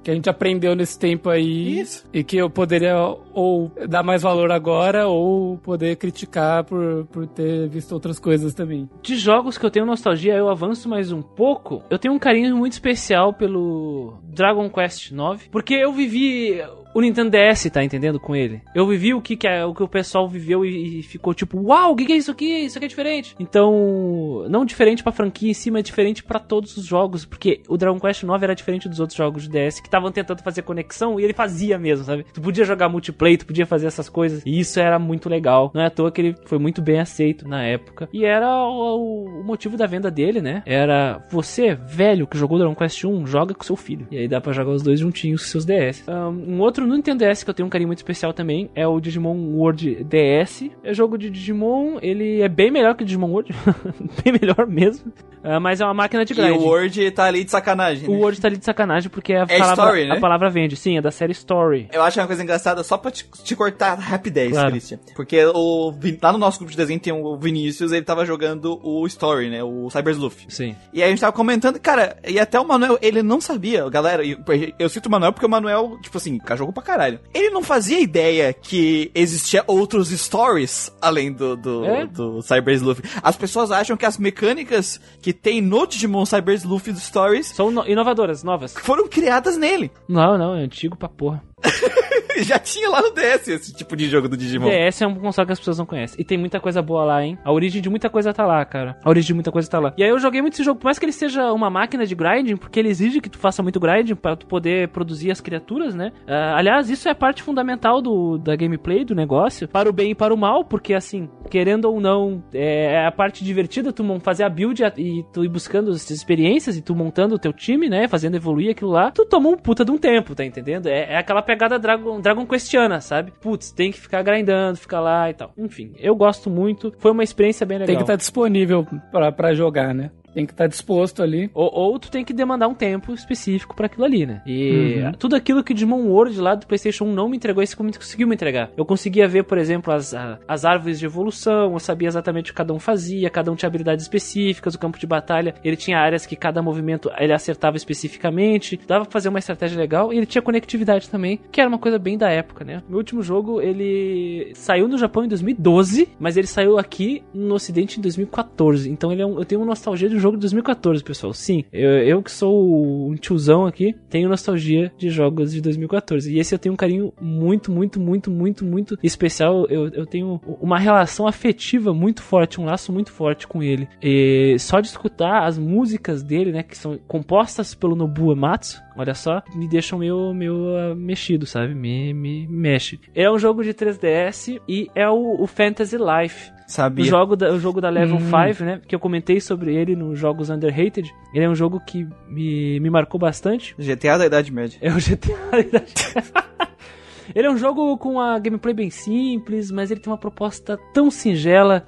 que a gente aprendeu nesse tempo aí. Isso. E que eu poderia ou dar mais valor agora, ou poder criticar por, por ter visto outras coisas também. De jogos que eu tenho nostalgia, eu avanço mais um pouco. Eu tenho um carinho muito especial pelo Dragon Quest IX, porque eu vivi o Nintendo DS, tá entendendo com ele? Eu vivi o que, que é, o que o pessoal viveu e, e ficou tipo, uau, o que, que é isso aqui? Isso aqui é diferente. Então, não diferente pra franquia em si, mas diferente pra todos os jogos, porque o Dragon Quest IX era diferente dos outros jogos de DS que estavam tentando fazer conexão e ele fazia mesmo, sabe? Tu podia jogar multiplayer, tu podia fazer essas coisas, e isso era muito legal. Não é à toa que ele foi muito bem aceito na época. E era o, o motivo da venda dele, né? Era você, velho, que jogou Dragon Quest 1, joga com seu filho. E aí dá pra jogar os dois juntinhos com seus DS. Um outro no Nintendo DS que eu tenho um carinho muito especial também é o Digimon World DS. É jogo de Digimon, ele é bem melhor que o Digimon World, bem melhor mesmo. Ah, mas é uma máquina de E grind. o Word tá ali de sacanagem. O né? Word tá ali de sacanagem porque a, É palavra, story, né? a palavra vende. Sim, é da série Story. Eu acho uma coisa engraçada, só pra te, te cortar rapidez, Claro. Christian. Porque o, lá no nosso grupo de desenho tem o Vinícius, ele tava jogando o Story, né? O Cyber Sleuth. Sim. E aí a gente tava comentando, cara, e até o Manuel, ele não sabia, galera, e eu cito o Manuel porque o Manuel, tipo assim, cara, jogou pra caralho. Ele não fazia ideia que existia outros stories além do, do, É? do Cyber Sleuth. As pessoas acham que as mecânicas que tem no Digimon Cyber Sleuth Stories São no- inovadoras, novas. foram criadas nele. Não, não, é antigo pra porra. Já tinha lá no DS esse tipo de jogo do Digimon. DS é um console que as pessoas não conhecem. E tem muita coisa boa lá, hein? A origem de muita coisa tá lá, cara. A origem de muita coisa tá lá. E aí eu joguei muito esse jogo, por mais que ele seja uma máquina de grinding, porque ele exige que tu faça muito grinding para tu poder produzir as criaturas, né? Ah, aliás, isso é parte fundamental do, da gameplay, do negócio, para o bem e para o mal, porque assim, querendo ou não, é é a parte divertida tu fazer a build e tu ir buscando as experiências e tu montando o teu time, né? Fazendo evoluir aquilo lá. Tu toma um puta de um tempo, tá entendendo? É, é aquela pegada Dragon, Dragon Questiana, sabe? Putz, tem que ficar grindando, ficar lá e tal. Enfim, eu gosto muito. Foi uma experiência bem legal. Tem que estar disponível pra, pra jogar, né? Tem que estar disposto ali. Ou, ou tu tem que demandar um tempo específico pra aquilo ali, né? E Uhum. tudo aquilo que o Digimon World lá do PlayStation 1 não me entregou, esse conseguiu me entregar. Eu conseguia ver, por exemplo, as, as árvores de evolução, eu sabia exatamente o que cada um fazia, cada um tinha habilidades específicas, o campo de batalha, ele tinha áreas que cada movimento ele acertava especificamente, dava pra fazer uma estratégia legal e ele tinha conectividade também, que era uma coisa bem da época, né? Meu último jogo, ele saiu no Japão em 2012, mas ele saiu aqui no ocidente em 2014. Então ele é um- eu tenho uma nostalgia de um jogo de 2014, pessoal. Sim, eu, eu que sou um tiozão aqui, tenho nostalgia de jogos de 2014. E esse eu tenho um carinho muito, muito, muito, muito, muito especial. Eu, eu tenho uma relação afetiva muito forte, um laço muito forte com ele. E só de escutar as músicas dele, né, que são compostas pelo Nobuo Ematsu, olha só, me deixam meio, meio ah, mexido, sabe? Me, me mexe. É um jogo de 3DS e é o, o Fantasy Life. O Sabia. jogo, da, o jogo da Level Hum. 5, né? Que eu comentei sobre ele nos jogos Underrated. Ele é um jogo que me, me marcou bastante. GTA da Idade Média. É o GTA da Idade. Ele é um jogo com a gameplay bem simples, mas ele tem uma proposta tão singela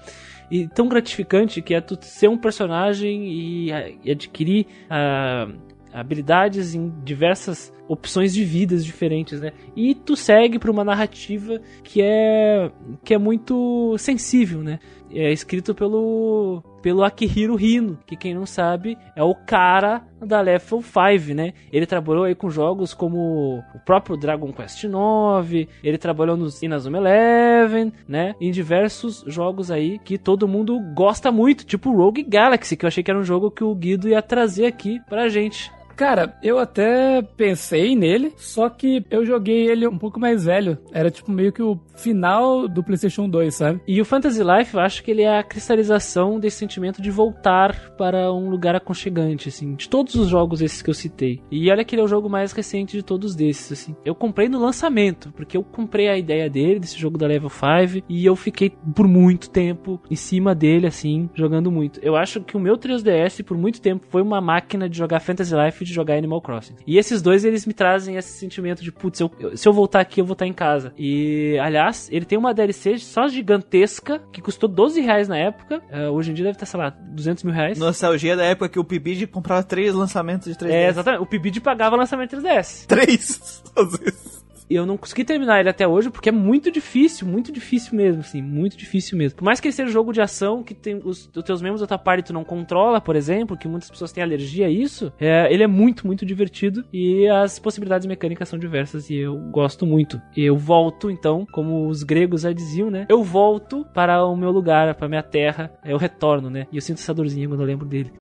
e tão gratificante que é tu ser um personagem e, e adquirir ah, habilidades em diversas opções de vidas diferentes, né? E tu segue para uma narrativa que é que é muito sensível, né? É escrito pelo pelo Akihiro Hino, que quem não sabe é o cara da Level 5, né? Ele trabalhou aí com jogos como o próprio Dragon Quest IX, ele trabalhou no Inazuma Eleven, né? Em diversos jogos aí que todo mundo gosta muito, tipo Rogue Galaxy, que eu achei que era um jogo que o Guido ia trazer aqui pra gente. Cara, eu até pensei nele, só que eu joguei ele um pouco mais velho. Era tipo meio que o final do PlayStation 2, sabe? E o Fantasy Life, eu acho que ele é a cristalização desse sentimento de voltar para um lugar aconchegante, assim, de todos os jogos esses que eu citei. E olha que ele é o jogo mais recente de todos desses, assim. Eu comprei no lançamento, porque eu comprei a ideia dele, desse jogo da Level 5, e eu fiquei por muito tempo em cima dele, assim, jogando muito. Eu acho que o meu 3DS, por muito tempo, foi uma máquina de jogar Fantasy Life de jogar Animal Crossing. E esses dois, eles me trazem esse sentimento de, putz, eu- eu- se eu voltar aqui, eu vou estar em casa. E, aliás, ele tem uma DLC só gigantesca, que custou 12 reais na época. É, hoje em dia deve estar, sei lá, 200 mil reais. Nostalgia da época que o PIBID comprava três lançamentos de 3DS. É, exatamente. O PIBID pagava lançamento 3DS. Três! Às vezes. Eu não consegui terminar ele até hoje porque é muito difícil, muito difícil mesmo, assim, muito difícil mesmo. Por mais que ele seja jogo de ação que tem os, os teus membros da tua party tu não controla, por exemplo, que muitas pessoas têm alergia a isso, é, ele é muito, muito divertido e as possibilidades mecânicas são diversas e eu gosto muito. Eu volto, então, como os gregos já diziam, né? Eu volto para o meu lugar, para minha terra, eu retorno, né? E eu sinto essa dorzinha quando eu lembro dele.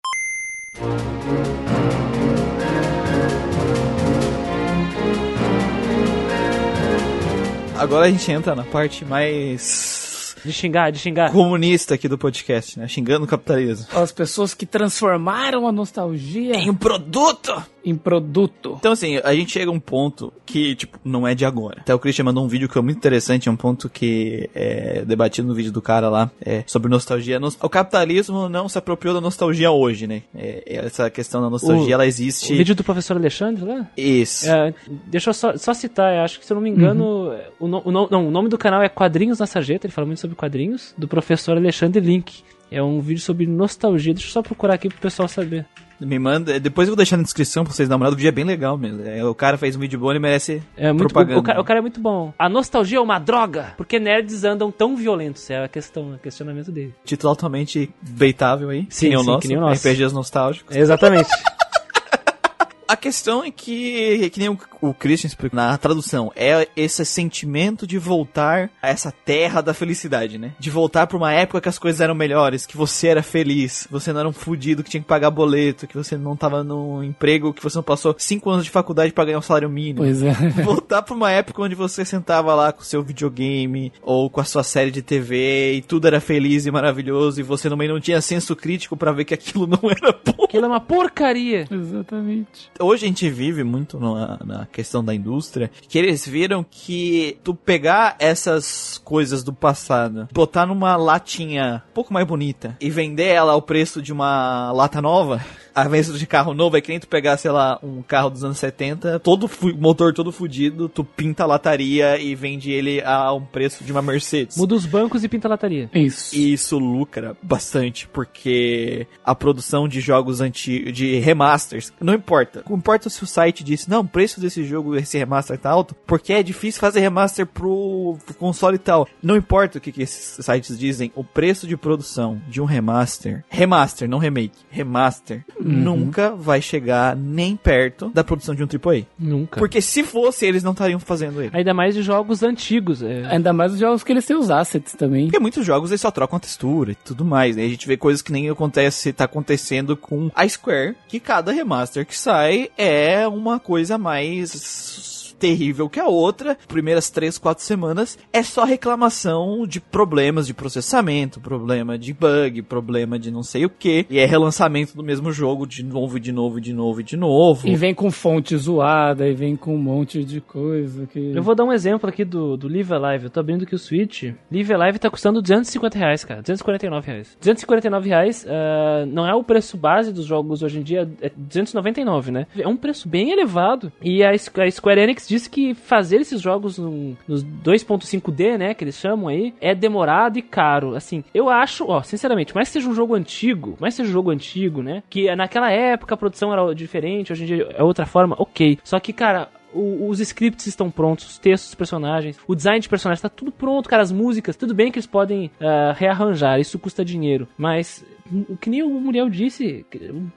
Agora a gente entra na parte mais De xingar, de xingar. comunista aqui do podcast, né? Xingando o capitalismo. As pessoas que transformaram a nostalgia Em um produto! Em produto. Então, assim, a gente chega a um ponto que, tipo, não é de agora. Até o Christian mandou um vídeo que é muito interessante, é um ponto que é debatido no vídeo do cara lá, é, sobre nostalgia. Nos- O capitalismo não se apropriou da nostalgia hoje, né? É, essa questão da nostalgia, O- ela O existe... vídeo do professor Alexandre lá? Isso. É, deixa eu só, só citar, eu acho que se eu não me engano, o, no- o no- não, o nome do canal é Quadrinhos na Sarjeta, ele fala muito sobre quadrinhos, do professor Alexandre Link. É um vídeo sobre nostalgia, deixa eu só procurar aqui pro pessoal saber. Me manda. Depois eu vou deixar na descrição pra vocês dar uma olhada. O vídeo é bem legal mesmo. É, o cara fez um vídeo bom, ele merece É muito, propaganda. o, o cara, o cara é muito bom. A nostalgia é uma droga, porque nerds andam tão violentos, é a questão, o questionamento dele. Título altamente beitável aí. Sim, que nem o sim, nosso. que nem o nosso. RPGs nostálgicos. Exatamente. A questão é que, que nem o, o Christian explicou na tradução, é esse sentimento de voltar a essa terra da felicidade, né? De voltar pra uma época que as coisas eram melhores, que você era feliz, você não era um fudido que tinha que pagar boleto, que você não tava num emprego, que você não passou cinco anos de faculdade pra ganhar um salário mínimo. Pois é. Voltar pra uma época onde você sentava lá com o seu videogame ou com a sua série de TV e tudo era feliz e maravilhoso e você também não tinha senso crítico pra ver que aquilo não era bom. Aquilo é uma porcaria. Exatamente. Hoje a gente vive muito na, na questão da indústria que eles viram que tu pegar essas coisas do passado, botar numa latinha um pouco mais bonita e vender ela ao preço de uma lata nova, a vez de carro novo, é que nem tu pegar, sei lá, um carro dos anos 70, todo motor todo fudido, tu pinta a lataria e vende ele a um preço de uma Mercedes. Muda os bancos e pinta a lataria. Isso. E isso lucra bastante, porque a produção de jogos antigos, de remasters, não importa. Não importa se o site disse, não, o preço desse jogo, esse remaster tá alto, porque é difícil fazer remaster pro, pro console e tal. Não importa o que, que esses sites dizem, o preço de produção de um remaster, remaster, não remake, remaster, nunca vai chegar nem perto da produção de um AAA. Nunca. Porque se fosse, eles não estariam fazendo ele. Ainda mais de jogos antigos. É. Ainda mais os jogos que eles têm os assets também. Porque muitos jogos eles só trocam a textura e tudo mais, né? A gente vê coisas que nem acontece, tá acontecendo com a Square, que cada remaster que sai é uma coisa mais terrível que a outra. Primeiras três, quatro semanas é só reclamação de problemas de processamento, problema de bug, problema de não sei o que. E é relançamento do mesmo jogo de novo, de novo, de novo, de novo. E vem com fonte zoada, e vem com um monte de coisa que... Eu vou dar um exemplo aqui do, do Live Alive. Eu tô abrindo aqui o Switch. Live Alive tá custando 250 reais, cara. 249 reais. 249 reais ah, não é o preço base dos jogos hoje em dia, é 299, né? É um preço bem elevado. E a, a Square Enix disse que fazer esses jogos nos 2.5D, né, que eles chamam aí, é demorado e caro. Assim, eu acho, ó, sinceramente, mais que seja um jogo antigo, mais que seja um jogo antigo, né, que naquela época a produção era diferente, hoje em dia é outra forma, ok. Só que, cara, os scripts estão prontos, os textos dos personagens, o design de personagens tá tudo pronto, cara, as músicas, tudo bem que eles podem ah, rearranjar, isso custa dinheiro, mas que nem o Muriel disse,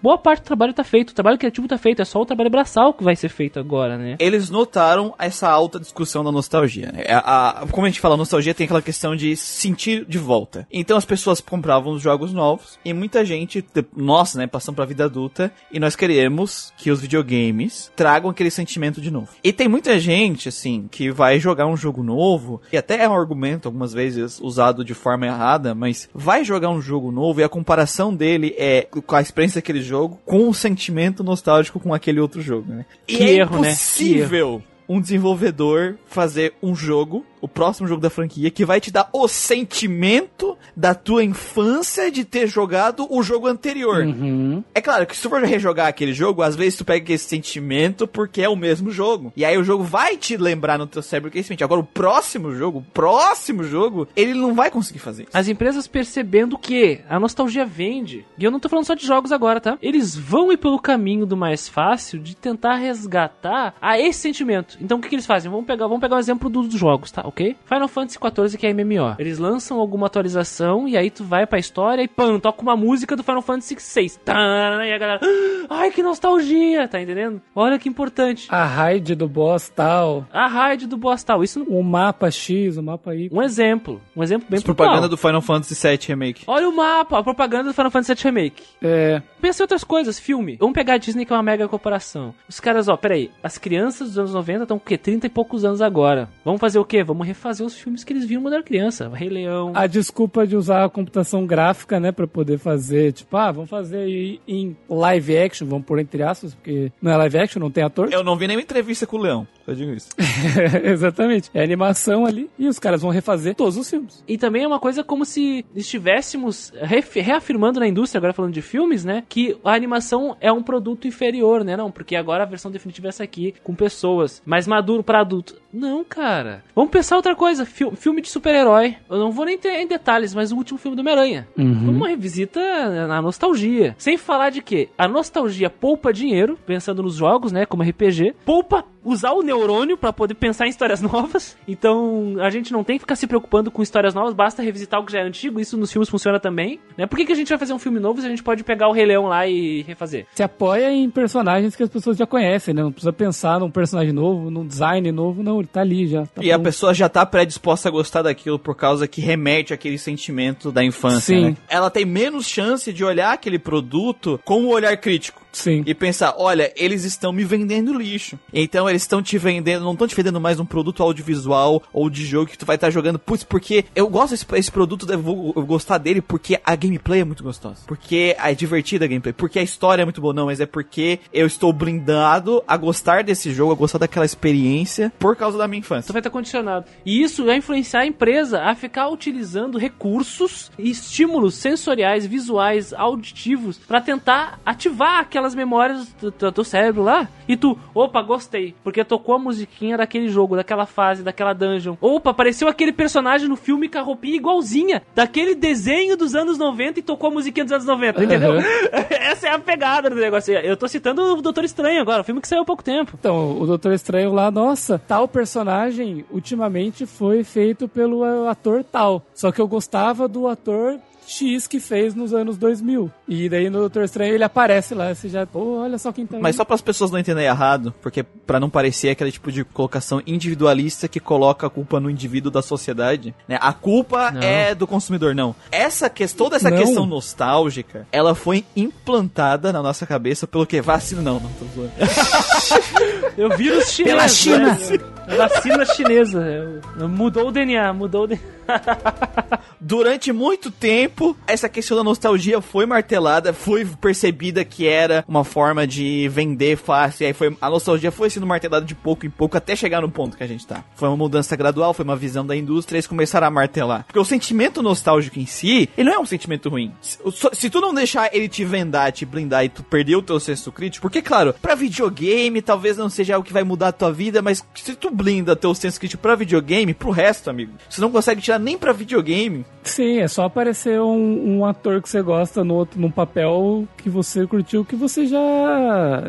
boa parte do trabalho tá feito, o trabalho criativo tá feito, é só o trabalho braçal que vai ser feito agora, né? eles notaram essa alta discussão da nostalgia. né? A, a- como a gente fala, a nostalgia tem aquela questão de sentir de volta. Então as pessoas compravam os jogos novos e muita gente, te- nós, né, passamos pra vida adulta e nós queremos que os videogames tragam aquele sentimento de novo. E tem muita gente, assim, que vai jogar um jogo novo e até é um argumento algumas vezes usado de forma errada, mas vai jogar um jogo novo e a comparação dele é com a experiência daquele jogo com o sentimento nostálgico com aquele outro jogo, né? E Que é erro, né? Que impossível um desenvolvedor fazer um jogo o próximo jogo da franquia que vai te dar o sentimento da tua infância de ter jogado o jogo anterior. Uhum. É claro que se tu for rejogar aquele jogo, às vezes tu pega esse sentimento porque é o mesmo jogo. E aí o jogo vai te lembrar no teu cérebro que é esse sentimento. Agora o próximo jogo, o próximo jogo, ele não vai conseguir fazer isso. As empresas percebendo que a nostalgia vende. E eu não tô falando só de jogos agora, tá? Eles vão ir pelo caminho do mais fácil de tentar resgatar a esse sentimento. Então o que, que eles fazem? Vamos pegar, vamos pegar um exemplo dos jogos, tá? Ok? Final Fantasy XIV que é MMO. Eles lançam alguma atualização e aí tu vai pra história e pam, toca uma música do Final Fantasy VI. Tá, e a galera, "Ah, ai que nostalgia, tá entendendo? Olha que importante. A raid do boss tal, A raid do boss tal. Isso o mapa X, o mapa Y. um exemplo, um exemplo bem As propaganda do Final Fantasy VII Remake. Olha o mapa, a propaganda do Final Fantasy VII Remake. É, Pensa em outras coisas, filme. Vamos pegar a Disney, que é uma mega corporação. Os caras, ó, peraí, as crianças dos anos 90 estão com o quê? 30 e poucos anos agora. Vamos fazer o quê? Vamos refazer os filmes que eles viram quando era criança. Rei Leão. a desculpa de usar a computação gráfica, né, pra poder fazer, tipo, ah, vamos fazer aí em live action, vamos por entre aspas, porque não é live action, não tem ator. Eu não vi nenhuma entrevista com o Leão, eu digo isso. Exatamente. É animação ali e os caras vão refazer todos os filmes. E também é uma coisa como se estivéssemos reafirmando na indústria, agora falando de filmes, né? Que a animação é um produto inferior, né? Não, porque agora a versão definitiva é essa aqui, com pessoas, mais maduro pra adulto. Não, cara. Vamos pensar outra coisa. Fil- filme de super-herói. Eu não vou nem ter em detalhes, mas o último filme do Homem-Aranha. Uma revisita na nostalgia. Sem falar de que a nostalgia poupa dinheiro, pensando nos jogos, né? Como RPG. Poupa usar o neurônio pra poder pensar em histórias novas. Então a gente não tem que ficar se preocupando com histórias novas, basta revisitar o que já é antigo. Isso nos filmes funciona também. Né? Por que, que a gente vai fazer um filme novo se a gente pode pegar o Rei Leão lá e refazer? Se apoia em personagens que as pessoas já conhecem, né? Não precisa pensar num personagem novo, num design novo, não, ele tá ali já. tá e a pessoa já tá predisposta a gostar daquilo por causa que remete àquele sentimento da infância, Sim. né? Ela tem menos chance de olhar aquele produto com um olhar crítico. Sim. E pensar, olha, eles estão me vendendo lixo. Então eles estão te vendendo, não estão te vendendo mais um produto audiovisual ou de jogo que tu vai estar jogando. Putz, porque eu gosto desse esse produto, eu vou eu gostar dele porque a gameplay é muito gostosa. Porque é divertida a gameplay. Porque a história é muito boa. Não, mas é porque eu estou blindado a gostar desse jogo, a gostar daquela experiência por causa da minha Tu infância. vai estar condicionado. E isso vai influenciar a empresa a ficar utilizando recursos e estímulos sensoriais, visuais, auditivos pra tentar ativar aquelas memórias do, do cérebro lá. E tu, opa, gostei, porque tocou a musiquinha daquele jogo, daquela fase, daquela dungeon. Opa, apareceu aquele personagem no filme com a roupinha igualzinha daquele desenho dos anos 90 e tocou a musiquinha dos anos 90, entendeu? Uhum. Essa é a pegada do negócio. Eu tô citando o Doutor Estranho agora, o filme que saiu há pouco tempo. Então, o Doutor Estranho lá, nossa, tal personagem ultimamente foi feito pelo ator tal. Só que eu gostava do ator X que fez nos anos 2000. E daí no Doutor Estranho ele aparece lá, você já, pô, olha só quem tá aí. Mas só para as pessoas não entenderem errado, porque pra não parecer aquele tipo de colocação individualista que coloca a culpa no indivíduo da sociedade, né? A culpa Não. é do consumidor, não. Essa questão, toda essa Não. questão nostálgica, ela foi implantada na nossa cabeça pelo que vacina não, não tô zoando. Eu vírus chinês. Pela China. né? Vacina chinesa. Mudou o DNA, mudou o DNA. Durante muito tempo, essa questão da nostalgia foi martelada, foi percebida que era uma forma de vender fácil, e aí foi, a nostalgia foi sendo martelada de pouco em pouco até chegar no ponto que a gente tá. Foi uma mudança gradual, foi uma visão da indústria, eles começaram a martelar. Porque o sentimento nostálgico em si, ele não é um sentimento ruim. Se, se tu não deixar ele te vendar, te blindar e tu perder o teu senso crítico, porque claro, pra videogame talvez não seja algo que vai mudar a tua vida, mas se tu blinda teu senso crítico pra videogame, pro resto, amigo, você não consegue tirar nem pra videogame, Sim, é só aparecer um, um ator que você gosta no outro, num papel que você curtiu, que você já.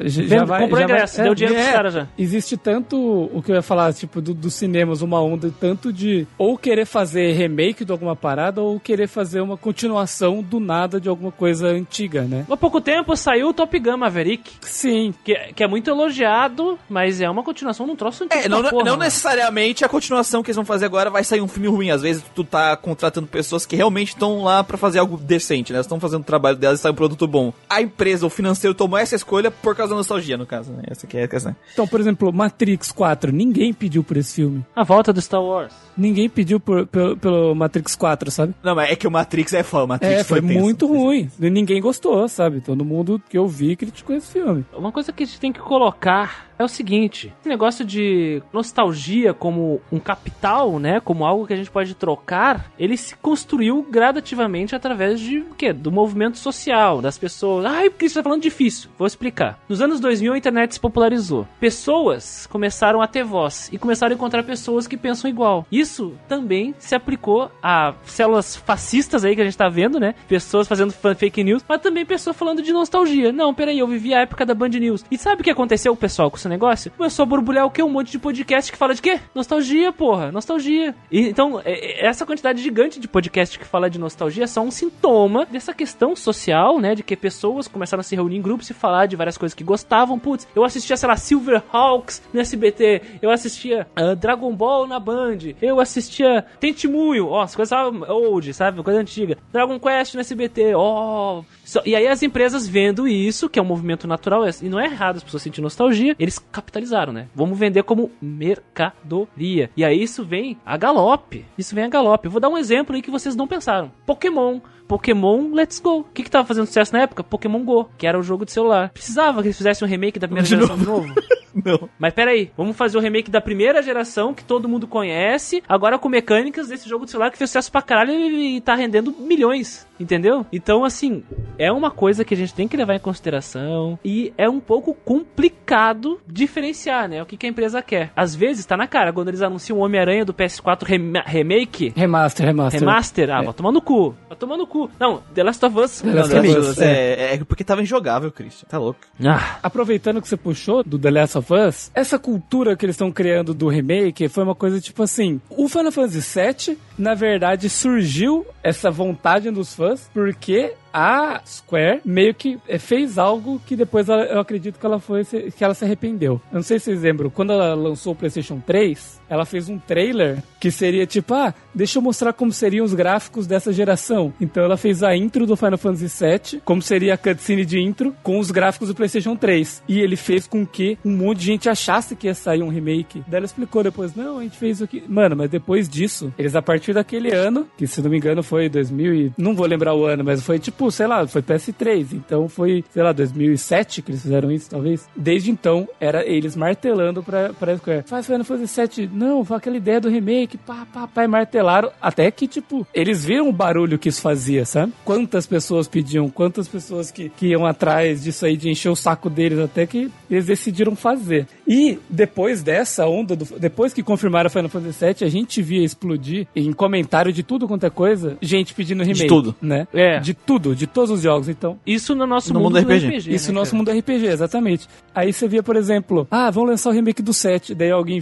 Já, já Vendo, vai. comprou já vai- ingresso, é, deu dinheiro é. pros caras já. Existe tanto o que eu ia falar, tipo, do- dos cinemas, uma onda, tanto de ou querer fazer remake de alguma parada, ou querer fazer uma continuação do nada de alguma coisa antiga, né? Há pouco tempo saiu o Top Gun Maverick, Sim. que, que é muito elogiado, mas é uma continuação de um troço antigo. É, não, porra, não mano. necessariamente a continuação que eles vão fazer agora vai sair um filme ruim. Às vezes tu tá contratando pessoas que realmente estão lá pra fazer algo decente, né? Elas estão fazendo o trabalho delas e sai um produto bom. A empresa, o financeiro, tomou essa escolha por causa da nostalgia, no caso, né? Essa aqui é a questão. Então, por exemplo, Matrix 4, ninguém pediu por esse filme. A volta do Star Wars. Ninguém pediu por, pelo, pelo Matrix 4, sabe? Não, mas é que o Matrix é fã, o Matrix É, foi tenso. muito ruim. Ninguém gostou, sabe? Todo mundo que eu vi criticou esse filme. Uma coisa que a gente tem que colocar é o seguinte: esse negócio de nostalgia como um capital, né? Como algo que a gente pode trocar, ele se construiu gradativamente através de o quê? Do movimento social, das pessoas. Ai, porque você tá falando difícil. Vou explicar. Nos anos 2000, a internet se popularizou. Pessoas começaram a ter voz e começaram a encontrar pessoas que pensam igual. Isso também se aplicou a células fascistas aí que a gente tá vendo, né? Pessoas fazendo fake news, mas também pessoas falando de nostalgia. Não, peraí, eu vivi a época da Band News. E sabe o que aconteceu, pessoal, com negócio? Começou a borbulhar o quê? Um monte de podcast que fala de quê? Nostalgia, porra. Nostalgia. E, então, é, é, essa quantidade gigante de podcast que fala de nostalgia é só um sintoma dessa questão social, né? De que pessoas começaram a se reunir em grupos e falar de várias coisas que gostavam. Putz, eu assistia, sei lá, Silverhawks no SBT. Eu assistia uh, Dragon Ball na Band. Eu assistia Tentimuyo. Ó, as coisas old, sabe? Coisa antiga. Dragon Quest no SBT. Ó. e aí as empresas vendo isso, que é um movimento natural, e não é errado as pessoas sentirem nostalgia, eles capitalizaram, né? Vamos vender como mercadoria. E aí isso vem a galope. Isso vem a galope. Eu vou dar um exemplo aí que vocês não pensaram. Pokémon. Pokémon Let's Go. O que que tava fazendo sucesso na época? Pokémon Go, que era o jogo de celular. Precisava que eles fizessem um remake da primeira De geração de novo? Não. Mas pera aí, vamos fazer o remake da primeira geração que todo mundo conhece, agora com mecânicas desse jogo de celular que fez sucesso pra caralho e, e tá rendendo milhões, entendeu? Então, assim, é uma coisa que a gente tem que levar em consideração e é um pouco complicado diferenciar, né? O que, que a empresa quer. Às vezes tá na cara, quando eles anunciam o Homem-Aranha do PS4 rem remake. Remaster, remaster. Remaster, ah, vai tomar no cu. Vai tomar no cu. Não, The Last of Us. The Last of Us, é, é porque tava injogável, Christian. Tá louco. Ah, Aproveitando que você puxou do The Last of Us, essa cultura que eles estão criando do remake foi uma coisa tipo assim: o Final Fantasy VII, na verdade, surgiu essa vontade dos fãs porque a Square meio que eh, fez algo que depois ela- eu acredito que ela foi que ela se arrependeu. Eu não sei se vocês lembram, quando ela lançou o PlayStation 3, ela fez um trailer que seria tipo, ah, deixa eu mostrar como seriam os gráficos dessa geração. Então ela fez a intro do Final Fantasy VII, como seria a cutscene de intro com os gráficos do PlayStation 3. E ele fez com que um monte de gente achasse que ia sair um remake. Daí ela explicou depois, não, a gente fez isso aqui. Mano, mas depois disso, eles a partir daquele ano, que se não me engano foi 2000 e... não vou lembrar o ano, mas foi tipo, sei lá, foi PS3. Então foi, sei lá, 2007 que eles fizeram isso, talvez. Desde então, era eles martelando pra, pra Square. Faz Final Fantasy VII, não, foi aquela ideia do remake, pá, pá, pá, e martelaram. Até que, tipo, eles viram o barulho que isso fazia, sabe? Quantas pessoas pediam, quantas pessoas que, que iam atrás disso aí, de encher o saco deles, até que eles decidiram fazer. E depois dessa onda, do- depois que confirmaram Final Fantasy VII, a gente via explodir em comentário de tudo quanto é coisa, gente pedindo remake. tudo. Né? É. De tudo, de todos os jogos. Então, isso no nosso No mundo, mundo do RPG. RPG. isso né, no nosso cara? mundo RPG, exatamente. Aí você via, por exemplo, ah, vão lançar o remake do 7. Daí alguém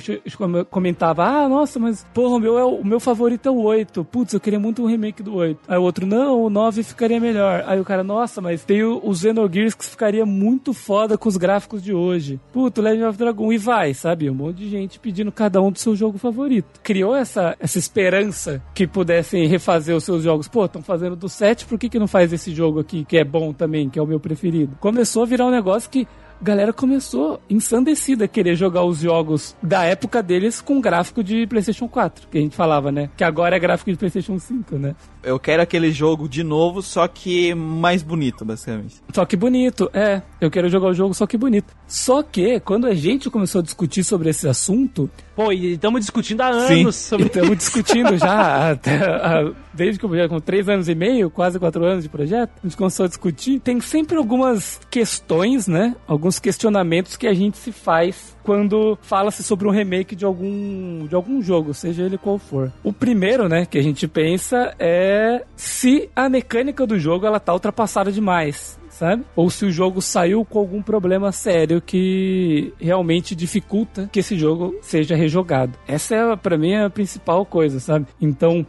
comentava, ah, nossa, mas porra, o meu, é o, o meu favorito é o 8. Putz, eu queria muito um remake do 8. Aí o outro, não, o 9 ficaria melhor. Aí o cara, nossa, mas tem o, o Xenogears que ficaria muito foda com os gráficos de hoje. Puto, Legend of Dragon. E vai, sabe? Um monte de gente pedindo cada um do seu jogo favorito. Criou essa, essa esperança que pudessem refazer os seus jogos. Pô, estão fazendo do 7, por que, que não faz esse jogo aqui, que é bom também, que é o meu preferido? Começou a virar um negócio que galera começou ensandecida a querer jogar os jogos da época deles com gráfico de PlayStation 4, que a gente falava, né? Que agora é gráfico de PlayStation 5, né? Eu quero aquele jogo de novo, só que mais bonito, basicamente. Só que bonito, é. Eu quero jogar o jogo só que bonito. Só que, quando a gente começou a discutir sobre esse assunto, Pô, e estamos discutindo há Sim. anos sobre estamos discutindo já até, a- desde que eu já com três anos e meio, quase quatro anos de projeto, a gente começou a discutir. Tem sempre algumas questões, né? Alguns questionamentos que a gente se faz quando fala-se sobre um remake de algum, de algum jogo, seja ele qual for. O primeiro, né, que a gente pensa é se a mecânica do jogo ela tá ultrapassada demais. Sabe? Ou se o jogo saiu com algum problema sério que realmente dificulta que esse jogo seja rejogado. Essa é, pra mim, a principal coisa, sabe? Então,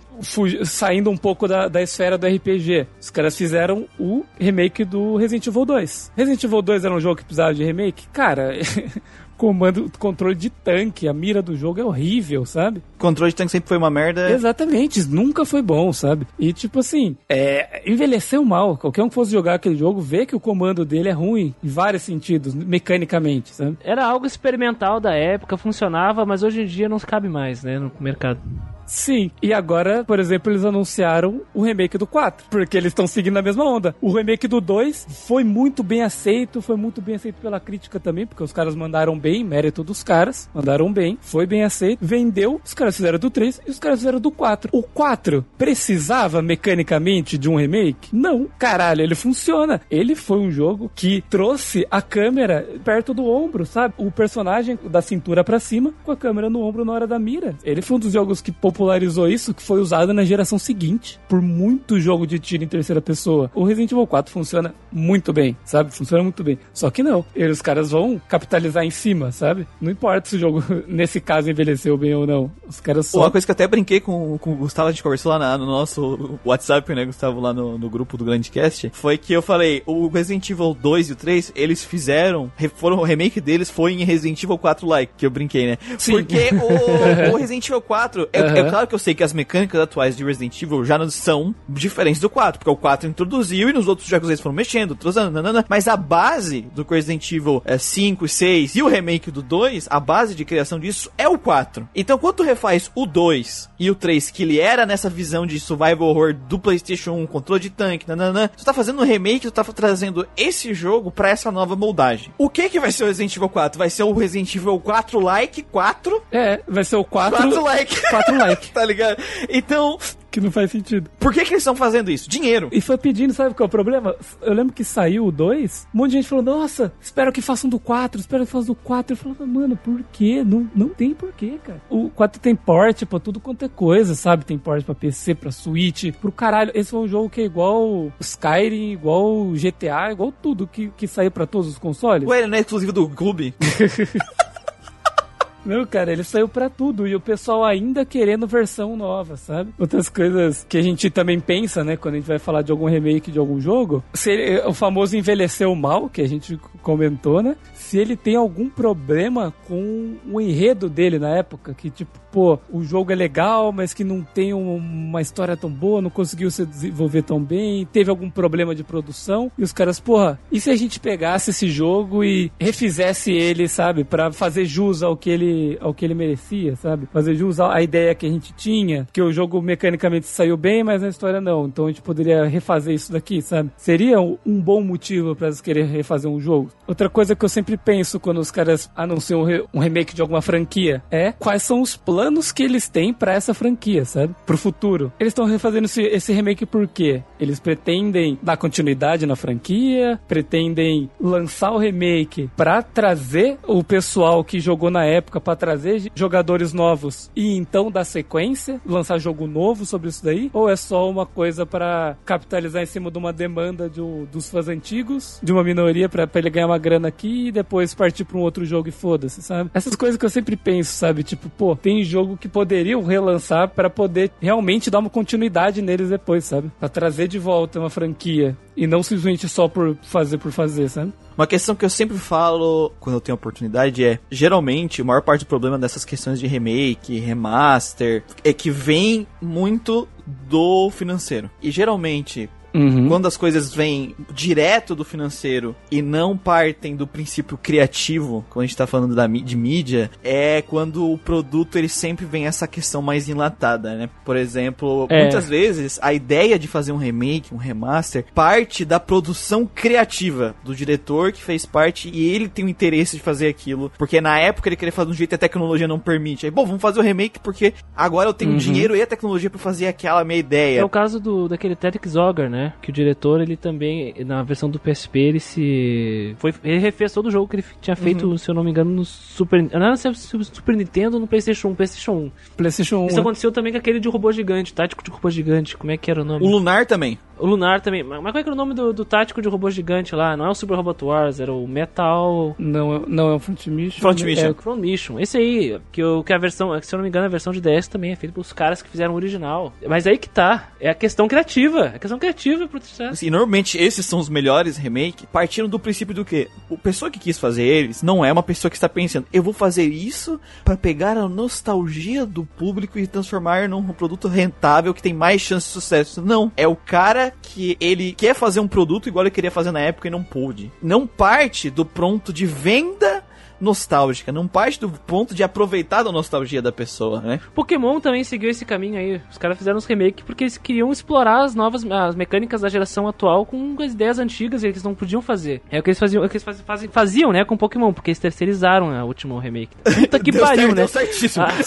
saindo um pouco da, da esfera do RPG, os caras fizeram o remake do Resident Evil 2. Resident Evil 2 era um jogo que precisava de remake? Cara, comando, controle de tanque, a mira do jogo é horrível, sabe? Controle de tanque sempre foi uma merda. Exatamente, nunca foi bom, sabe? E tipo assim, é, envelheceu mal. Qualquer um que fosse jogar aquele jogo vê que o comando dele é ruim em vários sentidos, mecanicamente, sabe? Era algo experimental da época, funcionava, mas hoje em dia não cabe mais, né, no mercado. Sim. E agora, por exemplo, eles anunciaram o remake do 4, porque eles estão seguindo a mesma onda. O remake do 2 foi muito bem aceito, foi muito bem aceito pela crítica também, porque os caras mandaram bem, mérito dos caras, mandaram bem, foi bem aceito, vendeu, os caras fizeram do 3 e os caras fizeram do 4. O 4 precisava mecanicamente de um remake? Não. Caralho, ele funciona. Ele foi um jogo que trouxe a câmera perto do ombro, sabe? O personagem da cintura para cima com a câmera no ombro na hora da mira. Ele foi um dos jogos que popularizou isso, que foi usado na geração seguinte por muito jogo de tiro em terceira pessoa. O Resident Evil 4 funciona muito bem, sabe? Funciona muito bem. Só que não. Eles, os caras vão capitalizar em cima, sabe? Não importa se o jogo, nesse caso, envelheceu bem ou não. Os caras só. Uma coisa que eu até brinquei com, com o Gustavo, a gente conversou lá na- no nosso WhatsApp, né, Gustavo, lá no, no grupo do Grande Cast, foi que eu falei, o Resident Evil 2 e o 3, eles fizeram, foram, o remake deles foi em Resident Evil 4 like, que eu brinquei, né? Sim. Porque o, o Resident Evil 4, é, é Aham. claro que eu sei que as mecânicas atuais de Resident Evil já não são diferentes do 4, porque o 4 introduziu e nos outros jogos eles foram mexendo, trozando, nanana, mas a base do Resident Evil é, 5 e 6 e o remake do 2, a base de criação disso é o 4. Então quando tu refaz o 2 e o 3, que ele era nessa visão de survival horror do PlayStation 1, controle de tanque, nananã, tu tá fazendo um remake, tu tá trazendo esse jogo pra essa nova moldagem. O que que vai ser o Resident Evil 4? Vai ser o Resident Evil 4 like 4? É, vai ser o 4. 4 like. 4 like, tá ligado? Então, que não faz sentido. por que que eles estão fazendo isso? Dinheiro. E foi pedindo, sabe qual é o problema? Eu lembro que saiu o 2, um monte de gente falou, nossa, espero que façam do 4, espero que façam do 4. Eu falava, mano, por quê? Não, não tem porquê, cara. O 4 tem porte pra tudo quanto é coisa, sabe? Tem porte pra PC, pra Switch, pro caralho. Esse foi um jogo que é igual Skyrim, igual GTA, igual tudo que, que saiu pra todos os consoles. Ué, ele não é exclusivo do clube? Não, cara, ele saiu pra tudo e o pessoal ainda querendo versão nova, sabe? Outras coisas que a gente também pensa, né, quando a gente vai falar de algum remake de algum jogo, se ele- o famoso envelheceu mal, que a gente comentou, né? Se ele tem algum problema com o enredo dele na época, que tipo, pô, o jogo é legal, mas que não tem um- uma história tão boa, não conseguiu se desenvolver tão bem, teve algum problema de produção, e os caras, porra, e se a gente pegasse esse jogo e refizesse ele, sabe, Pra fazer jus ao que ele, ao que ele merecia, sabe? Fazer jus à ideia que a gente tinha, que o jogo mecanicamente saiu bem, mas na história não. Então a gente poderia refazer isso daqui, sabe? Seria um, bom motivo pra eles querer refazer um jogo. Outra coisa que eu sempre penso quando os caras anunciam um, re- um remake de alguma franquia é quais são os planos que eles têm pra essa franquia, sabe? Pro futuro. Eles estão refazendo esse, esse remake por quê? Eles pretendem dar continuidade na franquia, pretendem lançar o remake pra trazer o pessoal que jogou na época, pra trazer jogadores novos e então dar sequência, lançar jogo novo sobre isso daí? Ou é só uma coisa pra capitalizar em cima de uma demanda de dos fãs antigos, de uma minoria pra ele ganhar uma grana aqui e depois partir pra um outro jogo e foda-se, sabe? Essas coisas que eu sempre penso, sabe? Tipo, pô, tem jogo que poderiam relançar pra poder realmente dar uma continuidade neles depois, sabe? Pra trazer de volta uma franquia e não simplesmente só por fazer por fazer, sabe? Uma questão que eu sempre falo quando eu tenho oportunidade é, geralmente, a maior parte do problema dessas questões de remake, remaster, é que vem muito do financeiro. E geralmente, Uhum. quando as coisas vêm direto do financeiro e não partem do princípio criativo, quando a gente tá falando da, de mídia, é quando o produto ele sempre vem essa questão mais enlatada, né? Por exemplo, É. muitas vezes a ideia de fazer um remake, um remaster, parte da produção criativa do diretor que fez parte e ele tem o interesse de fazer aquilo, porque na época ele queria fazer de um jeito e a tecnologia não permite. Aí, bom, vamos fazer o remake porque agora eu tenho Uhum. dinheiro e a tecnologia pra fazer aquela minha ideia. É o caso do, daquele Tedric Zogar, né? Que o diretor, ele também, na versão do PSP, ele se... Foi, ele refez todo o jogo que ele tinha feito, se eu não me engano, no Super... Não era no Super Nintendo ou no Playstation 1, Playstation 1. PlayStation 1. Isso né? aconteceu também com aquele de robô gigante, tático de robô gigante, como é que era o nome? O Lunar também. O Lunar também. Mas mas qual é que era o nome do, do tático de robô gigante lá? Não é o Super Robot Wars, era o Metal... Não, é- não é o Front Mission. Front Mission. É, Front Mission. Esse aí, que, o, que a versão, se eu não me engano, a versão de DS também é feita pelos caras que fizeram o original. Mas aí que tá. É a questão criativa. É a questão criativa pro sucesso. Assim, normalmente esses são os melhores remake, partindo do princípio do que o pessoa que quis fazer eles não é uma pessoa que está pensando, eu vou fazer isso para pegar a nostalgia do público e transformar num produto rentável que tem mais chance de sucesso. Não, é o cara que ele quer fazer um produto igual ele queria fazer na época e não pôde. Não parte do pronto de venda nostálgica, não parte do ponto de aproveitar da nostalgia da pessoa, né? Pokémon também seguiu esse caminho aí. Os caras fizeram os remakes porque eles queriam explorar as novas as mecânicas da geração atual com as ideias antigas e eles não podiam fazer. É o que eles faziam, é o que eles faz, faz, faziam, né, com Pokémon, porque eles terceirizaram a último remake. Puta que pariu, né? certíssimo. Ah,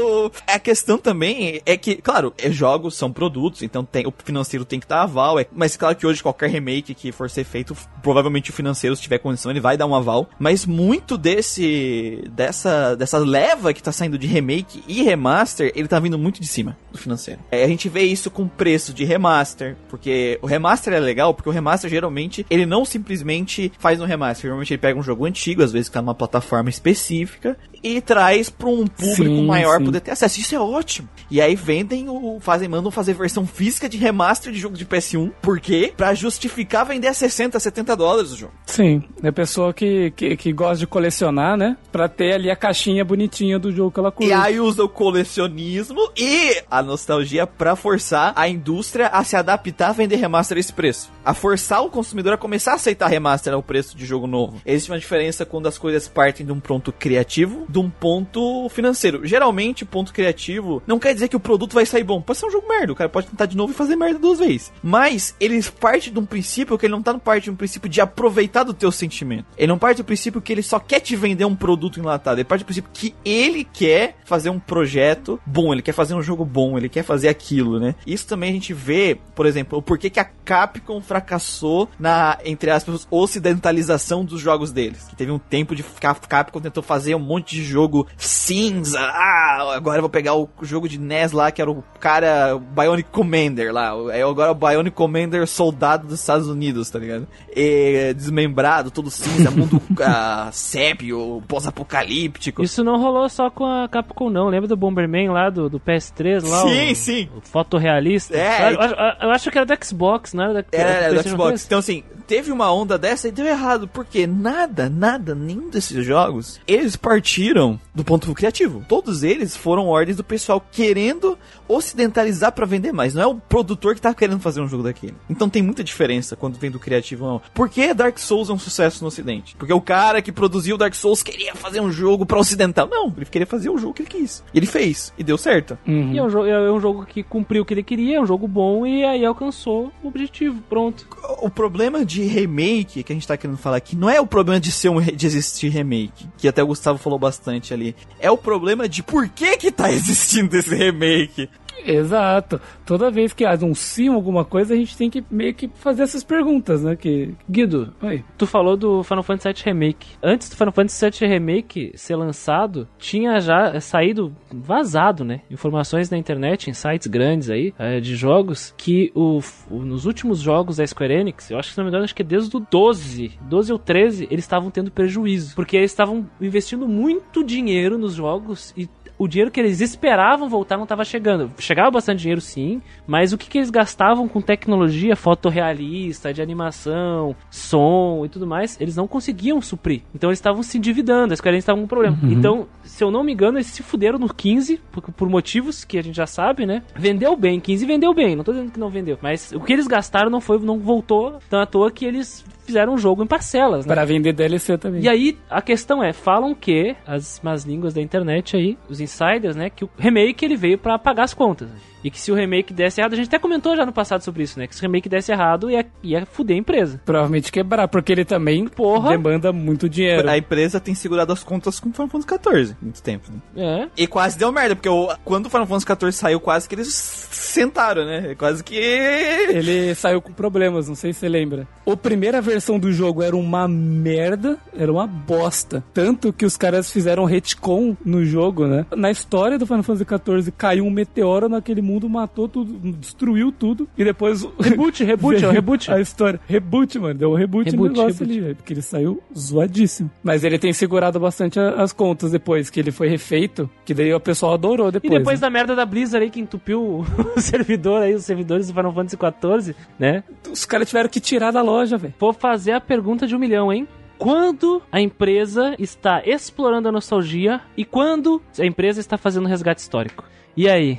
O- a questão também é que, claro, é jogos são produtos, então tem, o financeiro tem que dar aval. É, mas claro que hoje qualquer remake que for ser feito, provavelmente o financeiro, se tiver condição, ele vai dar um aval. Mas muito desse dessa dessa leva que tá saindo de remake e remaster, ele tá vindo muito de cima do financeiro. É, a gente vê isso com preço de remaster, porque o remaster é legal, porque o remaster geralmente ele não simplesmente faz um remaster, geralmente ele pega um jogo antigo, às vezes que tá numa plataforma específica e traz para um público Sim, maior sim. poder ter acesso. Isso é ótimo. E aí vendem o fazem mandam fazer versão física de remaster de jogo de PS1, por quê? Para justificar vender a 60, 70 dólares o jogo. Sim, é pessoa que, que, que gosta de colecionar, né? Pra ter ali a caixinha bonitinha do jogo que ela curte. E aí usa o colecionismo e a nostalgia pra forçar a indústria a se adaptar a vender remaster a esse preço. A forçar o consumidor a começar a aceitar remaster ao preço de jogo novo. Existe uma diferença quando as coisas partem de um ponto criativo, de um ponto financeiro. Geralmente, ponto criativo não quer dizer que o produto vai sair bom. Pode ser um jogo merda, o cara pode tentar de novo e fazer merda duas vezes. Mas eles partem de um princípio que ele não tá no parte de um princípio de aproveitar do teu sentimento. Ele não parte do princípio que ele só quer te vender um produto enlatado. Ele parte do princípio que ele quer fazer um projeto bom, ele quer fazer um jogo bom, ele quer fazer aquilo, né? Isso também a gente vê, por exemplo, o porquê que a Capcom fracassou na, entre aspas, ocidentalização dos jogos deles. Que teve um tempo de ficar, Capcom tentou fazer um monte de jogo cinza. Ah, agora eu vou pegar o jogo de NES lá, que era o cara Bionic Commander lá. É agora o Bionic Commander soldado dos Estados Unidos, tá ligado? E, desmembrado, todo cinza, mundo ah, sépio, pós-apocalíptico. Isso não rolou só com a Capcom, não. Lembra do Bomberman lá do, do PS3 lá? Sim, o, sim. O fotorrealista? É, eu, eu- eu acho que era do Xbox, não era da Era, era do Xbox. 3? Então, assim, teve uma onda dessa e deu errado. Porque nada, nada, nenhum desses jogos, eles partiram do ponto criativo. Todos eles foram ordens do pessoal querendo ocidentalizar pra vender mais. Não é o produtor que tá querendo fazer um jogo daquele. Então tem muita diferença quando vem do criativo ou não. Por que Dark Souls é um sucesso no ocidente? Porque o cara que produziu Dark Souls queria fazer um jogo pra ocidental. Não, ele queria fazer o jogo que ele quis. E ele fez. E deu certo. Uhum. E é um, jogo, é um jogo que cumpriu o que ele queria, é um jogo bom e aí alcançou o objetivo. Pronto. o problema de remake que a gente tá querendo falar aqui não é o problema de ser um re- de existir remake, que até o Gustavo falou bastante ali. É o problema de por que que tá existindo esse remake. Exato. Toda vez que anunciam alguma coisa, a gente tem que meio que fazer essas perguntas, né? Que. Guido, Oi. tu falou do Final Fantasy VII Remake. Antes do Final Fantasy VII Remake ser lançado, tinha já saído vazado, né? Informações na internet, em sites grandes aí, eh, de jogos, que o, o- nos últimos jogos da Square Enix, eu acho que se não me engano, acho que desde o 12, 12 ou 13, eles estavam tendo prejuízo. Porque eles estavam investindo muito dinheiro nos jogos e o dinheiro que eles esperavam voltar não estava chegando. Chegava bastante dinheiro sim, mas o que, que eles gastavam com tecnologia fotorrealista, de animação, som e tudo mais, eles não conseguiam suprir. Então eles estavam se endividando, as Square estavam com problema. Então, se eu não me engano, eles se fuderam no 15, por, por motivos que a gente já sabe, né? Vendeu bem, 15 vendeu bem, não tô dizendo que não vendeu. Mas o que eles gastaram não foi, não voltou, tão à toa que eles fizeram um jogo em parcelas, né? Pra vender DLC também. E aí, a questão é, falam que, as más línguas da internet aí, os insiders, né, que o remake ele veio pra pagar as contas. E que se o remake desse errado, a gente até comentou já no passado sobre isso, né, que se o remake desse errado, ia, ia fuder a empresa. Provavelmente quebrar, porque ele também Porra. demanda muito dinheiro. A empresa tem segurado as contas com Final Fantasy XIV muito tempo. Né? É. E quase deu merda, porque o- quando o Final Fantasy XIV saiu, quase que eles sentaram, né? Quase que. Ele saiu com problemas, não sei se você lembra. A primeira versão do jogo era uma merda, era uma bosta. Tanto que os caras fizeram retcon no jogo, né? Na história do Final Fantasy XIV, caiu um meteoro naquele mundo, matou tudo, destruiu tudo. E depois... Reboot, reboot, é o reboot. A história. Reboot, mano. Deu um reboot, Reboot, no negócio reboot. ali. Porque ele saiu zoadíssimo. Mas ele tem segurado bastante as contas depois, que ele foi refeito. Que daí o pessoal adorou E depois. depois né? da merda da Blizzard aí, que entupiu o, o servidor aí, os servidores do Final Fantasy XIV, né? Os caras tiveram que tirar da loja, velho. Vou fazer a pergunta de um milhão, hein? Quando a empresa está explorando a nostalgia e quando a empresa está fazendo resgate histórico? E aí?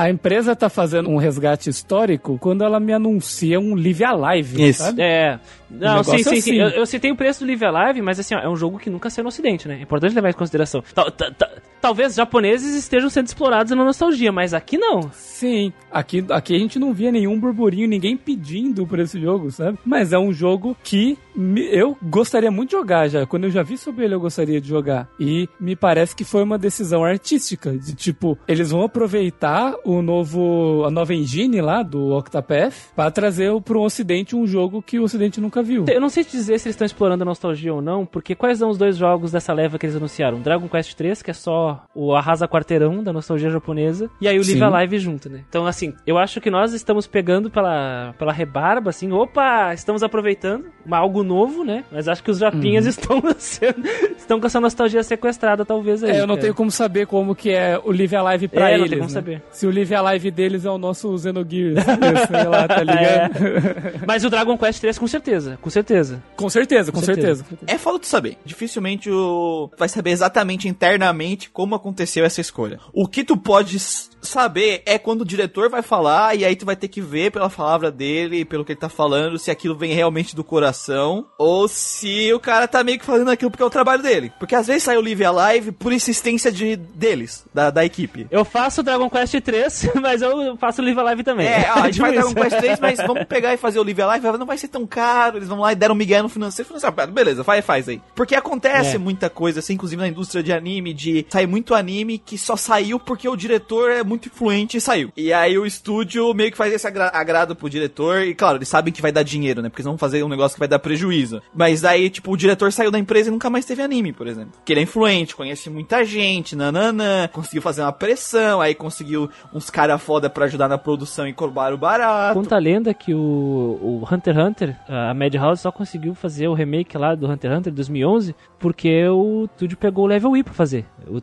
A empresa tá fazendo um resgate histórico quando ela me anuncia um Live Alive, Isso. sabe? É. Não, sim, sim, sim. assim. Eu, eu citei o preço do Live Alive, mas assim, ó, é um jogo que nunca saiu no ocidente, né? É importante levar em consideração. Tal- ta- ta- Talvez japoneses estejam sendo explorados na nostalgia, mas aqui não. Sim, aqui, aqui a gente não via nenhum burburinho, ninguém pedindo por esse jogo, sabe? Mas é um jogo que me- eu gostaria muito de jogar já. Quando eu já vi sobre ele, eu gostaria de jogar. E me parece que foi uma decisão artística, de tipo, eles vão aproveitar o novo, a nova engine lá do Octopath para trazer pro ocidente um jogo que o ocidente nunca viu. Eu não sei te dizer se eles estão explorando a nostalgia ou não, porque quais são os dois jogos dessa leva que eles anunciaram? Dragon Quest 3, que é só o arrasa quarteirão da nostalgia japonesa, e aí o Live Sim. Alive junto, né? Então, assim, eu acho que nós estamos pegando pela, pela rebarba, assim, opa, estamos aproveitando uma- algo novo, né? Mas acho que os japinhas estão sendo- estão com essa nostalgia sequestrada, talvez aí. É, eu não cara. tenho como saber como que é o Live Alive pra É, não eles. tem como né? saber. Se o Live Alive deles é o nosso Xenogears, sei lá, tá ligado? Mas o Dragon Quest 3 com certeza, com certeza. com certeza, com, Com certeza. É foda de saber. Dificilmente o... vai saber exatamente internamente como aconteceu essa escolha. O que tu pode s- saber é quando o diretor vai falar e aí tu vai ter que ver pela palavra dele, pelo que ele tá falando, se aquilo vem realmente do coração ou se o cara tá meio que fazendo aquilo porque é o trabalho dele. Porque às vezes sai o Live Alive por insistência de, deles, da, da equipe. Eu faço o Dragon Quest 3, mas eu faço o Live Alive também. É, ó, a gente vai Tipo dar um isso. Quest 3, mas vamos pegar e fazer o Live Alive, não vai ser tão caro, eles vão lá e deram um migué no financeiro, financeiro, ah, beleza, faz, faz aí. Porque acontece É. muita coisa, assim, inclusive na indústria de anime, de sair muito anime que só saiu porque o diretor é muito influente e saiu. E aí o estúdio meio que faz esse agra- agrado pro diretor, e claro, eles sabem que vai dar dinheiro, né, porque eles vão fazer um negócio que vai dar prejuízo. Mas daí, tipo, o diretor saiu da empresa e nunca mais teve anime, por exemplo. Que ele é influente, conhece muita gente, nananã, conseguiu fazer uma pressão, aí conseguiu uns cara foda pra ajudar na produção e cobrar o barato. Conta a lenda que o, o Hunter x Hunter, a Madhouse só conseguiu fazer o remake lá do Hunter x Hunter 2011 porque o Tudio pegou o Level E pra fazer. O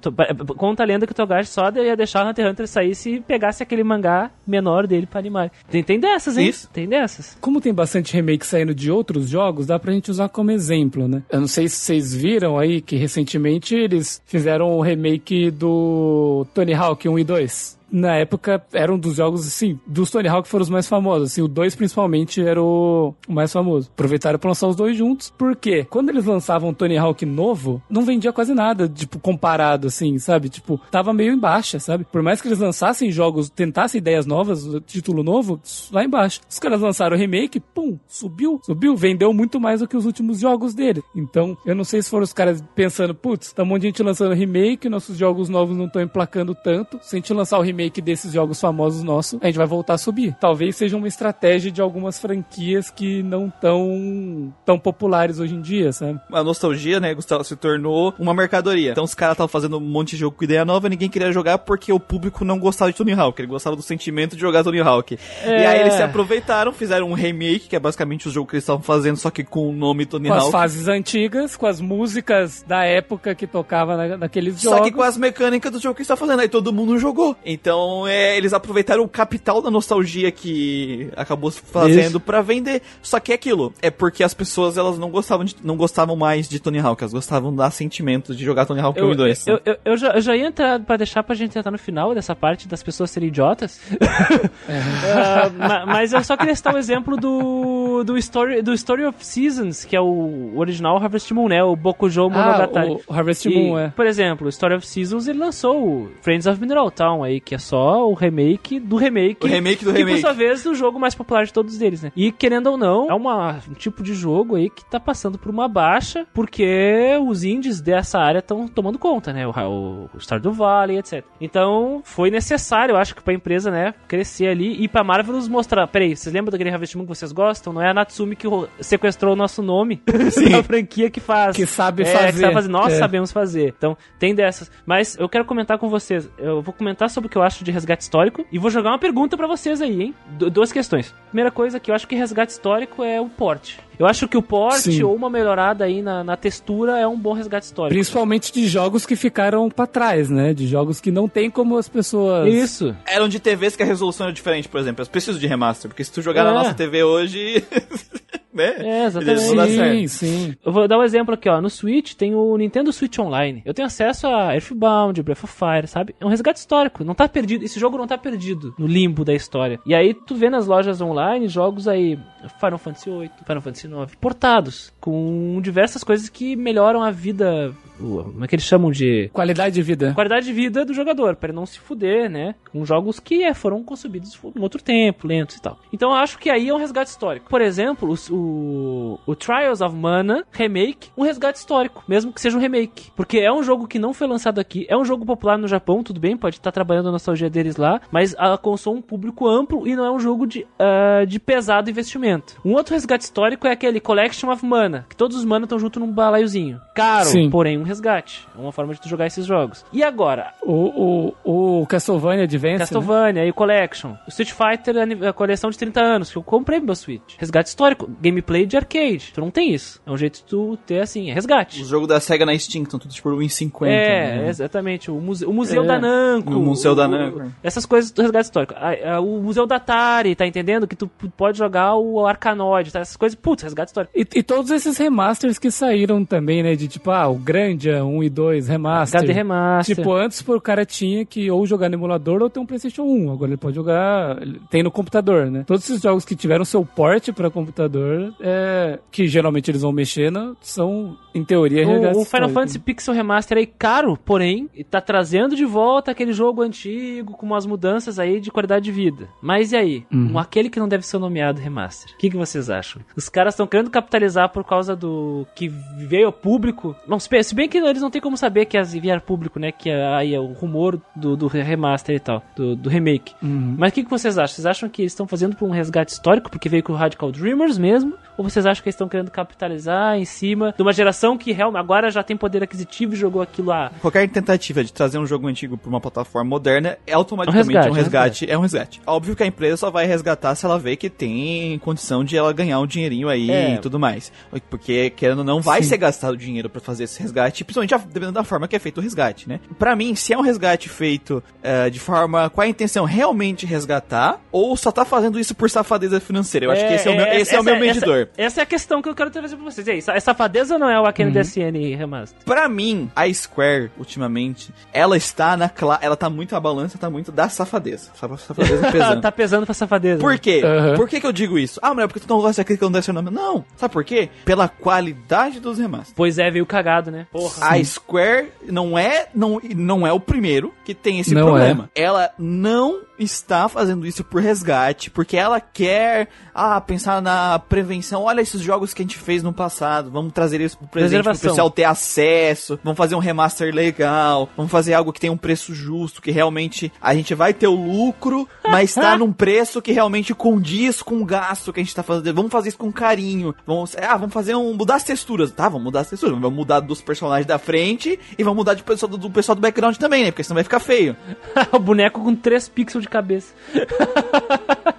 Conta a lenda que o Togashi só ia deixar o Hunter x Hunter sair se pegasse aquele mangá menor dele pra animar. Tem, tem dessas, hein? Isso. Tem dessas. Como tem bastante remake saindo de outros jogos, dá pra gente usar como exemplo, né? Eu não sei se vocês viram aí que recentemente eles fizeram o remake do Tony Hawk 1 e 2. Na época, era um dos jogos, assim, dos Tony Hawk foram os mais famosos. Assim, o 2 principalmente era o, mais famoso. Aproveitaram pra lançar os dois juntos, porque quando eles lançavam Tony Hawk novo, não vendia quase nada, tipo, comparado, assim, sabe? Tipo, tava meio em baixa, sabe? Por mais que eles lançassem jogos, tentassem ideias novas, título novo, lá embaixo. Os caras lançaram o remake, pum, subiu, subiu, vendeu muito mais do que os últimos jogos dele. Então, eu não sei se foram os caras pensando, putz, tá um monte de gente lançando remake, nossos jogos novos não estão emplacando tanto. Se a gente lançar o remake desses jogos famosos nossos, a gente vai voltar a subir. Talvez seja uma estratégia de algumas franquias que não tão tão populares hoje em dia, sabe? a nostalgia, né, Gustavo, se tornou uma mercadoria. Então os caras estavam fazendo um monte de jogo com ideia nova, ninguém queria jogar porque o público não gostava de Tony Hawk, ele gostava do sentimento de jogar Tony Hawk. É. E aí eles se aproveitaram, fizeram um remake, que é basicamente o jogo que eles estavam fazendo, só que com o nome Tony Com as Hawk. fases antigas, com as músicas da época que tocava na, naqueles jogos. Só que com as mecânicas do jogo que está fazendo, aí todo mundo jogou. Então, é, eles aproveitaram o capital da nostalgia que acabou se fazendo pra vender. Só que é aquilo, é porque as pessoas elas não gostavam de, não gostavam mais de Tony Hawk, elas gostavam da sentimento de jogar Tony Hawk 1 Eu, e 2. eu, eu, eu já, eu já ia entrar pra deixar pra gente entrar no final dessa parte das pessoas serem idiotas. Ah, ma- mas eu só queria citar o exemplo do, do, Story, do Story of Seasons, que é o original Harvest Moon, né? O Bokujo Monogatari. Ah, o Harvest E, Moon, é. Por exemplo, o Story of Seasons, ele lançou o Friends of Mineral Town aí, que é só o remake do remake. O remake do que, remake. por sua vez, é o jogo mais popular de todos eles, né? E, querendo ou não, é uma, um tipo de jogo aí que tá passando por uma baixa, porque os indies dessa área estão tomando conta, né? O, o, o Stardew Valley, etc. Então, foi necessário, eu acho que pra empresa, né, crescer ali e pra Marvelous mostrar, peraí, vocês lembram daquele Harvest Moon que vocês gostam? Não é a Natsumi que ro- sequestrou o nosso nome da franquia que faz. Que sabe É, que fazer. sabe fazer. Nós É. sabemos fazer. Então, tem dessas. Mas eu quero comentar com vocês. Eu vou comentar sobre o que eu acho de resgate histórico e vou jogar uma pergunta pra vocês aí, hein? Du- duas questões. Primeira coisa que eu acho que resgate histórico é o porte. Eu acho que o porte Sim. ou uma melhorada aí na, na textura é um bom resgate histórico. Principalmente de jogos que ficaram pra trás, né? De jogos que não tem como as pessoas. Isso. Eram de TVs que a resolução era diferente, por exemplo. Eu preciso de remaster, porque se tu jogar É. na nossa TV hoje. né? É, exatamente. Sim, sim. Eu vou dar um exemplo aqui, ó. No Switch tem o Nintendo Switch Online. Eu tenho acesso a Earthbound, Breath of Fire, sabe? É um resgate histórico. Não tá perdido. Esse jogo não tá perdido no limbo da história. E aí tu vê nas lojas online jogos aí Final Fantasy VIII, Final Fantasy Portados com diversas coisas que melhoram a vida. Como é que eles chamam de Qualidade de vida. qualidade de vida do jogador, para ele não se fuder, né? Com jogos que é, foram concebidos em outro tempo, lentos e tal. Então eu acho que aí é um resgate histórico. Por exemplo, o, o Trials of Mana Remake, um resgate histórico, mesmo que seja um remake. Porque é um jogo que não foi lançado aqui, é um jogo popular no Japão, tudo bem, pode estar trabalhando a nostalgia deles lá, mas alcançou um público amplo e não é um jogo de, ah, de pesado investimento. Um outro resgate histórico é aquele Collection of Mana, que todos os mana estão junto num balaiozinho. Caro, Sim. porém um resgate. É uma forma de tu jogar esses jogos. E agora, O, o, o Castlevania Advance. né? Castlevania e Collection. O Street Fighter, a coleção de 30 anos, que eu comprei meu Switch. Resgate histórico. Gameplay de arcade. Tu não tem isso. É um jeito de tu ter assim, é resgate. Os jogos da SEGA na Steam estão todos por 1,50. É, né? exatamente. O museu, o museu É. da Namco. O Museu da o- Namco. Essas coisas do resgate histórico. A- a- o Museu da Atari, tá entendendo? Que tu pode jogar o Arcanoid, tá? Essas coisas. Putz, resgate histórico. E, e todos esses remasters que saíram também, né? De tipo, ah, o Grandia 1 e 2 remaster. HD Remaster. Tipo, antes o cara tinha que ou jogar no emulador ou ter um PlayStation 1. Agora ele pode jogar. Tem no computador, né? Todos esses jogos que tiveram seu porte pra computador, é, que geralmente eles vão mexer, né, são, em teoria, O, o Final. Fantasy Pixel Remaster aí caro, porém, e tá trazendo de volta aquele jogo antigo com umas mudanças aí de qualidade de vida. Mas e aí? Uhum. Um, aquele que não deve ser nomeado Remaster. O que, que vocês acham? Os caras estão querendo capitalizar por causa do que veio ao público. Não, se bem- que eles não tem como saber que as vier público, né? Que aí é o rumor do, do remaster e tal, do, do remake. Uhum. Mas o que, que vocês acham? Vocês acham que eles estão fazendo por um resgate histórico, porque veio com o Radical Dreamers mesmo? Ou vocês acham que eles estão querendo capitalizar em cima de uma geração que realmente agora já tem poder aquisitivo e jogou aquilo lá? Qualquer tentativa de trazer um jogo antigo pra uma plataforma moderna é automaticamente Um um resgate, resgate. É um resgate. Óbvio que a empresa só vai resgatar se ela vê que tem condição de ela ganhar um dinheirinho aí É. e tudo mais. Porque, querendo ou não, vai Sim. ser gastado dinheiro pra fazer esse resgate, principalmente a- dependendo da forma que é feito o resgate, né? Pra mim, se é um resgate feito eh, de forma com a intenção realmente realmente ou só tá fazendo isso por safadeza financeira. Eu acho que esse é o meu, esse é o meu essa- medidor. Essa, essa é a questão que eu quero trazer pra vocês. Aí, é safadeza ou não é o Akane DSN Remaster? Pra mim, a Square, ultimamente, ela está na cla ela tá muito a balança, tá muito da safadeza. Safa- Safadeza pesando. tá pesando pra safadeza. Por quê? Aham. Por que, que eu digo isso? Ah, mas é porque tu não gosta daquele que não nome. Não. Sabe por quê? Pela qualidade dos remasters. Pois é, veio cagado, né? Porra. A Square não é, não, não é o primeiro que tem esse Não problema. Ela não está fazendo isso por resgate, porque ela quer ah, pensar na prevenção. Olha esses jogos que a gente fez no passado, vamos trazer isso pro presente pro pessoal ter acesso, vamos fazer um remaster legal, vamos fazer algo que tenha um preço justo, que realmente a gente vai ter o lucro, mas tá num preço que realmente condiz com o gasto que a gente tá fazendo. Vamos fazer isso com carinho. Vamos, ah, vamos fazer um mudar as texturas, tá? Vamos mudar as texturas, vamos mudar dos personagens da frente e vamos mudar de pessoal, do, do pessoal do background também, né? Porque senão vai ficar feio. o boneco com 3 pixels de cabeça.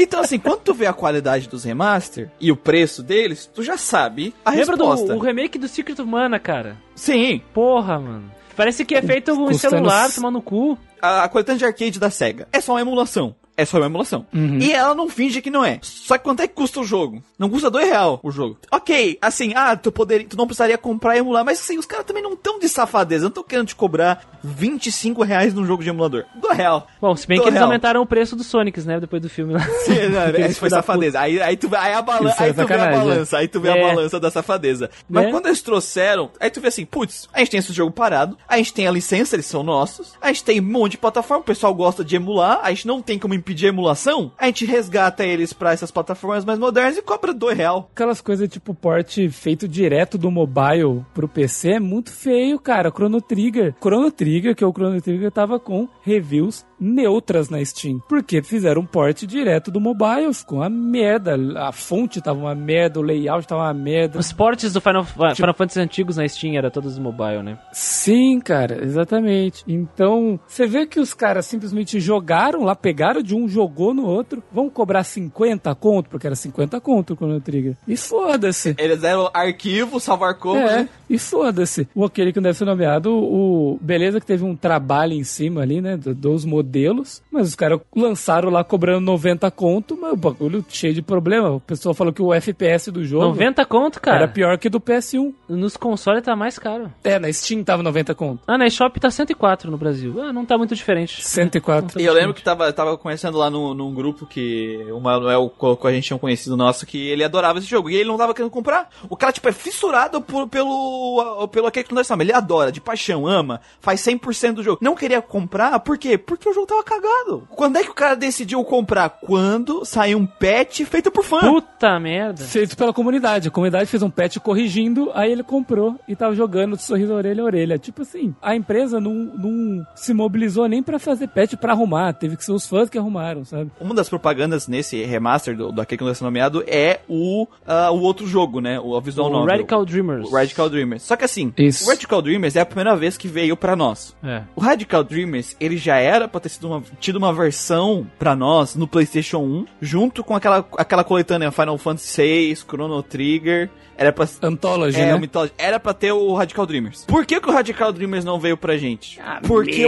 Então, assim, quando tu vê a qualidade dos remaster e o preço deles, tu já sabe a Lembra do resposta. o remake do Secret of Mana, cara? Sim, Porra, mano. Parece que é feito em Custando celular, tomando cu. a, a coletânea de arcade da SEGA é só uma emulação. É só uma emulação. Uhum. E ela não finge que não é. Só que quanto é que custa o jogo? Não custa dois real o jogo. Ok, assim, ah, tu, poderia, tu não precisaria comprar e emular, mas assim, os caras também não estão de safadeza. Não estão querendo te cobrar 25 reais num jogo de emulador. Do real. Bom, se bem Do que eles real. aumentaram o preço dos Sonics, né? Depois do filme lá. Sim, não, Aqueles Esse foi safadeza. Aí, aí tu, vê- aí, a balan- Isso é aí tu vê a sacanagem, balança, aí tu vê É. a balança da safadeza. Mas Né? quando eles trouxeram, aí tu vê assim, putz, a gente tem esse jogo parado, a gente tem a licença, eles são nossos, a gente tem um monte de plataforma, o pessoal gosta de emular, a gente não tem como impedir a emulação, a gente resgata eles pra essas plataformas mais modernas e cobra dois real. Aquelas coisas tipo porte feito direto do mobile pro PC é muito feio, cara. Chrono Trigger. Chrono Trigger, que o Chrono Trigger tava com reviews neutras na Steam. Porque fizeram um porte direto do mobile, ficou uma merda. A fonte tava uma merda, o layout tava uma merda. Os portes do Final, Final Fantasy antigos na Steam era todos mobile, né? Sim, cara, exatamente. Então, você vê que os caras simplesmente jogaram lá, pegaram de um, jogou no outro, vão cobrar 50 conto, porque era 50 conto o Chrono Trigger. E foda-se. Eles deram arquivo, salvar como, É, né? e foda-se. O aquele que não deve ser nomeado, o. Beleza que teve um trabalho em cima ali, né? do- Dos modelos modelos, mas os caras lançaram lá cobrando 90 conto, mas o bagulho cheio de problema. O pessoal falou que o FPS do jogo 90 conto, cara. era pior que do PS1. Nos consoles tá mais caro. É, na Steam tava 90 conto. Ah, na eShop tá 104 no Brasil. Ah, não tá muito diferente. 104. E eu lembro que tava, tava conhecendo lá no, num grupo que o Manuel colocou, a gente tinha um conhecido nosso, que ele adorava esse jogo. E ele não tava querendo comprar. O cara, tipo, é fissurado por, pelo, pelo aquele que nós chamamos. Ele adora, de paixão, ama, faz 100% do jogo. Não queria comprar, por quê? Porque o jogo tava cagado. Quando é que o cara decidiu comprar? Quando saiu um patch feito por fã. Puta merda. Feito pela comunidade. A comunidade fez um patch corrigindo, aí ele comprou e tava jogando de sorriso orelha a orelha. Tipo assim, a empresa não, não se mobilizou nem pra fazer patch pra arrumar. Teve que ser os fãs que arrumaram, sabe? Uma das propagandas nesse remaster do, do aquele que não ser nomeado é o, ah, o outro jogo, né? O visual O novel. Radical Dreamers. O Radical Dreamers. Só que assim, Isso. o Radical Dreamers é a primeira vez que veio pra nós. É. O Radical Dreamers, ele já era pra ter sido uma, tido uma versão pra nós no PlayStation 1, junto com aquela, aquela coletânea Final Fantasy VI, Chrono Trigger. Era pra, Anthology, é, né? Mythology. Era pra ter o Radical Dreamers. Por que, que o Radical Dreamers não veio pra gente? Ah, Porque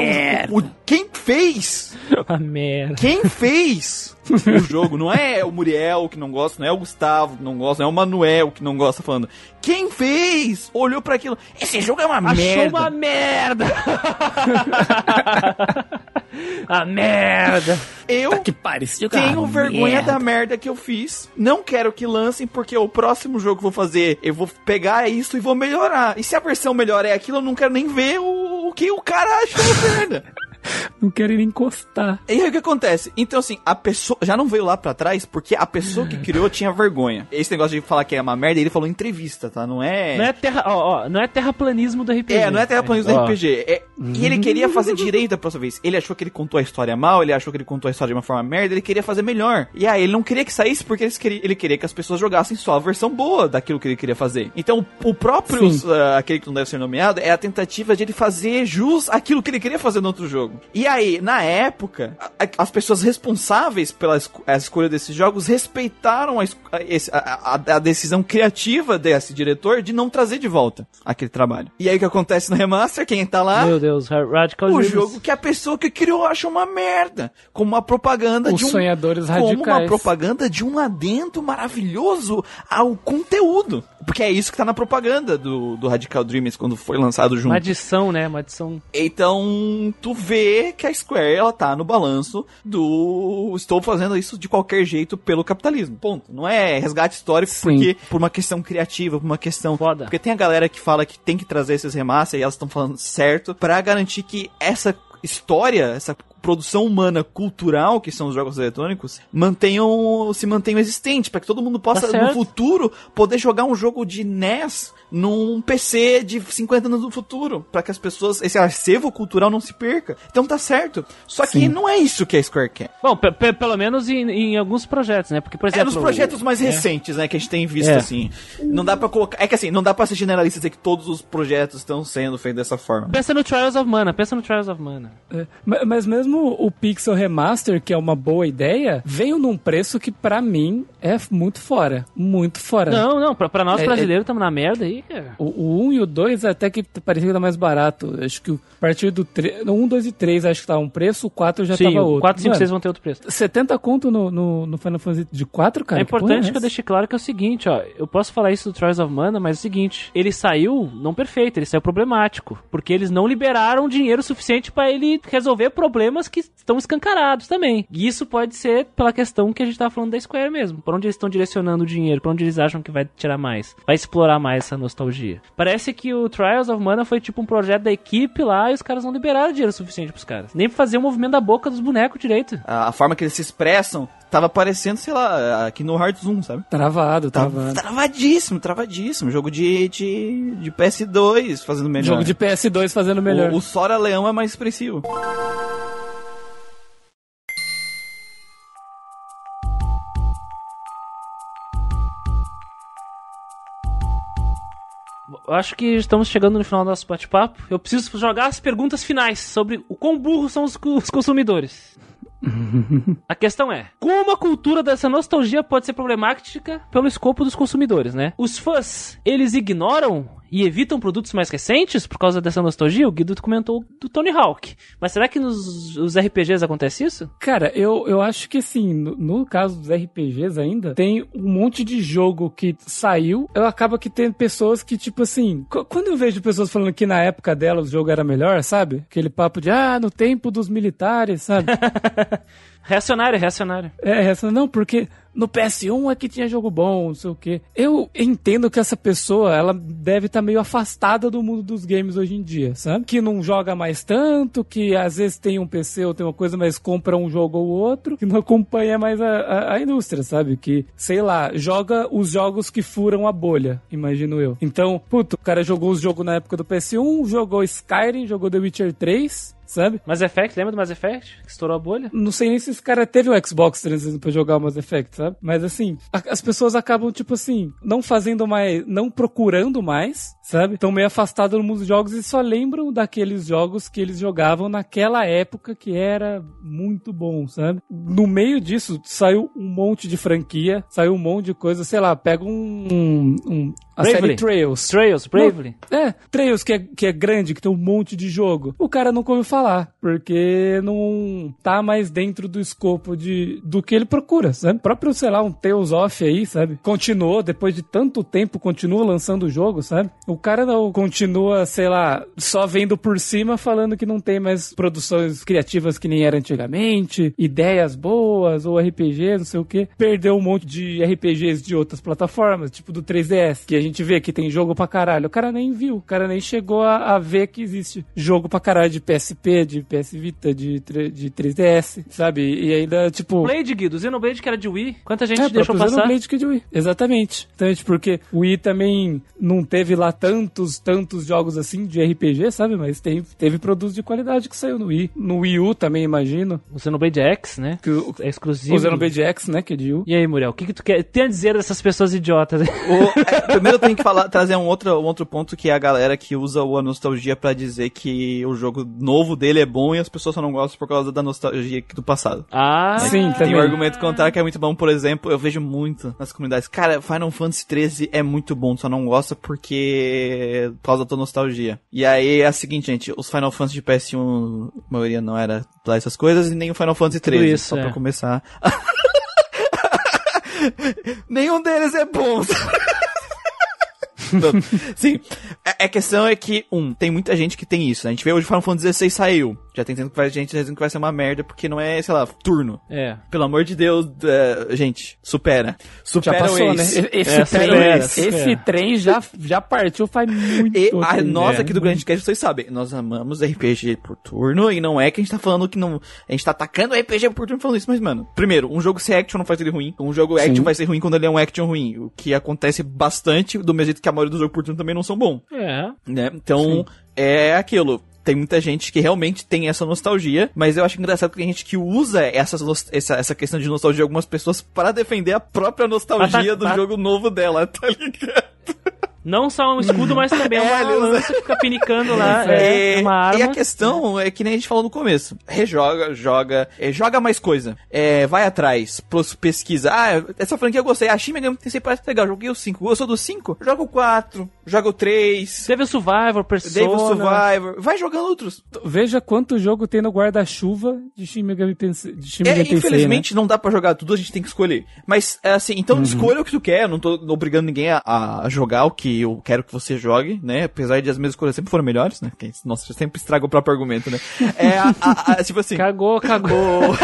o, o- quem fez A merda. quem fez o jogo não é o Muriel que não gosta, não é o Gustavo que não gosta, não é o Manuel que não gosta falando. Quem fez olhou pra aquilo. Esse jogo é uma Achou merda. uma merda. a merda. Eu Que parecia tenho vergonha merda. da merda que eu fiz. Não quero que lancem porque o próximo jogo que eu vou fazer, eu vou pegar isso e vou melhorar. E se a versão melhor é aquilo, eu não quero nem ver o, o que o cara achou merda. Não querem nem encostar. E aí o que acontece? Então, assim, a pessoa já não veio lá pra trás porque a pessoa que criou tinha vergonha. Esse negócio de falar que é uma merda, ele falou em entrevista, tá? Não é. Não é terra, ó, ó, não é terraplanismo do RPG. É, não é terraplanismo Ó, do RPG. É, E ele queria fazer direito da próxima vez. Ele achou que ele contou a história mal, ele achou que ele contou a história de uma forma merda, ele queria fazer melhor. E aí ele não queria que saísse porque ele queria, ele queria que as pessoas jogassem só a versão boa daquilo que ele queria fazer. Então, o próprio, ah, aquele que não deve ser nomeado, é a tentativa de ele fazer jus aquilo que ele queria fazer no outro jogo. E aí, na época, a- a- as pessoas responsáveis pela esco- escolha desses jogos respeitaram a, a- esse- decisão criativa desse diretor de não trazer de volta aquele trabalho. E aí o que acontece no remaster? Quem tá lá? Meu Deus, Radical o jogo que a pessoa que criou acha uma merda. Como uma propaganda Os de um. sonhadores Como uma radicais. propaganda de um adendo maravilhoso ao conteúdo. Porque é isso que tá na propaganda do, do Radical Dreamers quando foi lançado junto. Uma adição, né? Uma adição. Então, tu vê que a Square, ela tá no balanço do estou fazendo isso de qualquer jeito pelo capitalismo. Ponto. Não é resgate histórico Sim. porque por uma questão criativa, por uma questão Foda. porque tem a galera que fala que tem que trazer esses remaster e elas estão falando certo pra garantir que essa história, essa produção humana cultural que são os jogos eletrônicos mantenham se mantenham existentes para que todo mundo possa Tá no futuro poder jogar um jogo de NES num PC de 50 anos no futuro, para que as pessoas esse acervo cultural não se perca. Então tá certo. Só que Sim. não é isso que a Square quer. Bom, pe- pe- pelo menos em, em alguns projetos, né? Porque, por É exemplo. nos projetos mais recentes, né, que a gente tem visto É. assim. Não dá para colocar, é que assim, não dá para ser generalista e dizer que todos os projetos estão sendo feitos dessa forma. Pensa no Trials of Mana, pensa no Trials of Mana. É, ma- Mas mesmo o Pixel Remaster, que é uma boa ideia, veio num preço que pra mim é muito fora. Muito fora. Não, não, pra, pra nós É, brasileiros estamos na merda aí, cara. O, o 1 e o 2 até que parecia que era mais barato. Acho que a partir do 3, no 1, 2 e 3 acho que tava um preço, o 4 já Sim, tava outro. 4, 5, Mano, 6 vão ter outro preço. 70 conto no, no, no Final Fantasy de 4, cara? é que importante que eu essa? deixe claro que é o seguinte, ó. Eu posso falar isso do Trials of Mana, mas é o seguinte: ele saiu não perfeito, ele saiu problemático. Porque eles não liberaram dinheiro suficiente pra ele resolver problemas que estão escancarados também. E isso pode ser pela questão que a gente tava falando da Square mesmo. Pra onde eles estão direcionando o dinheiro, pra onde eles acham que vai tirar mais. Vai explorar mais essa nostalgia. Parece que o Trials of Mana foi tipo um projeto da equipe lá e os caras não liberaram dinheiro suficiente pros caras. Nem pra fazer o movimento da boca dos bonecos direito. A, a forma que eles se expressam tava parecendo, sei lá, aqui no Hearts 1, sabe? Travado, Tava travado. travadíssimo, travadíssimo. Jogo de, de, de PS2 fazendo melhor. Jogo de PS2 fazendo melhor. O, o Sora Leão é mais expressivo. Acho que estamos chegando no final do nosso bate-papo. Eu preciso jogar as perguntas finais sobre o quão burros são os, os consumidores. a questão é: como a cultura dessa nostalgia pode ser problemática pelo escopo dos consumidores, né? Os fãs, eles ignoram e evitam produtos mais recentes por causa dessa nostalgia? O Guido comentou do Tony Hawk. Mas será que nos os RPGs acontece isso? Cara, eu, eu acho que sim. No, no caso dos RPGs ainda, tem um monte de jogo que saiu. Eu acaba que tem pessoas que, tipo assim, quando eu vejo pessoas falando que na época dela o jogo era melhor, sabe? Aquele papo de, ah, no tempo dos militares, sabe? reacionário, reacionário. É, reacionário. Não, porque no PS1 é que tinha jogo bom, não sei o quê. Eu entendo que essa pessoa, ela deve estar tá meio afastada do mundo dos games hoje em dia, sabe? Que não joga mais tanto, que às vezes tem um PC ou tem uma coisa, mas compra um jogo ou outro, que não acompanha mais a, a, a indústria, sabe? Que, sei lá, joga os jogos que furam a bolha, imagino eu. Então, puto, o cara jogou os jogos na época do PS1, jogou Skyrim, jogou The Witcher 3, sabe? Mass Effect, lembra do Mass Effect? Que estourou a bolha? Não sei nem se esse cara teve o Xbox 360 pra jogar o Mass Effect, sabe? Mas assim, a, as pessoas acabam, tipo assim, não fazendo mais, não procurando mais, sabe? Estão meio afastados no mundo dos jogos e só lembram daqueles jogos que eles jogavam naquela época que era muito bom, sabe? No meio disso, saiu um monte de franquia, saiu um monte de coisa, sei lá, pega um, um, um a Bravely. série Trails. Trails, Bravely. é, Trails que é, que é grande, que tem um monte de jogo. O cara não ouviu falar, porque não tá mais dentro do escopo de, do que ele procura, sabe? O próprio, sei lá, um Tales of aí, sabe? Continuou, depois de tanto tempo, continua lançando o jogo, sabe? O cara não continua, sei lá, só vendo por cima falando que não tem mais produções criativas que nem era antigamente, ideias boas, ou RPG, não sei o que. Perdeu um monte de RPGs de outras plataformas, tipo do 3DS, que a gente vê que tem jogo pra caralho. O cara nem viu, o cara nem chegou a, a ver que existe jogo pra caralho de PSP, de PS Vita, de, de 3DS, sabe? E ainda, tipo. Blade, Guido, Xenoblade que era de Wii. Quanta gente é, deixou passar? Xenoblade que é de Wii. Exatamente. Então, porque o Wii também não teve lá tantos, tantos jogos assim de RPG, sabe? Mas tem, teve produtos de qualidade que saiu no Wii. No Wii U também, imagino. O Xenoblade X, né? Que o, é exclusivo. O Xenoblade X, né? Que é de Wii. E aí, Muriel, o que, que tu quer tem a dizer dessas pessoas idiotas? O, é, primeiro eu tenho que falar, trazer um outro, um outro ponto que é a galera que usa a nostalgia para dizer que o jogo novo dele é bom e as pessoas só não gostam por causa da nostalgia do passado. Ah, é, sim, Tem também. um argumento contrário que é muito bom, por exemplo, eu vejo muito nas comunidades. Cara, Final Fantasy 13 é muito bom, só não gosta porque causa da tua nostalgia. E aí é a seguinte, gente, os Final Fantasy de PS1, a maioria não era lá essas coisas, e nem o Final Fantasy 13, isso, só é. pra começar. Nenhum deles é bom. Sim, a, a, questão é que, um, tem muita gente que tem isso. Né? A gente vê hoje Final Fantasy XVI saiu. Já tem gente que vai, gente dizendo que vai ser uma merda porque não é, sei lá, turno. É. Pelo amor de Deus, uh, gente, supera. Supera já passou, né? Esse, é, trem, esse trem já, já partiu faz muito e, tempo. A, nós aqui do Grande Cast, vocês sabem, nós amamos RPG por turno e não é que a gente tá falando que não... A gente tá atacando RPG por turno falando isso, mas, mano, primeiro, um jogo ser action não faz ele ruim. Um jogo Sim. action vai ser ruim quando ele é um action ruim. O que acontece bastante, do mesmo jeito que a maioria dos jogos por turno também não são bons. É. Né? Então, Sim. é aquilo tem muita gente que realmente tem essa nostalgia, mas eu acho engraçado que tem gente que usa essa, essa, essa questão de nostalgia de algumas pessoas para defender a própria nostalgia do jogo novo dela, tá ligado? Não só um escudo, mas também é, uma lança que fica pinicando lá. É, é, uma arma. E a questão é que nem a gente falou no começo. Rejoga, joga, é, joga mais coisa. É, vai atrás, pesquisa. Ah, essa franquia eu gostei. A Shin Megami Tensei parece legal. Joguei o 5. Gostou do 5? Joga o 4. Joga o 3. Teve o Survivor, Persona. Teve o Survivor. Vai jogando outros. Veja quanto jogo tem no guarda-chuva de Shin Megami Tensei. De Shin é, Megami é, infelizmente né? não dá pra jogar tudo, a gente tem que escolher. Mas, é assim, então uhum. escolha o que tu quer. Eu não tô obrigando ninguém a, a jogar o que que eu quero que você jogue, né? Apesar de as minhas escolhas sempre foram melhores, né? Nossa, sempre estraga o próprio argumento, né? É, a, a, a, tipo assim... Cagou, cagou.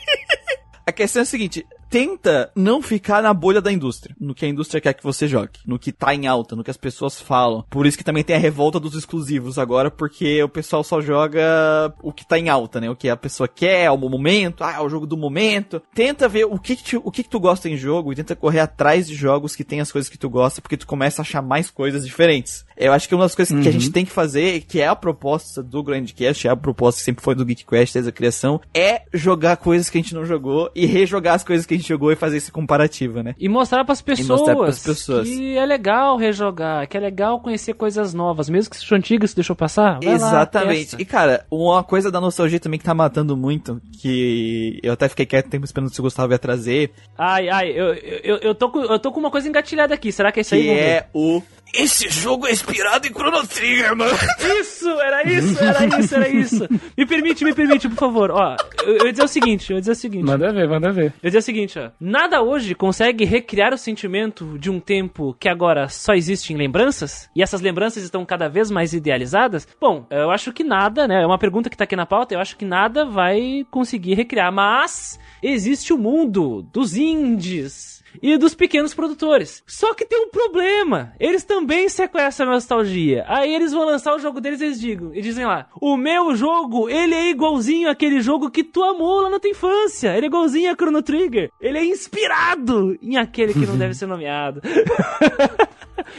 a questão é a seguinte, tenta não ficar na bolha da indústria, no que a indústria quer que você jogue, no que tá em alta, no que as pessoas falam. Por isso que também tem a revolta dos exclusivos agora, porque o pessoal só joga o que tá em alta, né? O que a pessoa quer, é o momento, ah, é o jogo do momento. Tenta ver o que, que o que, que tu gosta em jogo e tenta correr atrás de jogos que tem as coisas que tu gosta, porque tu começa a achar mais coisas diferentes. Eu acho que uma das coisas uhum. que a gente uhum. tem que fazer, que é a proposta do Grandcast, é a proposta que sempre foi do GeekQuest, desde a criação, é jogar coisas que a gente não jogou e rejogar as coisas que a gente jogou e fazer esse comparativo, né? E mostrar pras pessoas, mostrar pras pessoas. que é legal rejogar, que é legal conhecer coisas novas, mesmo que sejam antigas, deixou passar. Exatamente. Lá, e cara, uma coisa da nostalgia também que tá matando muito, que eu até fiquei quieto tempo esperando se o Gustavo ia trazer. Ai, ai, eu, eu, eu, tô, com, eu tô com uma coisa engatilhada aqui, será que é isso aí? Que é o esse jogo é inspirado em Chrono Trigger, mano. Isso, era isso, era isso, era isso. Me permite, me permite, por favor. Ó, eu, eu ia dizer o seguinte, eu ia dizer o seguinte. Manda ver, manda ver. Eu ia dizer o seguinte, ó. Nada hoje consegue recriar o sentimento de um tempo que agora só existe em lembranças, e essas lembranças estão cada vez mais idealizadas. Bom, eu acho que nada, né? É uma pergunta que tá aqui na pauta, eu acho que nada vai conseguir recriar, mas existe o mundo dos indies e dos pequenos produtores. Só que tem um problema. Eles também sequestram a nostalgia. Aí eles vão lançar o jogo deles e eles digam, e dizem lá: "O meu jogo, ele é igualzinho àquele jogo que tu amou lá na tua infância. Ele é igualzinho a Chrono Trigger. Ele é inspirado em aquele que não deve ser nomeado."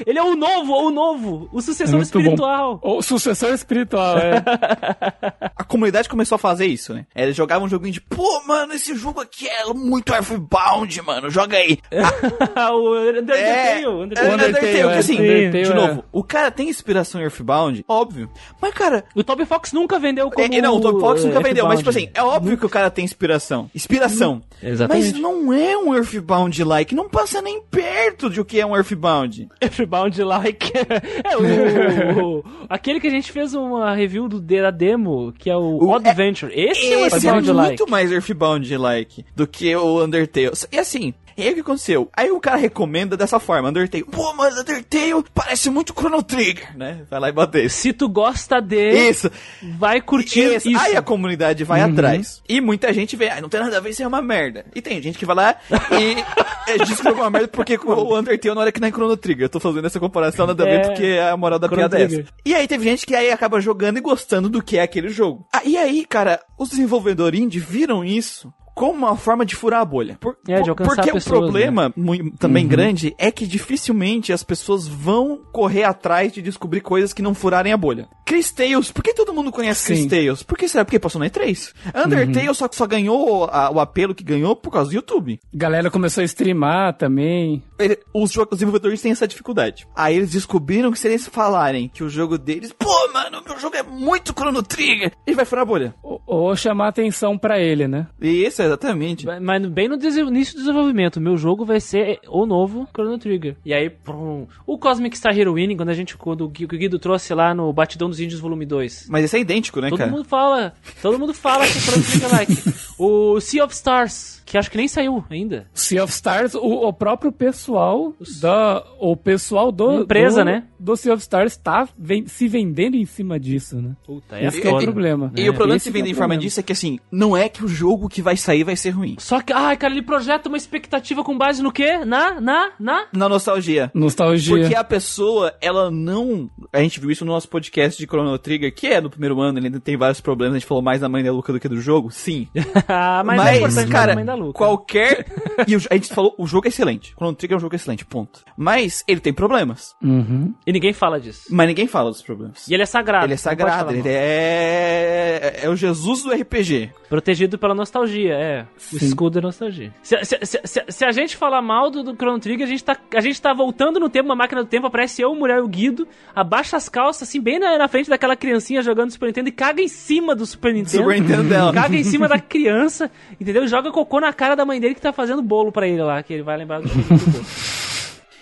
Ele é o novo, o novo, o sucessor É muito bom. espiritual. O sucessor espiritual, é. A comunidade começou a fazer isso, né? Eles jogavam um joguinho de, pô, mano, esse jogo aqui é muito Earthbound, mano, joga aí. o Undertale, É, Undertale. é, Undertale, é, que assim, Undertale, de é. novo, o cara tem inspiração em Earthbound, óbvio. Mas, cara, O Toby Fox nunca vendeu como é, não, o Top Fox nunca vendeu, mas, tipo assim, é óbvio que o cara tem inspiração. Inspiração. Exatamente. Mas não é um Earthbound-like, não passa nem perto de o que é um Earthbound. Earthbound like. é o, o- aquele que a gente fez uma review do da demo, que é o, O- Odd é- Adventure. Esse, é o Esse é Earthbound like. muito mais Earthbound-like do que o Undertale. E assim, e aí o que aconteceu? Aí o cara recomenda dessa forma, Undertale. Pô, mas Undertale parece muito Chrono Trigger, né? Vai lá e bate isso. Se tu gosta de, Isso. vai curtir Isso. isso. Aí a comunidade vai atrás. E muita gente vê, ah, não tem nada a ver, isso é uma merda. E tem gente que vai lá e é, diz que é uma merda porque o Undertale não era que nem Chrono Trigger. Eu tô fazendo essa comparação nada a ver É. porque a moral da Chrono piada é essa. Trigger. E aí teve gente que aí acaba jogando e gostando do que é aquele jogo. Ah, e aí, cara, os desenvolvedores indie viram isso como uma forma de furar a bolha. Por- É, de alcançar porque pessoas, o problema mui- também Uhum. grande é que dificilmente as pessoas vão correr atrás de descobrir coisas que não furarem a bolha. Chris Tales, por que todo mundo conhece Chris Sim. Tales? Por que será? Porque passou na E3. Undertale só, só ganhou a- o apelo que ganhou por causa do YouTube. Galera começou a streamar também. Ele- os, os desenvolvedores têm essa dificuldade. Aí eles descobriram que se eles falarem que o jogo deles, pô, mano, meu jogo é muito Chrono Trigger, ele vai furar a bolha. Ou, ou chamar atenção pra ele, né? Isso, exatamente. Mas bem no início do desenvolvimento, o meu jogo vai ser o novo Chrono Trigger. E aí, prum, o Cosmic Star Heroine, quando a gente, quando o Gui- o Guido trouxe lá no Batidão dos Índios Volume 2. Mas esse é idêntico, né, Todo cara? mundo fala, todo mundo fala que o Chrono Trigger é like. O Sea of Stars, que acho que nem saiu ainda. Sea of Stars, o, o próprio pessoal da. O pessoal do. Empresa, do, né? Do Sea of Stars tá ven- se vendendo em cima disso, né? Puta, Esse que é o problema. E o problema de Esse se que é vender o em forma problema. disso é que, assim, não é que o jogo que vai sair vai ser ruim. Só que, ai, cara, ele projeta uma expectativa com base no quê? Na, na, na? Na nostalgia. Nostalgia. Porque a pessoa, ela não. A gente viu isso no nosso podcast de Chrono Trigger, que é no primeiro ano, ele ainda tem vários problemas. A gente falou mais da mãe da Luca do que do jogo. Sim. Ah, mas, é importante cara, mãe da Luca. qualquer. e o- a gente falou, o jogo é excelente. Chrono Trigger é um jogo excelente, ponto. Mas ele tem problemas. Uhum. E ninguém fala disso. Mas ninguém fala dos problemas. E ele é sagrado. Ele é sagrado, ele mal. é. É o Jesus do RPG. Protegido pela nostalgia, é. O Sim. escudo é nostalgia. Se, se, se, se- a gente falar mal do, do Chrono Trigger, a gente, tá, a gente tá voltando no tempo, uma máquina do tempo, aparece eu, mulher e o Guido, abaixa as calças, assim, bem na, na frente daquela criancinha jogando Super Nintendo e caga em cima do Super Nintendo. Super Nintendo dela. Caga em cima da criança, entendeu? Joga cocô na cara da mãe dele que tá fazendo bolo pra ele lá, que ele vai lembrar do, do bolo.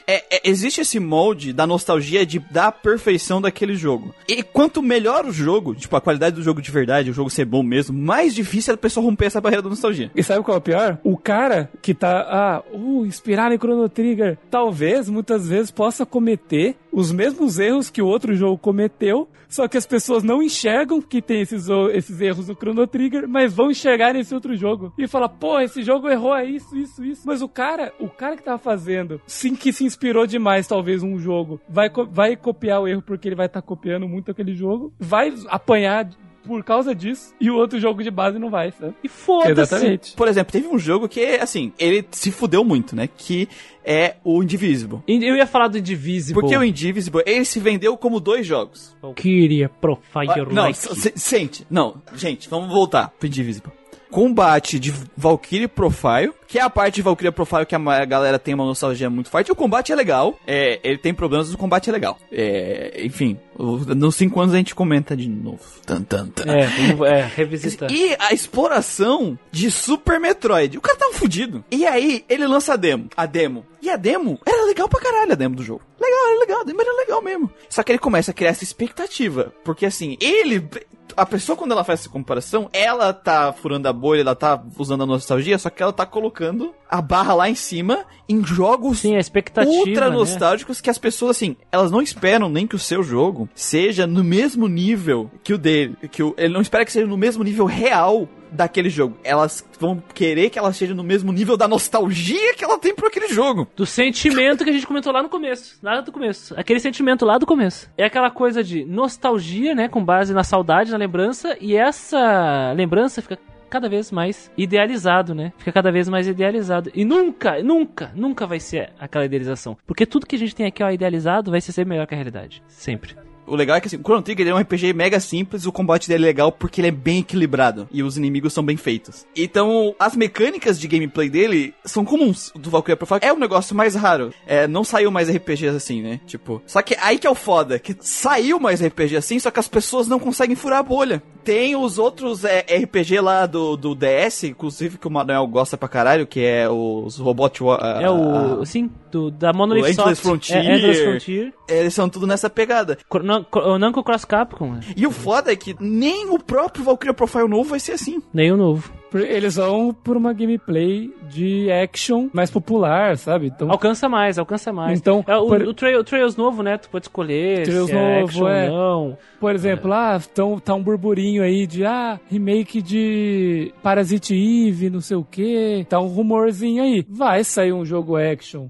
É, é, existe esse molde da nostalgia de, da perfeição daquele jogo. E quanto melhor o jogo, tipo, a qualidade do jogo de verdade, o jogo ser bom mesmo, mais difícil é a pessoa romper essa barreira da nostalgia. E sabe qual é o pior? O cara que tá, ah, uh, inspirado em Chrono Trigger, talvez, muitas vezes, possa cometer os mesmos erros que o outro jogo cometeu, só que as pessoas não enxergam que tem esses, esses erros no Chrono Trigger, mas vão enxergar nesse outro jogo. E fala, pô, esse jogo errou é isso, isso, isso. Mas o cara, o cara que tava fazendo, sim que se inspirou demais, talvez, um jogo, vai, vai copiar o erro porque ele vai estar copiando muito aquele jogo, vai apanhar por causa disso, e o outro jogo de base não vai, sabe? E foda-se. Exatamente. Por exemplo, teve um jogo que, assim, ele se fudeu muito, né? Que é o Indivisible. Eu ia falar do Indivisible. Porque o Indivisible, ele se vendeu como dois jogos. Kyria Profile Ah, Não, Like. sente. Não, gente, vamos voltar pro Indivisible. Combate de Valkyrie Profile, que é a parte de Valkyrie Profile que a galera tem uma nostalgia muito forte. O combate é legal, é, ele tem problemas, mas o combate é legal. É, enfim, nos 5 anos a gente comenta de novo. Tan, tan, tan. É, é, revisita. E a exploração de Super Metroid. O cara tá fudido. E aí, ele lança a demo. A demo. E a demo era legal pra caralho, a demo do jogo. Legal, era legal, demo era legal mesmo. Só que ele começa a criar essa expectativa. Porque assim, ele a pessoa, quando ela faz essa comparação, ela tá furando a bolha, ela tá usando a nostalgia, só que ela tá colocando a barra lá em cima em jogos Sim, ultra né? nostálgicos que as pessoas, assim, elas não esperam nem que o seu jogo seja no mesmo nível que o dele. Que o, ele não espera que seja no mesmo nível real daquele jogo. Elas vão querer que ela seja no mesmo nível da nostalgia que ela tem por aquele jogo. Do sentimento que a gente comentou lá no começo. Lá do começo. Aquele sentimento lá do começo. É aquela coisa de nostalgia, né? Com base na saudade, na lembrança. E essa lembrança fica cada vez mais idealizado, né? Fica cada vez mais idealizado. E nunca, nunca, nunca vai ser aquela idealização. Porque tudo que a gente tem aqui, ó, idealizado, vai ser sempre melhor que a realidade. Sempre. O legal é que assim, o Chrono Trigger é um RPG mega simples, o combate dele é legal porque ele é bem equilibrado e os inimigos são bem feitos. Então, as mecânicas de gameplay dele são comuns. Do Valkyria Profile é um negócio mais raro. É, não saiu mais RPGs assim, né? Tipo, só que aí que é o foda, que saiu mais RPG assim, só que as pessoas não conseguem furar a bolha. Tem os outros é, RPG lá do, do DS, inclusive que o Manuel gosta pra caralho, que é os Robot Wa- É o, a- sim, do, da Monolith Endless Soft. Frontier. É, Endless Frontier. Eles são tudo nessa pegada. Nan- O Namco Cross Capcom, né? E o foda é que nem o próprio Valkyria Profile novo vai ser assim. Nem o novo. Eles vão por uma gameplay de action mais popular, sabe? Então, Alcança mais, alcança mais. Então, é, o, por- o, Trail- o Trails novo, né? Tu pode escolher Trails se é novo, action é. ou não. por exemplo, ah, tão, tá um burburinho aí de ah, remake de Parasite Eve, não sei o que. Tá um rumorzinho aí. Vai sair um jogo action.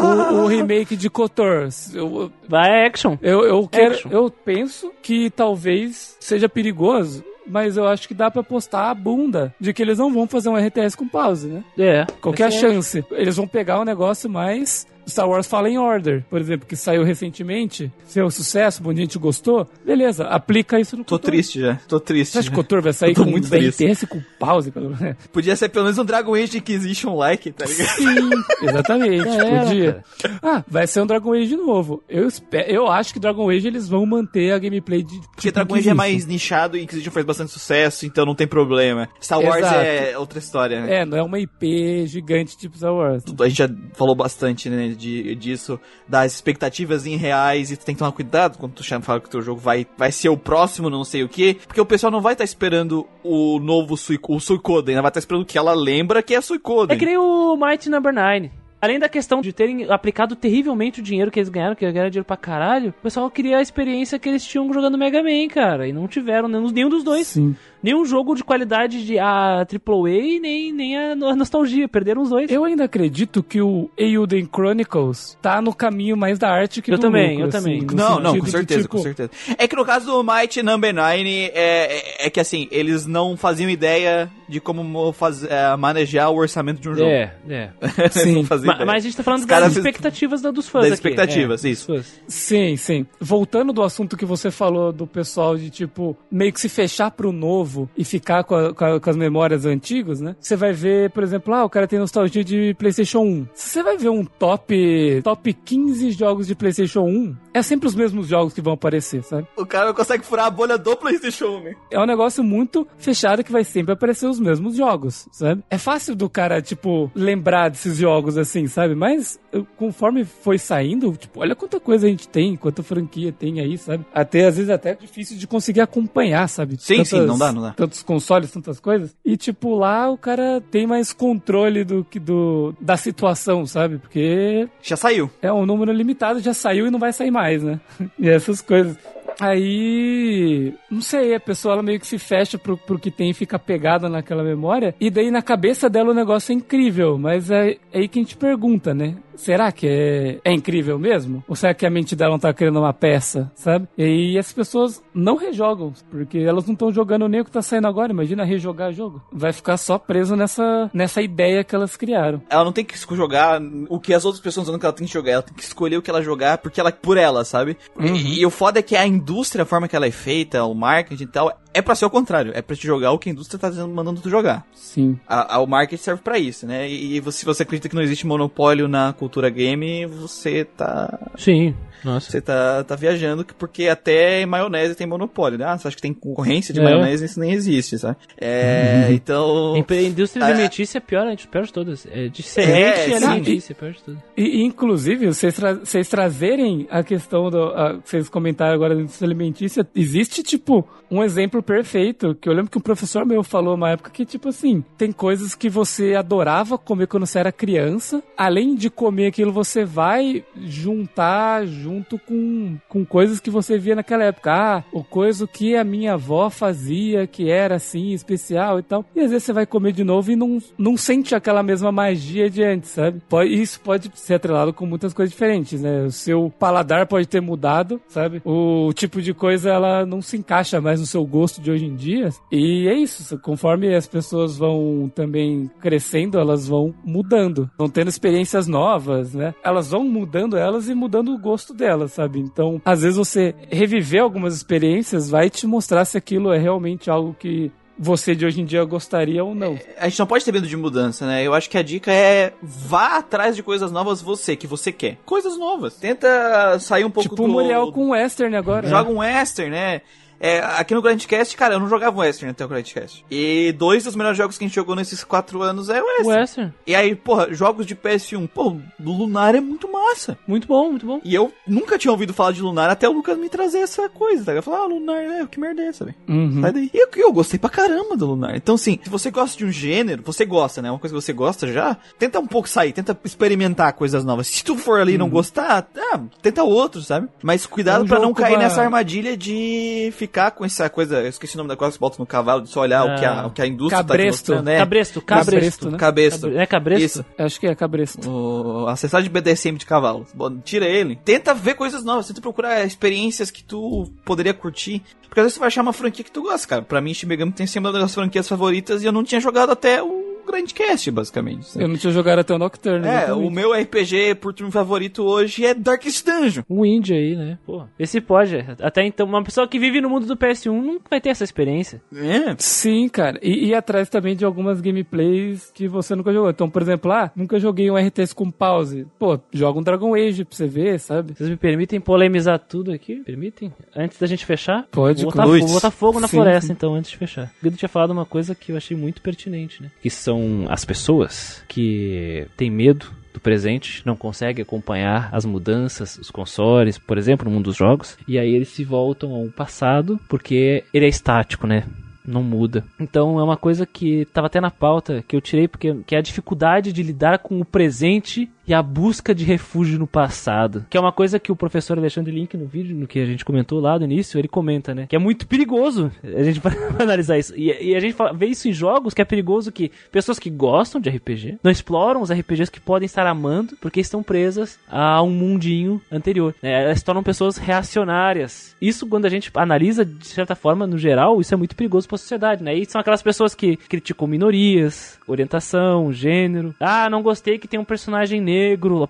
o, o remake de Kotor. Eu, Vai action. eu, eu, quero, Action. eu penso que talvez seja perigoso. Mas eu acho que dá pra postar a bunda de que eles não vão fazer um RTS com pause, né? É. Qual que a Vai ser chance? Eles vão pegar um negócio mais Star Wars Fallen Order, por exemplo, que saiu recentemente, seu sucesso, muita gente gostou, beleza, aplica isso no Tô triste já, tô triste. Você acha que o Kotor vai sair com muito e com pause? Pelo? Podia ser pelo menos um Dragon Age Inquisition like, tá ligado? Sim, exatamente, É, podia. Ah, vai ser um Dragon Age de novo. Eu, espero, eu acho que Dragon Age eles vão manter a gameplay de Porque tipo Dragon Age é mais nichado e Inquisition faz bastante sucesso, então não tem problema. Star Wars Exato. é outra história, né? É, não é uma IP gigante tipo Star Wars. A gente já falou bastante né, de, disso, das expectativas em reais, e tu tem que tomar cuidado quando tu chama, fala que o teu jogo vai, vai ser o próximo, não sei o que, porque o pessoal não vai estar esperando o novo Suic o Suicoden, né? vai estar esperando que ela lembra que é Suicoden. É que nem o Might Number 9. Além da questão de terem aplicado terrivelmente o dinheiro que eles ganharam, que eles ganharam dinheiro pra caralho, o pessoal queria a experiência que eles tinham jogando Mega Man, cara. E não tiveram nenhum, nenhum dos dois. Sim. Nenhum jogo de qualidade de a AAA, nem, nem a, a nostalgia. Perderam os dois. Eu ainda acredito que o Eiyuden Chronicles tá no caminho mais da arte que Eu do também, lucro, eu também. assim, no Não, não, com de, certeza, tipo, com certeza. É que no caso do Might Number 9, é, é, é que assim, eles não faziam ideia de como faz, é, manejar o orçamento de um jogo. É, é. Sim. Ma- ideia. Mas a gente tá falando Os das expectativas da- dos fãs Das aqui. expectativas, É, isso. Sim, sim. Voltando do assunto que você falou do pessoal de, tipo, meio que se fechar pro novo e ficar com, a- com a- com as memórias antigas, né? Você vai ver, por exemplo, ah, o cara tem nostalgia de PlayStation 1. Se você vai ver um top, top 15 jogos de PlayStation 1, é sempre os mesmos jogos que vão aparecer, sabe? O cara não consegue furar a bolha do PlayStation, né? É um negócio muito fechado que vai sempre aparecer os mesmos jogos, sabe? É fácil do cara, tipo, lembrar desses jogos assim, sabe? Mas eu- conforme foi saindo, tipo, olha quanta coisa a gente tem, quanta franquia tem aí, sabe? Até, às vezes, até é difícil de conseguir acompanhar, sabe? Sim, sim, não dá, dá. Tantos consoles, tantas coisas. E, tipo, lá o cara tem mais controle do que do, da situação, sabe? Porque Já saiu. é um número limitado, já saiu e não vai sair mais, né? e essas coisas. Aí, não sei, a pessoa ela meio que se fecha pro, pro que tem e fica pegada naquela memória. E daí na cabeça dela o negócio é incrível, mas é, é aí que a gente pergunta, né? Será que é, é incrível mesmo? Ou será que a mente dela não tá criando uma peça, sabe? E as pessoas não rejogam, porque elas não estão jogando nem o que tá saindo agora. Imagina rejogar jogo. Vai ficar só preso nessa, nessa ideia que elas criaram. Ela não tem que jogar o que as outras pessoas estão dizendo que ela tem que jogar. Ela tem que escolher o que ela jogar porque ela, por ela, sabe? E, e o foda é que a indústria, a forma que ela é feita, o marketing e tal, é pra ser o contrário. É pra te jogar o que a indústria tá mandando tu jogar. Sim. A, a- o marketing serve pra isso, né? E, e se você acredita que não existe monopólio na cultura game, você tá. Sim. Nossa. Você tá, tá viajando, que- porque até em maionese tem monopólio, né? Ah, você acha que tem concorrência de É. maionese? Isso nem existe, sabe? É, então... A indústria Ah, alimentícia é pior, a pior de todas. É de semente e alimentícia, é pior de tudo. E, inclusive, vocês, tra vocês trazerem a questão do. a- que vocês comentaram agora da indústria alimentícia, existe, tipo, um exemplo perfeito. Que eu lembro que um professor meu falou uma época que, tipo assim, tem coisas que você adorava comer quando você era criança. Além de comer aquilo, você vai juntar junto com, com coisas que você via naquela época. Ah, o coisa que a minha avó fazia, que era assim, especial e tal. E às vezes você vai comer de novo e não, não sente aquela mesma magia de antes, sabe? Pode, isso pode ser atrelado com muitas coisas diferentes, né? O seu paladar pode ter mudado, sabe? O tipo de coisa, ela não se encaixa mais no seu gosto de hoje em dia. E é isso, conforme as pessoas vão também crescendo, elas vão mudando, vão tendo experiências novas, né? Elas vão mudando elas e mudando o gosto delas, sabe? Então, às vezes você reviver algumas experiências vai te mostrar se aquilo é realmente algo que você de hoje em dia gostaria ou não. A gente não pode ter medo de mudança, né? Eu acho que a dica é vá atrás de coisas novas você, que você quer. Coisas novas. Tenta sair um pouco tipo do... o Muriel com o Western agora. Joga um western, né? É, aqui no Grandcast, cara, eu não jogava western até o Grandcast. E dois dos melhores jogos que a gente jogou nesses quatro anos é western. Western. E aí, porra, jogos de PS1, pô, Lunar é muito massa. Muito bom, muito bom. E eu nunca tinha ouvido falar de Lunar até o Lucas me trazer essa coisa, tá? Eu falei, ah, Lunar, é, que merda é essa, velho? Uhum. Sai daí. E eu, eu gostei pra caramba do Lunar. Então, assim, se você gosta de um gênero, você gosta, né? Uma coisa que você gosta já, tenta um pouco sair, tenta experimentar coisas novas. Se tu for ali e não gostar, ah, tenta outro, sabe? Mas cuidado Uhum. É um pra não cair pra- nessa armadilha de ficar com essa coisa, eu esqueci o nome da coisa que bota no cavalo, de só olhar o, que a, o que a indústria Cabresto. tá te mostrando. É, Cabresto, Cabresto, cabresto. né? Cabesto. É cabresto? Isso. Acho que é cabresto. O acessar de BDSM de cavalo. Bom, Tira ele. Tenta ver coisas novas. Tenta procurar experiências que tu poderia curtir. Porque às vezes você vai achar uma franquia que tu gosta, cara. Pra mim, Shin Megami tem sido uma das franquias favoritas e eu não tinha jogado até o Grandcast, basicamente. sabe? Eu não tinha jogado até o Nocturne. É, exatamente. o meu RPG por turno favorito hoje é Darkest Dungeon. Um indie aí, né? Pô, esse pode. Até então, uma pessoa que vive no mundo do PS1 não vai ter essa experiência. É. Sim, cara. E, e atrás também de algumas gameplays que você nunca jogou. Então, por exemplo, ah, nunca joguei um RTS com pause. Pô, joga um Dragon Age pra você ver, sabe? Vocês me permitem polemizar tudo aqui? Permitem? Antes da gente fechar? Pode, vou botar, claro. vou botar fogo na Sim, floresta, sim. então, antes de fechar. O Guido tinha falado uma coisa que eu achei muito pertinente, né? Que são as pessoas que têm medo do presente, não conseguem acompanhar as mudanças, os consoles, por exemplo, no mundo dos jogos, e aí eles se voltam ao passado porque ele é estático, né? Não muda. Então é uma coisa que tava até na pauta que eu tirei porque que é a dificuldade de lidar com o presente e a busca de refúgio no passado. Que é uma coisa que o professor Alexandre Link no vídeo, no que a gente comentou lá no início, ele comenta, né? Que é muito perigoso a gente analisar isso. E, e a gente fala- vê isso em jogos que é perigoso que pessoas que gostam de RPG não exploram os RPGs que podem estar amando porque estão presas a um mundinho anterior. né? Elas se tornam pessoas reacionárias. Isso, quando a gente analisa, de certa forma, no geral, isso é muito perigoso para a sociedade, né? E são aquelas pessoas que criticam minorias, orientação, gênero. Ah, não gostei que tem um personagem negro,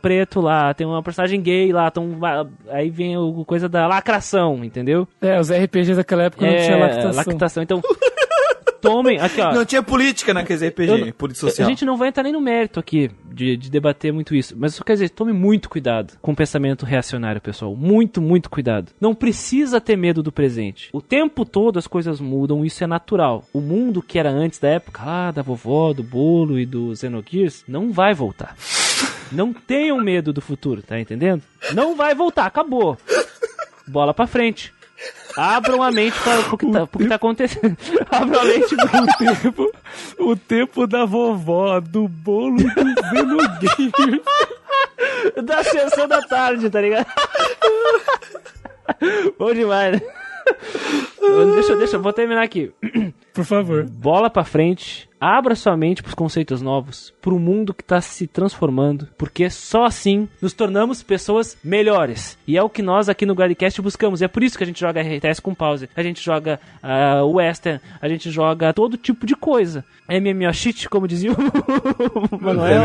preto lá, tem uma personagem gay lá, então vai- aí vem o coisa da lacração, entendeu? É, os RPGs daquela época não tinha lactação. lactação. Então, tomem, aqui ó. Não tinha política naqueles RPG, Eu política A social. gente não vai entrar nem no mérito aqui de, de debater muito isso. Mas só quer dizer, tome muito cuidado com o pensamento reacionário, pessoal. Muito, muito cuidado. Não precisa ter medo do presente. O tempo todo as coisas mudam, isso é natural. O mundo que era antes da época, ah, da vovó, do bolo e do Xenogears, não vai voltar. Não tenham medo do futuro, tá entendendo? Não vai voltar, acabou. Bola pra frente. Abram a mente para o que tá, pro que tá acontecendo. Abram a mente pro O tempo, o tempo da vovó, do bolo do Xenogears. da sessão da tarde, tá ligado? Bom demais, né? Deixa, deixa, vou terminar aqui. Por favor. Bola pra frente, abra sua mente pros conceitos novos, pro mundo que tá se transformando, porque só assim nos tornamos pessoas melhores. E é o que nós aqui no Gladcast buscamos. É por isso que a gente joga RTS com pause, a gente joga ah, Western, a gente joga todo tipo de coisa. MMO shit, como dizia o Manuel.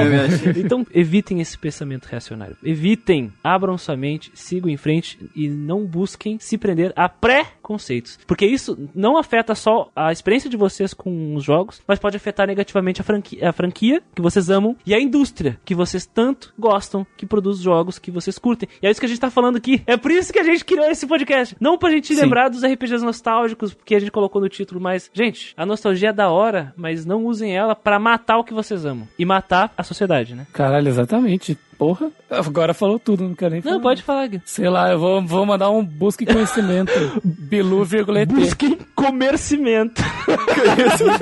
Então, evitem esse pensamento reacionário. Evitem, abram sua mente, sigam em frente e não busquem se prender a pré-conceitos. Porque isso não afeta só a experiência de vocês com os jogos, mas pode afetar negativamente a franquia, a franquia que vocês amam e a indústria que vocês tanto gostam, que produz jogos que vocês curtem. E é isso que a gente tá falando aqui. É por isso que a gente criou esse podcast. Não pra gente Sim. lembrar dos RPGs nostálgicos, porque a gente colocou no título, mas, gente, a nostalgia é da hora, mas não usem ela pra matar o que vocês amam. E matar a sociedade, né? Caralho, exatamente. Porra. Agora falou tudo, não quero nem falar. Não, pode falar, Gui. Sei lá, eu vou, vou mandar um busca em conhecimento. Bilu, vírgula ET. Busquem comercimento.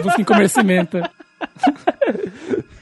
Busca em conhecimento.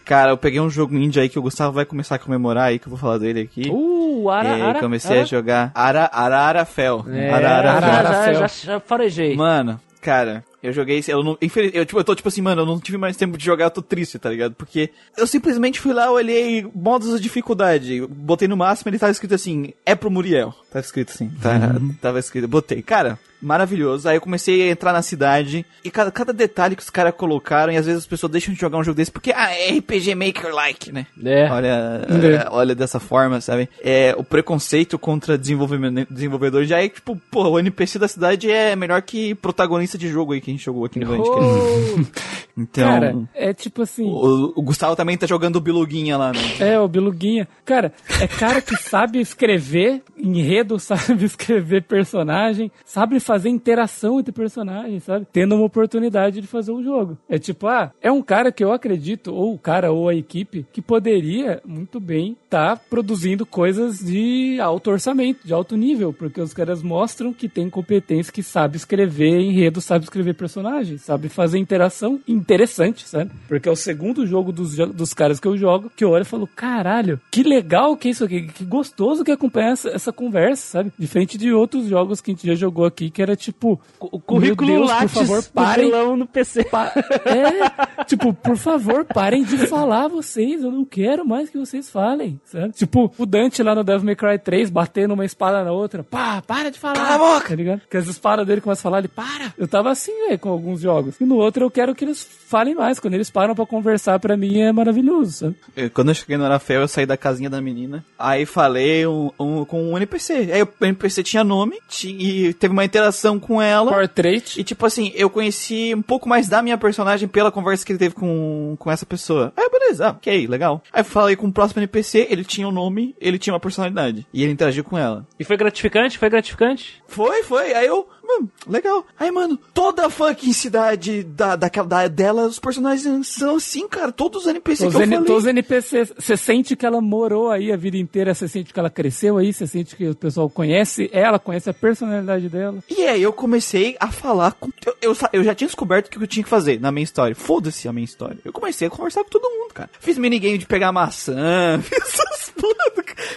Cara, eu peguei um jogo indie aí que o Gustavo vai começar a comemorar aí, que eu vou falar dele aqui. Uh, Ara, e Ara, comecei Ara. a jogar Ara, Ararafel. É, Ararafel. Ara, já, Ararafel. já, já farejei. Mano, cara, eu joguei, eu não, infeliz, eu, tipo, eu tô tipo assim, mano, eu não tive mais tempo de jogar, eu tô triste, tá ligado? Porque eu simplesmente fui lá, olhei modos de dificuldade, botei no máximo, ele tava escrito assim, é pro Muriel. Tava escrito assim, tá, tava escrito, botei. Cara, maravilhoso. Aí eu comecei a entrar na cidade e cada, cada detalhe que os caras colocaram, e às vezes as pessoas deixam de jogar um jogo desse porque, ah, é RPG Maker like, né? É. Olha, é, olha dessa forma, sabe? É, o preconceito contra desenvolvimento, desenvolvedores já é tipo, pô, o NPC da cidade é melhor que protagonista de jogo aí que a gente jogou aqui no Grande Oh, Então, Cara, é tipo assim. o, o Gustavo também tá jogando o Biluguinha lá, né? É, o Biluguinha. Cara, é cara que sabe escrever enredo, sabe escrever personagem, sabe fazer interação entre personagens, sabe? Tendo uma oportunidade de fazer um jogo. É tipo, ah, é um cara que eu acredito, ou o cara ou a equipe, que poderia muito bem estar produzindo coisas de alto orçamento, de alto nível, porque os caras mostram que tem competência, que sabe escrever enredo, sabe escrever personagens, sabe fazer interação interessante, sabe? Porque é o segundo jogo dos, dos caras que eu jogo que eu olho e falo, caralho, que legal que é isso aqui, que gostoso que acompanha essa, essa conversa, sabe? Diferente de outros jogos que a gente já jogou aqui, que era tipo, o currículo Deus, Lattes por favor, parem. no PC. Pa- É, tipo, por favor, parem de falar vocês. Eu não quero mais que vocês falem, sabe? Tipo, o Dante lá no Devil May Cry 3 batendo uma espada na outra. Pá, para de falar. Cala a boca! Tá ligado? Que as espadas dele começam a falar, ele para. Eu tava assim, velho, com alguns jogos. E no outro eu quero que eles falem mais. Quando eles param pra conversar, pra mim é maravilhoso, sabe? Eu- Quando eu cheguei no Arafel, eu saí da casinha da menina. Aí falei um, um- com um NPC. Aí o NPC tinha nome ti- e teve uma interação com ela. Portrait. E tipo assim, eu conheci um pouco mais da minha personagem pela conversa que ele teve com, com essa pessoa. Aí beleza, ah, ok, legal. Aí falei com o próximo NPC, ele tinha um nome, ele tinha uma personalidade. E ele interagiu com ela. E foi gratificante? Foi gratificante? Foi, foi. Aí eu, mano, legal. Aí, mano, toda a fucking cidade da, daquela, da, dela, os personagens são assim, cara. Todos os NPCs Os, que eu N- falei. todos os NPCs, você sente que ela morou aí a vida inteira, você sente que ela cresceu aí, você sente que o pessoal conhece ela, conhece a personalidade dela. E aí eu comecei a falar com. Eu, eu, eu já tinha descoberto o que eu tinha que fazer na minha história. Foda-se a minha história. Eu comecei a conversar com todo mundo, cara. Fiz minigame de pegar maçã, fiz essas.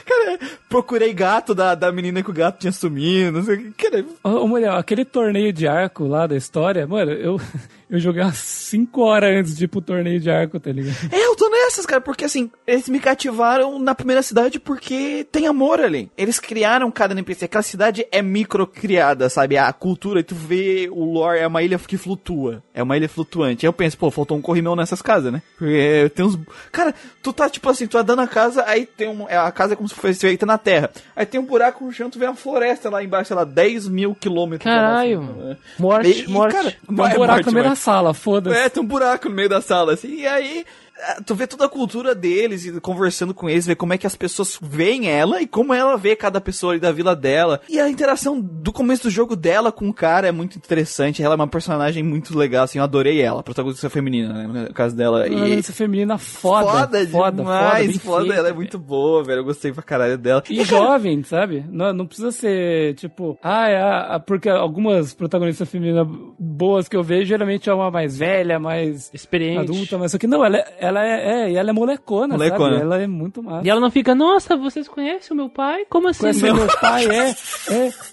Cara, procurei gato da, da menina que o gato tinha sumido, não sei o que. Cara, ô, mulher, aquele torneio de arco lá da história, mano, eu, eu joguei umas 5 horas antes de ir pro torneio de arco, tá ligado? É, eu tô nessas, cara, porque assim, eles me cativaram na primeira cidade porque tem amor ali. Eles criaram cada NPC. Aquela cidade é micro criada, sabe? A cultura, e tu vê o lore, é uma ilha que flutua. É uma ilha flutuante. Aí eu penso, pô, faltou um corrimão nessas casas, né? Porque tem uns. Cara, tu tá tipo assim, tu tá dando a casa, aí tem um. é, A casa é como se fosse feita na terra. Aí tem um buraco no chão, tu vê uma floresta lá embaixo, sei lá, 10 mil quilômetros. Caralho. Né? Morte, E- e, morte. cara, um é buraco morte, sala, foda-se. É, tem um buraco no meio da sala, assim, e aí tu vê toda a cultura deles e conversando com eles, vê como é que as pessoas veem ela e como ela vê cada pessoa ali da vila dela. E a interação do começo do jogo dela com o cara é muito interessante. Ela é uma personagem muito legal, assim, eu adorei ela, a protagonista feminina, né, no caso dela. E Violência feminina foda. foda, foda, demais, foda, feita, ela é muito boa, velho, eu gostei pra caralho dela. E jovem, sabe? Não, não precisa ser, tipo, ah, é a, a- porque algumas protagonistas femininas boas que eu vejo, geralmente é uma mais velha, mais Experiente. adulta, mas só que não, ela, é- ela é, é, e ela é molecona, Molecona. sabe? Ela é muito massa. E ela não fica, nossa, vocês conhecem o meu pai? Como assim? Conhece Não. meu pai, é,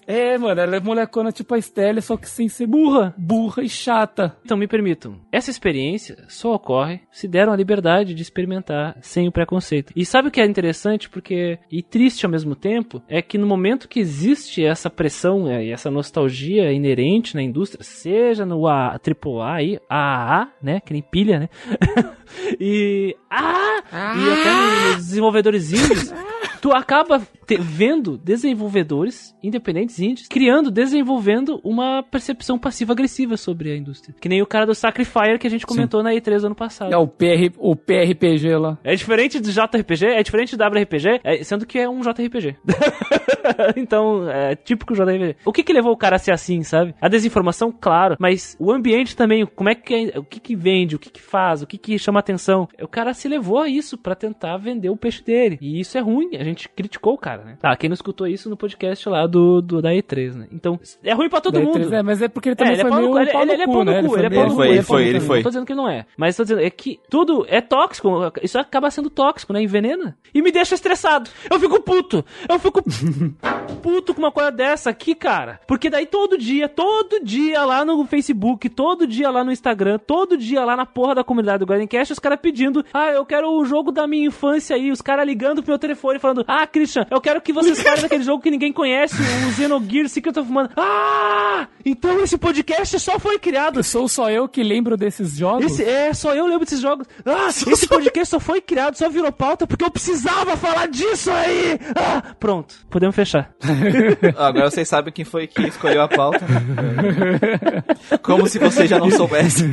é, é, mano, ela é molecona tipo a Estelle, só que sem ser burra, burra e chata. Então me permitam, essa experiência só ocorre se deram a liberdade de experimentar sem o preconceito. E sabe o que é interessante, porque e triste ao mesmo tempo, é que no momento que existe essa pressão é, e essa nostalgia inerente na indústria, seja no A, AAA aí, AAA, né, que nem pilha, né? e ah, e até nos desenvolvedores indies. tu acaba te- vendo desenvolvedores independentes indies criando, desenvolvendo uma percepção passiva-agressiva sobre a indústria. Que nem o cara do Sacrifier que a gente comentou na E3 ano passado. É o, PR, o PRPG lá. É diferente do JRPG, é diferente do WRPG, é- sendo que é um JRPG. então, é típico JRPG. O que que levou o cara a ser assim, sabe? A desinformação, claro, mas o ambiente também, como é que é- o que que vende, o que que faz, o que que chama atenção. O cara se levou a isso pra tentar vender o peixe dele. E isso é ruim, gente criticou o cara, né? Tá, quem não escutou isso no podcast lá do, do da E3, né? Então, é ruim pra todo mundo. É, mas é porque ele É, também ele é foi pau no meio cu, ele, pau ele- no ele é cu, pau no né? cu, ele é meio- pau no cu. foi, ele é ele pau no foi, ele cu. foi. Não tô dizendo que ele não é. Mas tô dizendo, é que tudo é tóxico. Isso acaba sendo tóxico, né? Envenena. E me deixa estressado. Eu fico puto. Eu fico puto com uma coisa dessa aqui, cara. Porque daí todo dia, todo dia lá no Facebook, todo dia lá no Instagram, todo dia lá na porra da comunidade do Garden Cast, os caras pedindo, ah, eu quero o jogo da minha infância aí. Os caras ligando pro meu telefone falando, ah, Christian, eu quero que vocês falem daquele jogo que ninguém conhece, o Xenogears Secret of Mana. Ah! Então esse podcast só foi criado Sou só eu que lembro desses jogos. esse, é, só eu lembro desses jogos. Ah, esse podcast só foi criado, só virou pauta porque eu precisava falar disso aí. Ah, pronto, podemos fechar. Agora vocês sabem quem foi que escolheu a pauta. Como se vocês já não soubessem.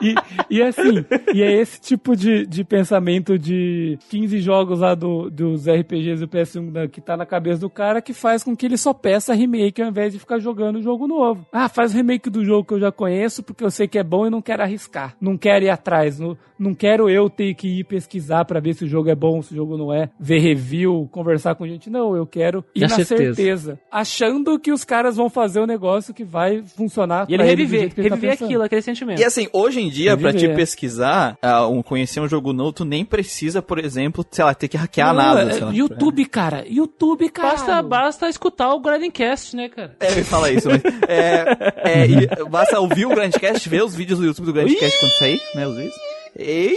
E, e assim, e é esse tipo de, de pensamento de 15 jogos lá do, dos RPGs do PS1 da- que tá na cabeça do cara que faz com que ele só peça remake ao invés de ficar jogando jogo novo. Ah, faz o remake do jogo que eu já conheço porque eu sei que é bom e não quero arriscar. Não quero ir atrás. Não, não quero eu ter que ir pesquisar pra ver se o jogo é bom, se o jogo não é. Ver review, conversar com gente. Não, eu quero ir Na na certeza. certeza. Achando que os caras vão fazer um negócio que vai funcionar E ele reviver, ele tá reviver pensando. aquilo, aquele sentimento. E assim, hoje em dia, pra te pesquisar, ah, um, conhecer um jogo novo, tu nem precisa, por exemplo, sei lá, ter que hackear nada. é- sei lá. YouTube, cara. YouTube, cara. Basta, basta escutar o Grindcast, né, cara? É, ia falar isso, mas. É, é, basta ouvir o Grandcast, ver os vídeos do YouTube do Grandcast quando sair, né? Os vídeos. E,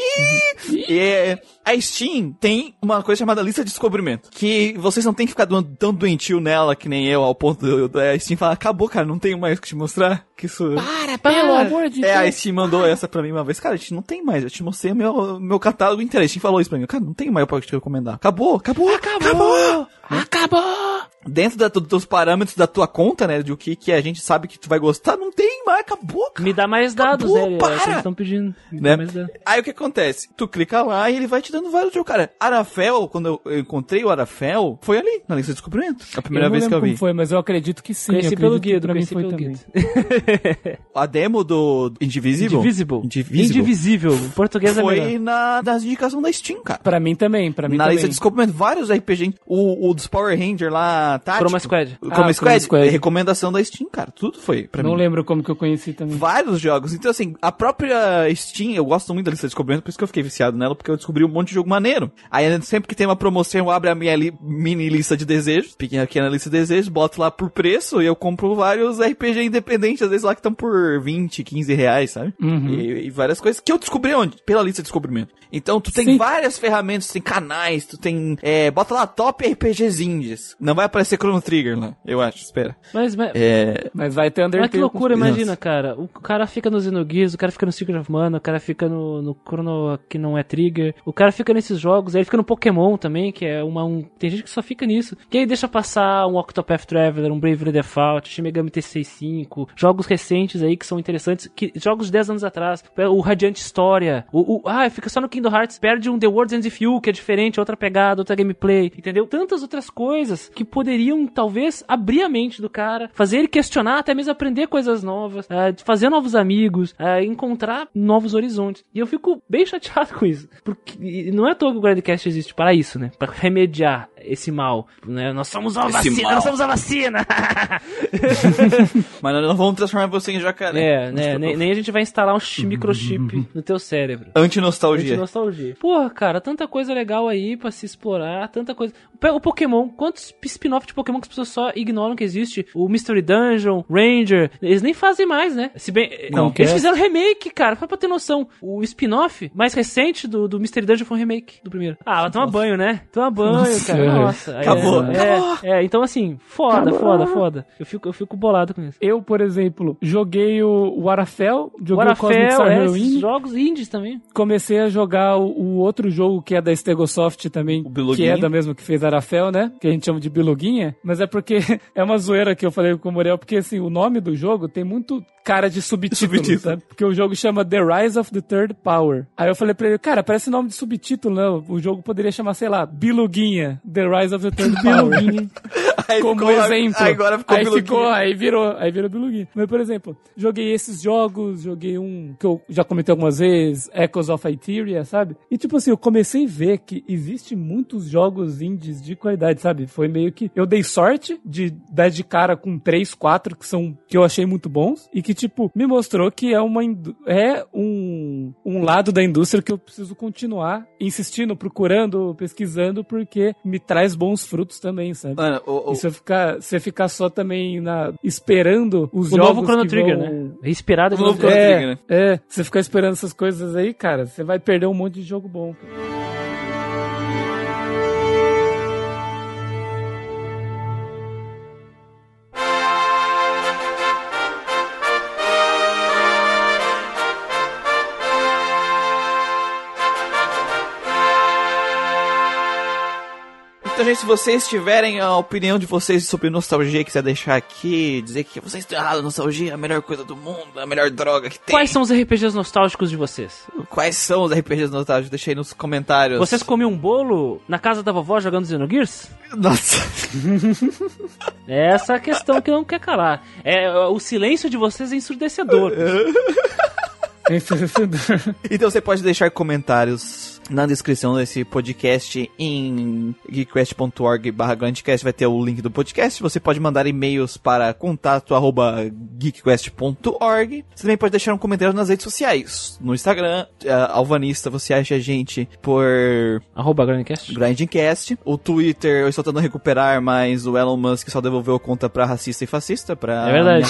e é, a Steam tem uma coisa chamada lista de descobrimento. Que vocês não tem que ficar do- tão doentio nela que nem eu, ao ponto do- da Steam falar, acabou, cara, não tenho mais o que te mostrar. Que isso. Para, pelo amor de É, a Deus. Steam mandou essa pra mim uma vez. Cara, a gente não tem mais. Eu te mostrei meu, meu catálogo inteiro. A Steam falou isso pra mim. Cara, não tem mais pra te recomendar. Acabou, acabou, acabou. Acabou! Dentro da- dos parâmetros da tua conta, né? De o que, que a gente sabe que tu vai gostar, não tem mais. Acabou, cara. Me dá mais dados, Acabou, né? É, para! eles estão pedindo. Me Né? dá mais dados. Aí o que acontece? Tu clica lá e ele vai te dando vários jogos. Cara, Arafel, quando eu- encontrei o Arafel, foi ali, na lista de descobrimento. A primeira vez que eu vi. foi, mas eu acredito que sim. Conheci pelo Guido, pra mim conheci foi pelo também. Guido. A demo do Indivisible, Indivisible. Indivisible. Indivisível. O português é melhor. foi na, nas indicações da Steam, cara. Pra mim também, pra mim na também. lista de descobrimento, vários RPG. O, o dos Power Ranger lá, tático. Chroma Squad. Ah, Chroma o Squad, Chroma Squad. recomendação da Steam, cara. Tudo foi pra Não mim. lembro como que eu conheci também. Vários jogos. Então, assim, a própria Steam, eu gosto muito da lista de descobrimento, por isso que eu fiquei viciado nela, porque eu descobri um monte de jogo maneiro. Aí, sempre que tem uma promoção, eu abro a minha li- mini lista de desejos, pequena, pequena lista de desejos, boto lá por preço e eu compro vários RPG independentes, às vezes lá que estão por 20, 15 reais, sabe? Uhum. E, e várias coisas que eu descobri onde? Pela lista de descobrimento. Então, tu tem Sim. várias ferramentas, tu tem canais, tu tem. É, bota lá top RPGs indies. Não vai aparecer Chrono Trigger lá, eu acho, espera. Mas, mas, É. Mas vai ter Undertale. Mas que loucura, com- imagina, cara. O cara fica no Xenogears, o cara fica no Secret of Mana, o cara fica no, no Chrono que não é Trigger, o cara fica nesses jogos, aí ele fica no Pokémon também, que é uma. Um, tem gente que só fica nisso. E aí deixa passar um Octopath Traveler, um Bravely Default, Shin Megami T65, jogos recentes aí que são interessantes, que, jogos de 10 anos atrás, o Radiant História, o, o. Ah, fica só no Kingdom Hearts, perde um The World's End Few, que é diferente, outra pegada, outra gameplay, entendeu? Tantas outras coisas que poderiam, talvez, abrir a mente do cara, fazer ele questionar, até mesmo aprender coisas novas, ah, fazer novos amigos, ah, encontrar novos horizontes. E eu fico bem chateado com isso. Porque não é à toa que o Grindcast existe para isso, né? Para remediar esse mal. Né? Nós somos a Esse vacina, mal. nós somos a vacina! Mas nós não vamos transformar você em jacaré. é, né? Nem, nem a gente vai instalar um chi- microchip no teu cérebro. Antinostalgia. nostalgia. Porra, cara, tanta coisa legal aí pra se explorar, tanta coisa. O Pokémon, quantos spin-off de Pokémon que as pessoas só ignoram que existe? O Mystery Dungeon, Ranger, eles nem fazem mais, né? Se bem, Não, eles é? fizeram remake, cara, só pra ter noção. O spin-off mais recente do, do Mystery Dungeon foi um remake do primeiro. Ah, vai tomar banho, né? Tomar banho, Nossa, cara. Nossa, aí Acabou, é, acabou. É, é, então assim, foda, foda, foda. Eu fico, eu fico bolado com isso. Eu, por exemplo, joguei o, o Arafel, joguei O o Cosmic Arafel, Star é, jogos indies também. comecei a jogar o, o outro jogo que é da Stegosoft também, que é da mesma que fez Arafel, né? Que a gente chama de Biluguinha, mas é porque é uma zoeira que eu falei com o Muriel, porque assim, o nome do jogo tem muito cara de subtítulo, Subtítulo. sabe? Porque o jogo chama The Rise of the Third Power. Aí eu falei pra ele, cara, parece nome de subtítulo, não. O jogo poderia chamar, sei lá, Biluguinha, The Rise of the Third. Aí como ficou- exemplo. Aí agora ficou aí Biluguinha. ficou, aí virou, aí virou Biluguinha. Mas, por exemplo, joguei esses jogos, joguei um que eu já comentei algumas vezes, Echoes of Iteria, sabe? E tipo assim, eu comecei a ver que existe muitos jogos indies de qualidade, sabe? Foi meio que eu dei sorte de dar de cara com três, quatro que são que eu achei muito bons e que tipo me mostrou que é uma é um, um lado da indústria que eu preciso continuar insistindo, procurando, pesquisando porque me traz bons frutos também, sabe? Mano, o, o- E ficar, você ficar só também na, esperando os O jogos novo Chrono que Trigger, vão- né? Inspirado em O novo Chrono Trigger. Trigger, né? É, é, você ficar esperando essas coisas aí, cara, você vai perder um monte de jogo bom. cara. Gente, se vocês tiverem a opinião de vocês sobre nostalgia, quiser deixar aqui, dizer que vocês estão errados, nostalgia é a melhor coisa do mundo, é a melhor droga que tem. Quais são os RPGs nostálgicos de vocês? Quais são os RPGs nostálgicos? Deixa aí nos comentários. Vocês comiam um bolo na casa da vovó jogando Xenogears? Nossa. Essa é a questão que não quer calar. É, o silêncio de vocês é ensurdecedor. Então você pode deixar comentários na descrição desse podcast em geekquest.org barra grandcast vai ter o link do podcast. Você pode mandar e-mails para contato arroba geekquest.org. Você também pode deixar um comentário nas redes sociais. No Instagram, eh, Alvanista, você acha a gente por Arroba Grandcast. Grindcast. O Twitter eu estou tentando recuperar, mas o Elon Musk só devolveu a conta pra racista e fascista, pra É verdade.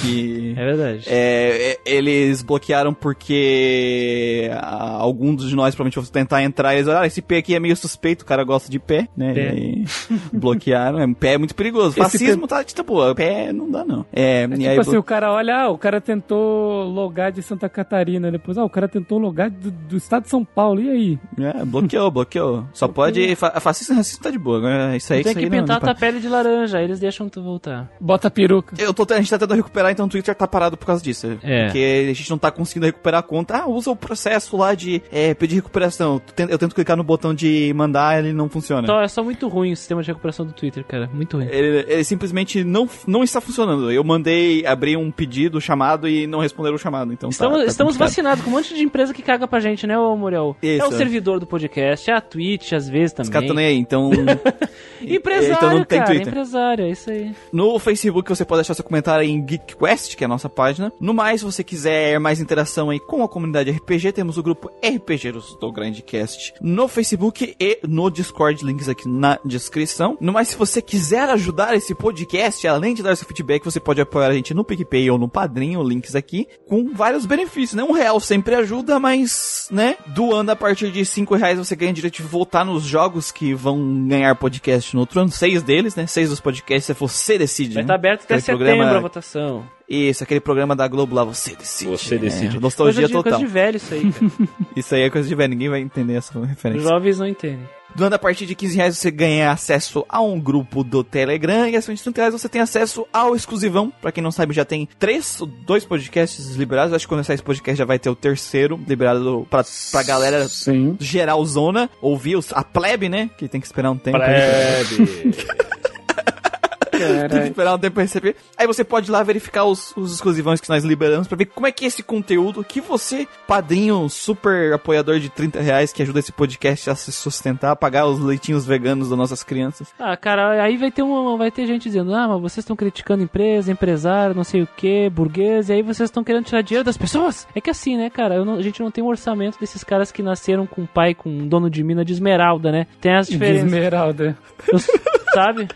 que... É verdade. É, é, eles bloquearam porque ah, alguns de nós provavelmente vão tentar entrar e eles olharam, ah, esse pé aqui é meio suspeito, o cara gosta de pé, né? Pé. E bloquearam, é, pé é muito perigoso. Esse Fascismo tá de boa, pé não dá não. É, É e tipo aí, assim, o cara olha, ah, o cara tentou logar de Santa Catarina, depois, ah, o cara tentou logar do, do estado de São Paulo, e aí? é, bloqueou, bloqueou. Só pode, fa, fascista e racista tá de boa, agora isso aí, Tem isso que não- pintar não, tua pele de laranja, aí eles deixam tu voltar. Bota a peruca. Eu tô, a gente tá tentando recuperar, então o Twitter tá parado por causa disso. É. Porque a gente não tá conseguindo recuperar a conta. Ah, usa o processo lá de é, pedir recuperação. Tenta- Eu tento clicar no botão de mandar, ele não funciona. Então, é só muito ruim o sistema de recuperação do Twitter, cara. Muito ruim. Ele, ele simplesmente não, não está funcionando. Eu mandei abrir um pedido, chamado, e não responderam o chamado. Então tá- Estamos, tá estamos complicado. vacinados com um monte de empresa que caga pra gente, né, ô Muriel? Isso. É o servidor do podcast, é a Twitch, às vezes Os caras também. estão nem aí, então... Empresário, Então não tem cara, Twitter. empresário, é isso aí. No Facebook você pode deixar seu comentário em GeekQuest, que é a nossa página. No mais, se você quiser mais interação aí com a comunidade RPG, temos o grupo RPGeiros do Grandcast no Facebook e no Discord, links aqui na descrição. No mais, se você quiser ajudar esse podcast, além de dar seu feedback, você pode apoiar a gente no PicPay ou no Padrinho, links aqui, com vários benefícios, né? Um real sempre ajuda, mas, né, doando a partir de cinco reais você ganha direito de voltar nos jogos que vão ganhar podcast no outro ano. Seis deles, né? Seis dos podcasts, você decide. Vai né? estar aberto até setembro programa- a votação. Isso, aquele programa da Globo lá, você decide. Você decide. É, Coisa nostalgia de, coisa total. de velho isso aí, cara. Isso aí é coisa de velho, ninguém vai entender essa Os referência. jovens não entendem. Doando a partir de 15 reais você ganha acesso a um grupo do Telegram e acima de 30 reais você tem acesso ao exclusivão. Pra quem não sabe, já tem três, dois podcasts liberados. Acho que quando sair esse podcast já vai ter o terceiro liberado pra, pra galera Sim. geralzona ouvir os, a plebe, né? Que tem que esperar um tempo. aí. Tem que esperar um tempo pra receber. Aí você pode ir lá verificar os, os exclusivões que nós liberamos pra ver como é que é esse conteúdo que você, padrinho, super apoiador de 30 reais, que ajuda esse podcast a se sustentar, a pagar os leitinhos veganos das nossas crianças. Ah, cara, aí vai ter uma, vai ter gente dizendo, ah, mas vocês estão criticando empresa, empresário, não sei o que, burguês, e aí vocês estão querendo tirar dinheiro das pessoas. É que assim, né, cara, eu não- a gente não tem um orçamento desses caras que nasceram com um pai, com um dono de mina de esmeralda, né? Tem as de diferenças, esmeralda. Eu- sabe?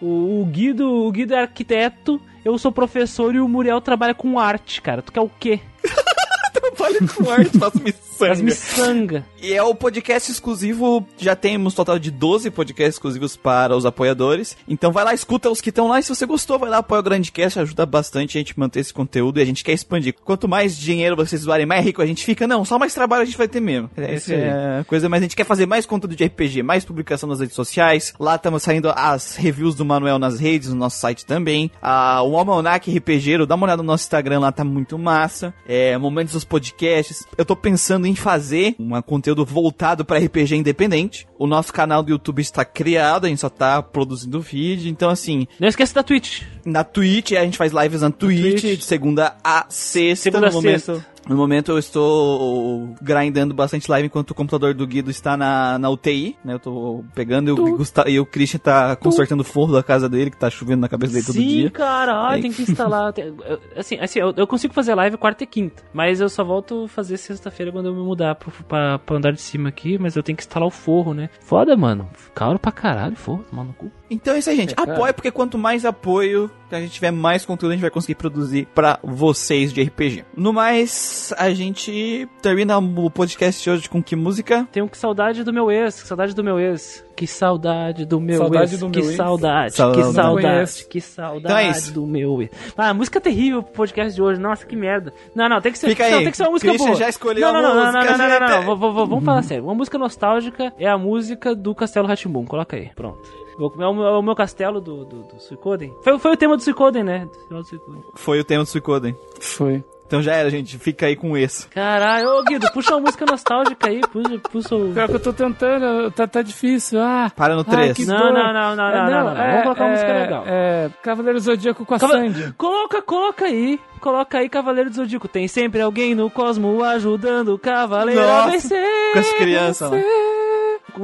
O, o Guido, o Guido é arquiteto, eu sou professor e o Muriel trabalha com arte, cara. Tu quer o quê? Trabalho com arte, faço missão. As miçanga. E é o podcast exclusivo, já temos um total de 12 podcasts exclusivos para os apoiadores. Então vai lá, escuta os que estão lá e se você gostou, vai lá, apoia o Grandcast, ajuda bastante a gente manter esse conteúdo e a gente quer expandir. Quanto mais dinheiro vocês doarem, mais rico a gente fica. Não, só mais trabalho a gente vai ter mesmo. Essa é a coisa, mas a gente quer fazer mais conteúdo de RPG, mais publicação nas redes sociais. Lá estamos saindo as reviews do Manuel nas redes, no nosso site também. Ah, o Almanac RPGeiro, dá uma olhada no nosso Instagram lá, tá muito massa. É, momentos dos podcasts. Eu tô pensando em fazer um conteúdo voltado para RPG independente. O nosso canal do YouTube está criado, a gente só tá produzindo vídeo. Então, assim, Não esquece da Twitch. na Twitch, a gente faz lives na Twitch, Twitch. de segunda a sexta. Segunda no a momento, sexta. No momento eu estou grindando bastante live enquanto o computador do Guido está na, na UTI, né? Eu tô pegando e o, Gusta- e o Christian tá consertando o forro da casa dele, que tá chovendo na cabeça dele todo Sim, dia. caralho, É. tem que instalar. Tem- assim, assim eu, eu consigo fazer live quarta e quinta, mas eu só volto fazer sexta-feira quando eu me mudar pro, pra, pra andar de cima aqui, mas eu tenho que instalar o forro, né? Foda, mano. Caro pra caralho, forro, tomar no cu. Então é isso aí, gente. cara. Apoia, porque quanto mais apoio que a gente tiver, mais conteúdo a gente vai conseguir produzir pra vocês de RPG. No mais, a gente termina o podcast de hoje com que música? Tenho que saudade do meu ex, que saudade do meu ex. Que saudade do meu Saudade ex. do que meu ex. saudade, Saudade. que saudade, que saudade Então é isso. do meu ex. Ah, música terrível pro podcast de hoje. Nossa, que merda. Não, não, tem que ser, Fica não, aí. tem que ser uma música Christian boa. já escolheu não, não, a não, não, música, não, não, não, não, não, Vamos falar sério. Uma música nostálgica é a música do Castelo Ratimbum. Coloca aí, pronto. É o, é o meu castelo do, do, do Suicoden. Foi, foi o tema do Suicoden, né? Do final do Suicoden. Foi o tema do Suicoden. Foi. Então já era, gente. Fica aí com esse. Caralho, ô Guido, puxa uma música nostálgica aí. Puxa, puxa o... Pior que eu tô tentando, tá, tá difícil. Ah, Para no ah, 3. que Não, não, não, não, É, não, não, não. Vamos colocar uma música legal. É, Cavaleiro Zodíaco com a Cava- Sandy. Coloca, coloca aí. Coloca aí Cavaleiro do Zodíaco. Tem sempre alguém no cosmo ajudando o Cavaleiro a Nossa, vencer. Com as crianças lá.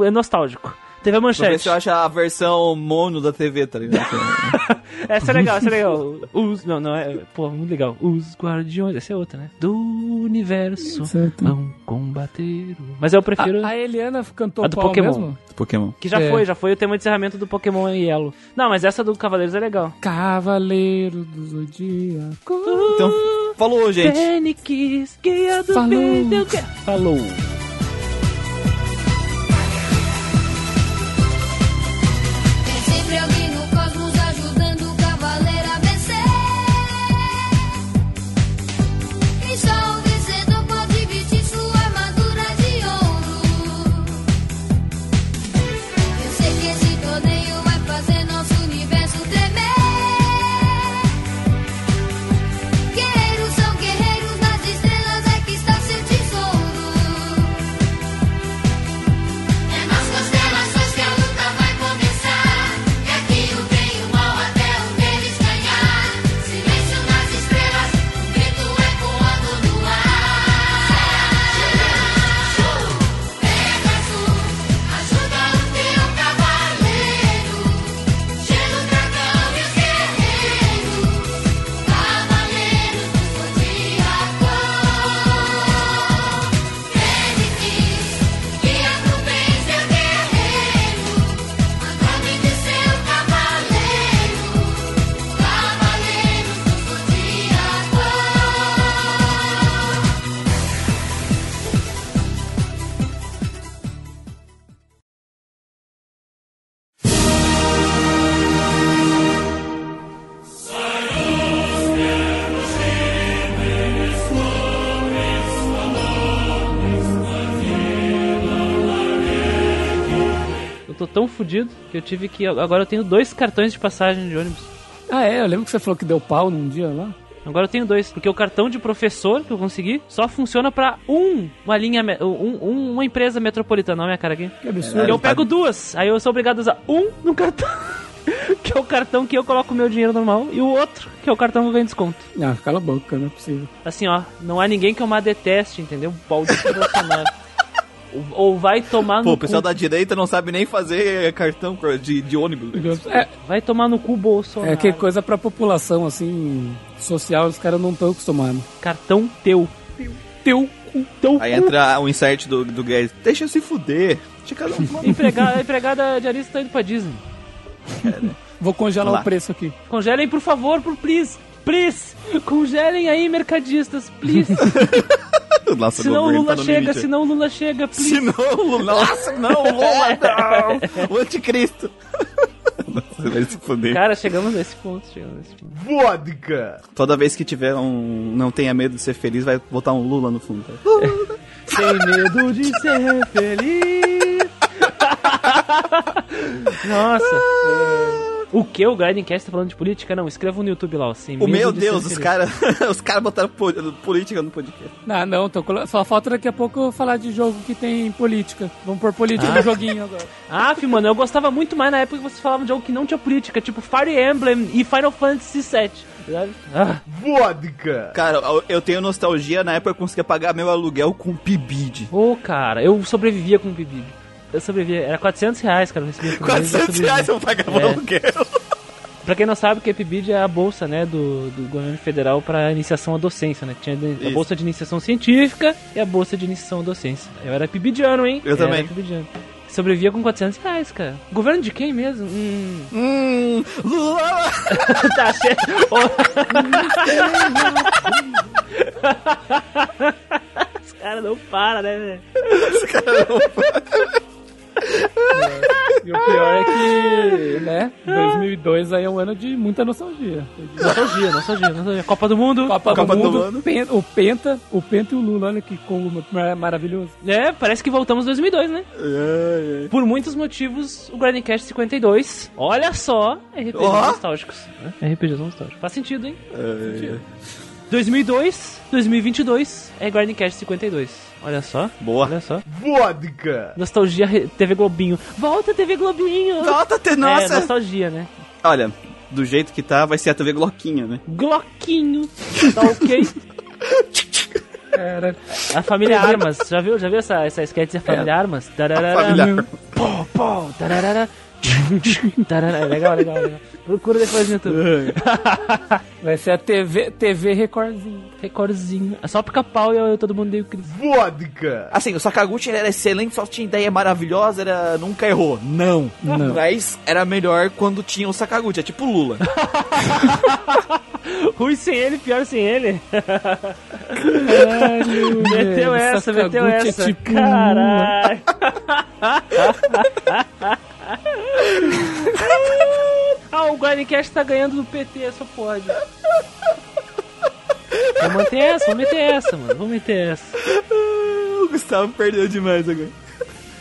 É nostálgico. Teve a Vou ver se manchete. eu acho a versão mono da TV, tá ligado? Essa é legal, essa é legal. Os, não, não é. Pô, muito legal. Os guardiões. Essa é outra, né? Do universo Certo. vão combater. Mas eu prefiro. A, a Eliana cantou A do qual Pokémon. mesmo? Pokémon. Que já É. foi, já foi o tema de encerramento do Pokémon Yellow. Não, mas essa do Cavaleiros é legal. Cavaleiro do Zodíaco. Então, falou, gente. Fênix, guia do Falou. vídeo. Falou. Tão fudido que eu tive que. Agora eu tenho dois cartões de passagem de ônibus. Ah, é? Eu lembro que você falou que deu pau num dia lá. Agora eu tenho dois, porque o cartão de professor que eu consegui só funciona pra um, uma linha, um, um- uma empresa metropolitana, olha minha cara aqui. Que absurdo. E eu pego duas, aí eu sou obrigado a usar um no cartão, que é o cartão que eu coloco o meu dinheiro normal, e o outro, que é o cartão que ganha desconto. Ah, cala a boca, não é possível. Assim, ó, não há ninguém que eu má deteste, entendeu? Maldito Bolsonaro. Ou- Ou vai tomar Pô, no o pessoal cu. da direita não sabe nem fazer cartão de, de ônibus. É, Vai tomar no cu Bolsonaro. é que coisa pra população, assim, social, os caras não estão acostumados. Cartão teu. Teu cu. Teu Aí cu. entra o insert do, do Guedes. Deixa eu se fuder. Deixa um Empregada, a empregada de Arista tá indo pra Disney. Vou congelar o preço aqui. Congelem, por favor, por please. Please. Congelem aí, mercadistas, please. Nossa, senão o Lula tá chega, limite. senão o Lula chega, please. Se não, o Lula. Nossa, não, o Lula, não! O anticristo. Nossa, vai se fuder. Cara, chegamos nesse ponto, chegamos nesse ponto. Vodka. Toda vez que tiver um. Não tenha medo de ser feliz, vai botar um Lula no fundo. Sem medo de ser feliz. Nossa. é. O que? O Grindcast tá falando de política? Não, escreva no YouTube lá, ó. Sem O meu de Deus, os caras os cara botaram po- política no podcast. Ah, não, tô colo... só falta daqui a pouco eu falar de jogo que tem política. Vamos pôr política no joguinho agora. Ah, fi, mano, eu gostava muito mais na época que vocês falavam de algo que não tinha política, tipo Fire Emblem e Final Fantasy VII. Ah, Vodka. Cara, eu- tenho nostalgia, na época eu conseguia pagar meu aluguel com pibid. Ô, cara, eu sobrevivia com o Bibib. Eu sobrevivia, era 400 reais, cara, eu recebia por mês, eu 400 reais sobrevivia. eu pagava É. aluguel. Pra quem não sabe, o que é é a bolsa, né, do, do governo federal pra iniciação à docência, né? Tinha a Isso. bolsa de iniciação científica e a bolsa de iniciação à docência. Eu era PIBIdiano, hein? Eu também. Era PIBIdiano. Sobrevivia com 400 reais, cara. Governo de quem mesmo? Hum. Hum, Lula! tá cheio. Os caras não param, né, velho? E o pior é que, né, 2002 aí é um ano de muita nostalgia. Nostalgia, nostalgia, nostalgia. Copa do Mundo. Copa, Copa do, do Mundo. Pen- o Penta, o Penta e o Lula, olha que combo mar- maravilhoso. É, parece que voltamos 2002, né? Ai, ai. Por muitos motivos, o Grindcast 52, olha só, RPGs Ó. nostálgicos. É, RPGs nostálgicos. Faz sentido, hein? Ai, ai. 2002, 2022 é Grindcast 52. Olha só, Boa. olha só. Vodka. Nostalgia TV Globinho. Volta TV Globinho! Volta, ter É, nossa! nostalgia, né? Olha, do jeito que tá, vai ser a TV Gloquinha, né? Gloquinho. Tá ok? A família Armas. Já viu, já viu essa, essa sketch da família Armas? Tararara. Família. Pô, pô, tararara. Tararara. Legal, legal, legal. Procura depois no YouTube. Vai ser a TV, TV Recordzinho. Recordzinho. É só pica-pau e eu- todo mundo deu crise. Vodka. Assim, o Sakaguchi era excelente, só tinha ideia maravilhosa, era... nunca errou. Não. Não. Mas era melhor quando tinha o Sakaguchi, é tipo Lula. Ruim sem ele, pior sem ele. Caralho, Meteu velho, essa, Sakaguchi meteu é essa. tipo Lula. Caralho. Ah, o Grindcast tá ganhando do PT, só pode. Vou manter essa, vou meter essa, mano. Vou meter essa. o Gustavo perdeu demais agora.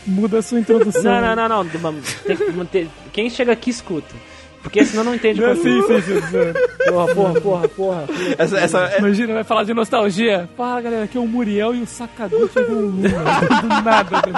Muda a sua introdução. Não, não, não, não. Tem que manter. Quem chega aqui escuta. Porque senão não entende o Não, que sim, eu sim, sim, sim. Porra, porra, porra, porra. Essa, essa, é- Imagina, vai falar de nostalgia. Fala, galera, aqui é o Muriel e o Sakaguchi com o Lula. Do nada. né?